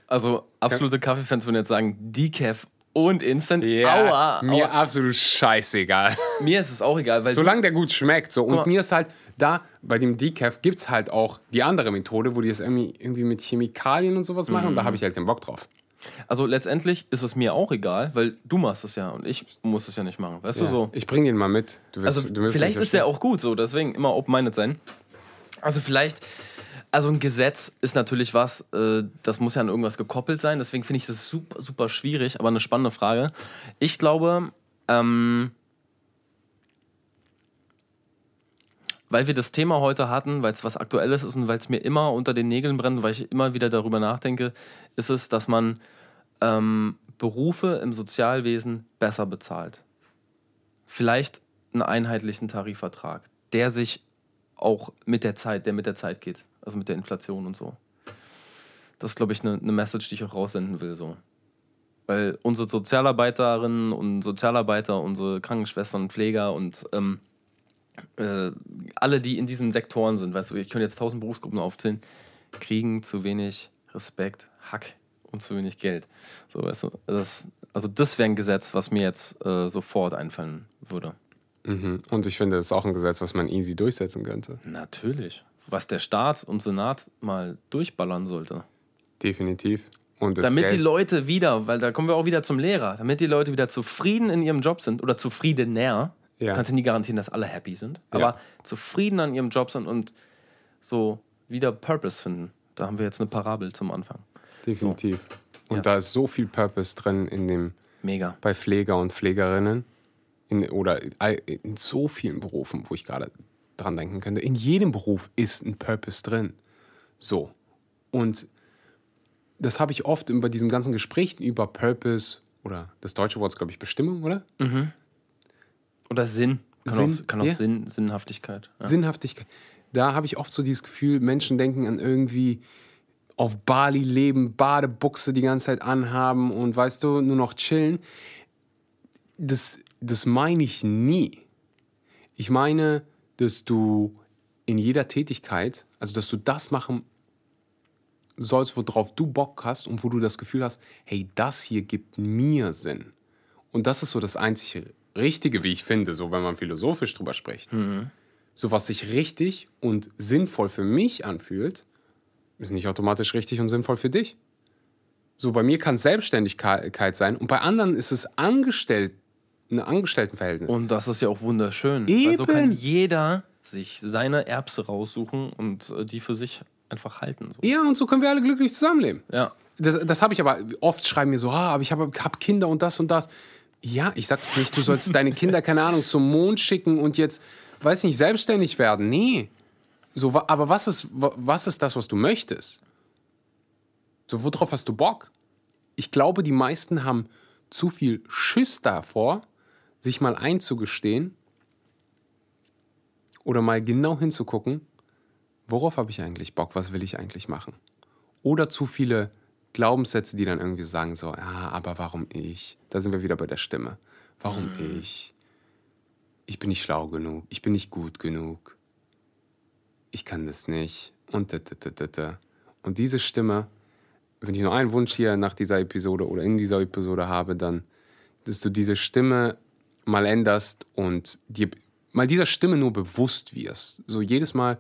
Also, absolute Kaffeefans würden jetzt sagen, Decaf und Instant. Aua, mir aua. absolut scheißegal. Mir ist es auch egal, weil Solange der gut schmeckt. So. Und mir ist halt da, bei dem Decaf gibt es halt auch die andere Methode, wo die das irgendwie, irgendwie mit Chemikalien und sowas machen. Und Mhm. da habe ich halt keinen Bock drauf. also letztendlich ist es mir auch egal, weil du machst es ja und ich muss es ja nicht machen. Weißt du so? Ich bringe den mal mit. Du wirst, Also du vielleicht ist der auch gut so, deswegen immer open-minded sein. Also vielleicht, also ein Gesetz ist natürlich was, äh, das muss ja an irgendwas gekoppelt sein, deswegen finde ich das super, super schwierig, aber eine spannende Frage. Ich glaube, ähm, weil wir das Thema heute hatten, weil es was Aktuelles ist und weil es mir immer unter den Nägeln brennt, weil ich immer wieder darüber nachdenke, ist es, dass man ähm, Berufe im Sozialwesen besser bezahlt. Vielleicht einen einheitlichen Tarifvertrag, der sich auch mit der Zeit, der mit der Zeit geht, also mit der Inflation und so. Das ist, glaube ich, eine, eine Message, die ich auch raussenden will. So. Weil unsere Sozialarbeiterinnen und Sozialarbeiter, unsere Krankenschwestern, Pfleger und ähm, äh, alle, die in diesen Sektoren sind, weißt du, ich könnte jetzt tausend Berufsgruppen aufzählen, kriegen zu wenig Respekt, Hack und zu wenig Geld. So, weißt du, das, also das wäre ein Gesetz, was mir jetzt äh, sofort einfallen würde. Mhm. Und ich finde, das ist auch ein Gesetz, was man easy durchsetzen könnte. Natürlich. Was der Staat und Senat mal durchballern sollte. Definitiv. Und damit Geld, die Leute wieder, weil da kommen wir auch wieder zum Lehrer, damit die Leute wieder zufrieden in ihrem Job sind oder zufriedener. Ja. Kannst du nie garantieren, dass alle happy sind, aber zufrieden an ihrem Job sind und so wieder Purpose finden. Da haben wir jetzt eine Parabel zum Anfang. Definitiv. Und Yes. da ist so viel Purpose drin in dem, Mega. bei Pfleger und Pflegerinnen in, oder in so vielen Berufen, wo ich gerade dran denken könnte. In jedem Beruf ist ein Purpose drin. So. Und das habe ich oft bei diesem ganzen Gespräch über Purpose oder das deutsche Wort ist, glaube ich, Bestimmung, oder? Oder Sinn. Kann Sinn, auch, kann auch ja. Sinn, Sinnhaftigkeit. Ja. Sinnhaftigkeit. Da habe ich oft so dieses Gefühl, Menschen denken an irgendwie auf Bali leben, Badebuchse die ganze Zeit anhaben und weißt du, nur noch chillen. Das, das meine ich nie. Ich meine, dass du in jeder Tätigkeit, also dass du das machen sollst, worauf du Bock hast und wo du das Gefühl hast, hey, das hier gibt mir Sinn. Und das ist so das einzige Richtige, wie ich finde, so wenn man philosophisch drüber spricht. So was sich richtig und sinnvoll für mich anfühlt, ist nicht automatisch richtig und sinnvoll für dich. So bei mir kann Selbstständigkeit sein und bei anderen ist es angestellt, ein Angestelltenverhältnis. Und das ist ja auch wunderschön. Eben. Weil so kann jeder sich seine Erbse raussuchen und äh, die für sich einfach halten. So. ja, und so können wir alle glücklich zusammenleben. Ja. Das, das habe ich aber, oft schreiben mir so, ah, aber ich habe hab Kinder und das und das. Ja, ich sag nicht, du sollst deine Kinder, keine Ahnung, zum Mond schicken und jetzt, weiß nicht, selbstständig werden. Nee. So, aber was ist, wa- was ist das, was du möchtest? So, worauf hast du Bock? Ich glaube, die meisten haben zu viel Schiss davor, sich mal einzugestehen oder mal genau hinzugucken, worauf habe ich eigentlich Bock, was will ich eigentlich machen? Oder zu viele Glaubenssätze, die dann irgendwie sagen so, ja, aber warum ich? Da sind wir wieder bei der Stimme. Warum ich? Ich bin nicht schlau genug, ich bin nicht gut genug. Ich kann das nicht. Und da, da, da, da, da. Und diese Stimme, wenn ich nur einen Wunsch hier nach dieser Episode oder in dieser Episode habe, dann, dass du diese Stimme mal änderst und dir mal dieser Stimme nur bewusst wirst. So jedes Mal,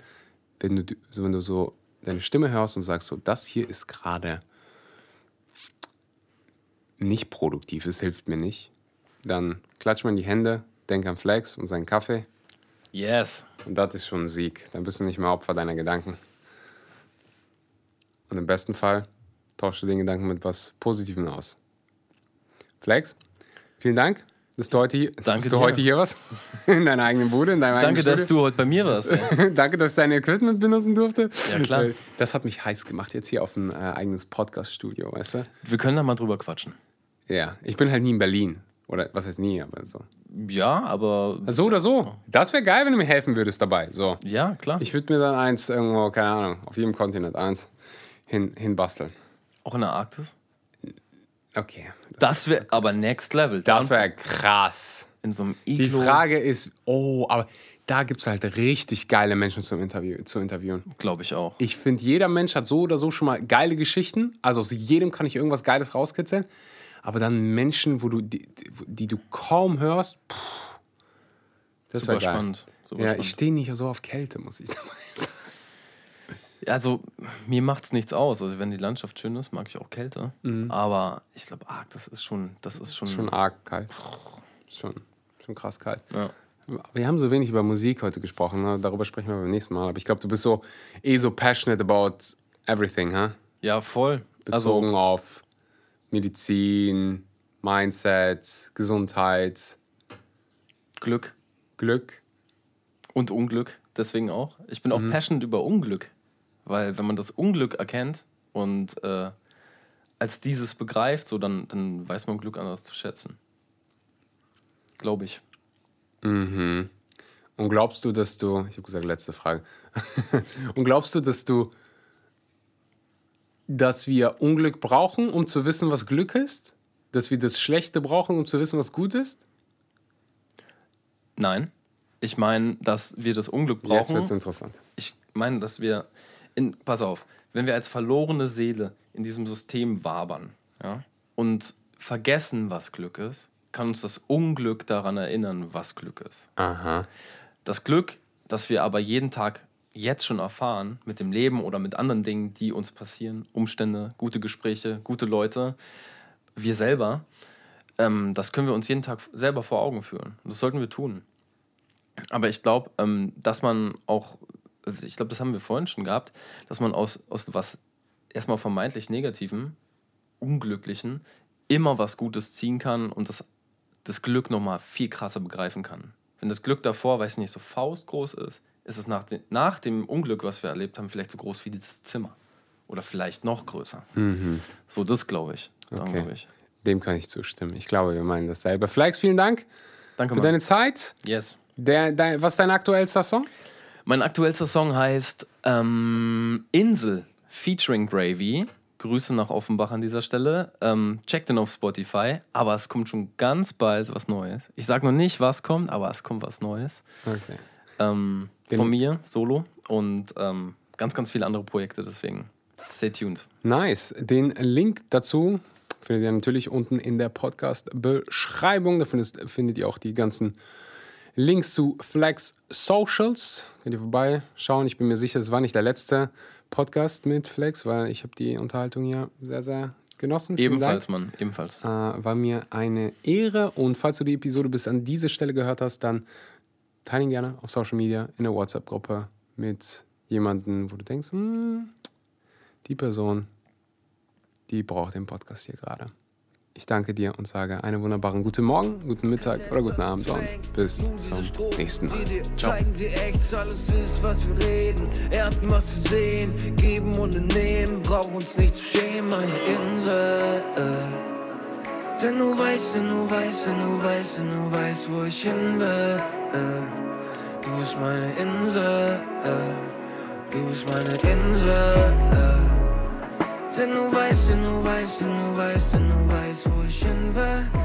wenn du, so, wenn du so deine Stimme hörst und sagst, so, das hier ist gerade nicht produktiv, es hilft mir nicht, dann klatsch mal in die Hände, denk an Flex und seinen Kaffee Yes. und das ist schon ein Sieg. Dann bist du nicht mehr Opfer deiner Gedanken. Und im besten Fall tauschst du den Gedanken mit was Positivem aus. Flex, vielen Dank, dass du heute, hier- dass du dir. heute hier warst. In deiner eigenen Bude, in deinem Danke, dass du heute bei mir warst. Danke, dass ich dein Equipment benutzen durfte. Ja, klar. Das hat mich heiß gemacht, jetzt hier auf ein äh, eigenes Podcast-Studio, weißt du? Wir können da mal drüber quatschen. Ja, ich bin halt nie in Berlin. Oder was heißt nie, aber so. Ja, aber. So oder so. Das wäre geil, wenn du mir helfen würdest dabei. So. Ja, klar. Ich würde mir dann eins irgendwo, keine Ahnung, auf jedem Kontinent eins hin, hinbasteln. auch in der Arktis. Okay. Das wäre aber next level. Das wäre krass. in so einem Die Iglo. Frage ist, oh, aber da gibt es halt richtig geile Menschen zum Interview, zu interviewen. Glaube ich auch. Ich finde, jeder Mensch hat so oder so schon mal geile Geschichten. Also aus jedem kann ich irgendwas Geiles rauskitzeln. Aber dann Menschen, wo du, die, die du kaum hörst, pff, das wäre spannend. Super Ja, spannend. ich stehe nicht so auf Kälte, muss ich sagen. Also, mir macht es nichts aus. Also, wenn die Landschaft schön ist, mag ich auch Kälte. Aber ich glaube, arg, das ist schon. Das ist schon. Mhm. Schon arg kalt. Schon, schon krass kalt. ja. Wir haben so wenig über Musik heute gesprochen, ne? darüber sprechen wir beim nächsten Mal. Aber ich glaube, du bist so eh so passionate about everything, huh? ja, voll. bezogen Also, auf Medizin, Mindset, Gesundheit, Glück Glück. und Unglück. Deswegen auch. Ich bin auch passionate über Unglück. Weil, wenn man das Unglück erkennt und äh, als dieses begreift, so dann, dann weiß man Glück anders zu schätzen. Glaube ich. Mhm. Und glaubst du, dass du, ich habe gesagt, letzte Frage. Und glaubst du, dass du, dass wir Unglück brauchen, um zu wissen, was Glück ist? Dass wir das Schlechte brauchen, um zu wissen, was gut ist? Nein. Ich meine, dass wir das Unglück Jetzt brauchen. wird es interessant. ich meine, dass wir, in, pass auf, wenn wir als verlorene Seele in diesem System wabern ja, und vergessen, was Glück ist, kann uns das Unglück daran erinnern, was Glück ist. Aha. Das Glück, das wir aber jeden Tag jetzt schon erfahren, mit dem Leben oder mit anderen Dingen, die uns passieren, Umstände, gute Gespräche, gute Leute, wir selber, ähm, das können wir uns jeden Tag selber vor Augen führen. Das sollten wir tun. Aber ich glaube, ähm, dass man auch, ich glaube, das haben wir vorhin schon gehabt, dass man aus, aus was erstmal vermeintlich Negativen, Unglücklichen, immer was Gutes ziehen kann und das, das Glück nochmal viel krasser begreifen kann. Wenn das Glück davor, weiß ich nicht, so faustgroß ist, ist es nach, dem nach dem Unglück, was wir erlebt haben, vielleicht so groß wie dieses Zimmer. Oder vielleicht noch größer. So, das glaube ich. Okay. glaube ich. Dem kann ich zustimmen. Ich glaube, wir meinen dasselbe. Flex, vielen Dank Danke, für Mann. deine Zeit. Yes. Der, dein, was ist dein aktuellster Song? Mein aktuellster Song heißt ähm, Insel featuring Bravey. Grüße nach Offenbach an dieser Stelle. Ähm, checkt den auf Spotify, aber es kommt schon ganz bald was Neues. Ich sage noch nicht, was kommt, aber es kommt was Neues. Okay. Ähm, von mir, solo und ähm, ganz, ganz viele andere Projekte, deswegen stay tuned. Nice. Den Link dazu findet ihr natürlich unten in der Podcast-Beschreibung. Da findet, findet ihr auch die ganzen Links zu Flex Socials. Könnt ihr vorbeischauen. Ich bin mir sicher, es war nicht der letzte Podcast mit Flex, weil ich habe die Unterhaltung hier sehr, sehr genossen. Vielen Ebenfalls, Dank. Mann, ebenfalls. Äh, war mir eine Ehre. Und falls du die Episode bis an diese Stelle gehört hast, dann teile ihn gerne auf Social Media in der WhatsApp-Gruppe mit jemandem, wo du denkst, hm, die Person, die braucht den Podcast hier gerade. Ich danke dir und sage einen wunderbaren guten Morgen, guten Mittag oder guten Abend und bis zum nächsten Mal. Sehen, geben und nehmen. Uns nicht zu schämen, Insel. Denn du weißt, denn du weißt, denn du weißt, denn du weißt, wo ich hin will. Du bist meine Insel. Du bist meine Insel. Denn du weißt, denn du weißt, denn du weißt, denn du weißt, wo ich hin will.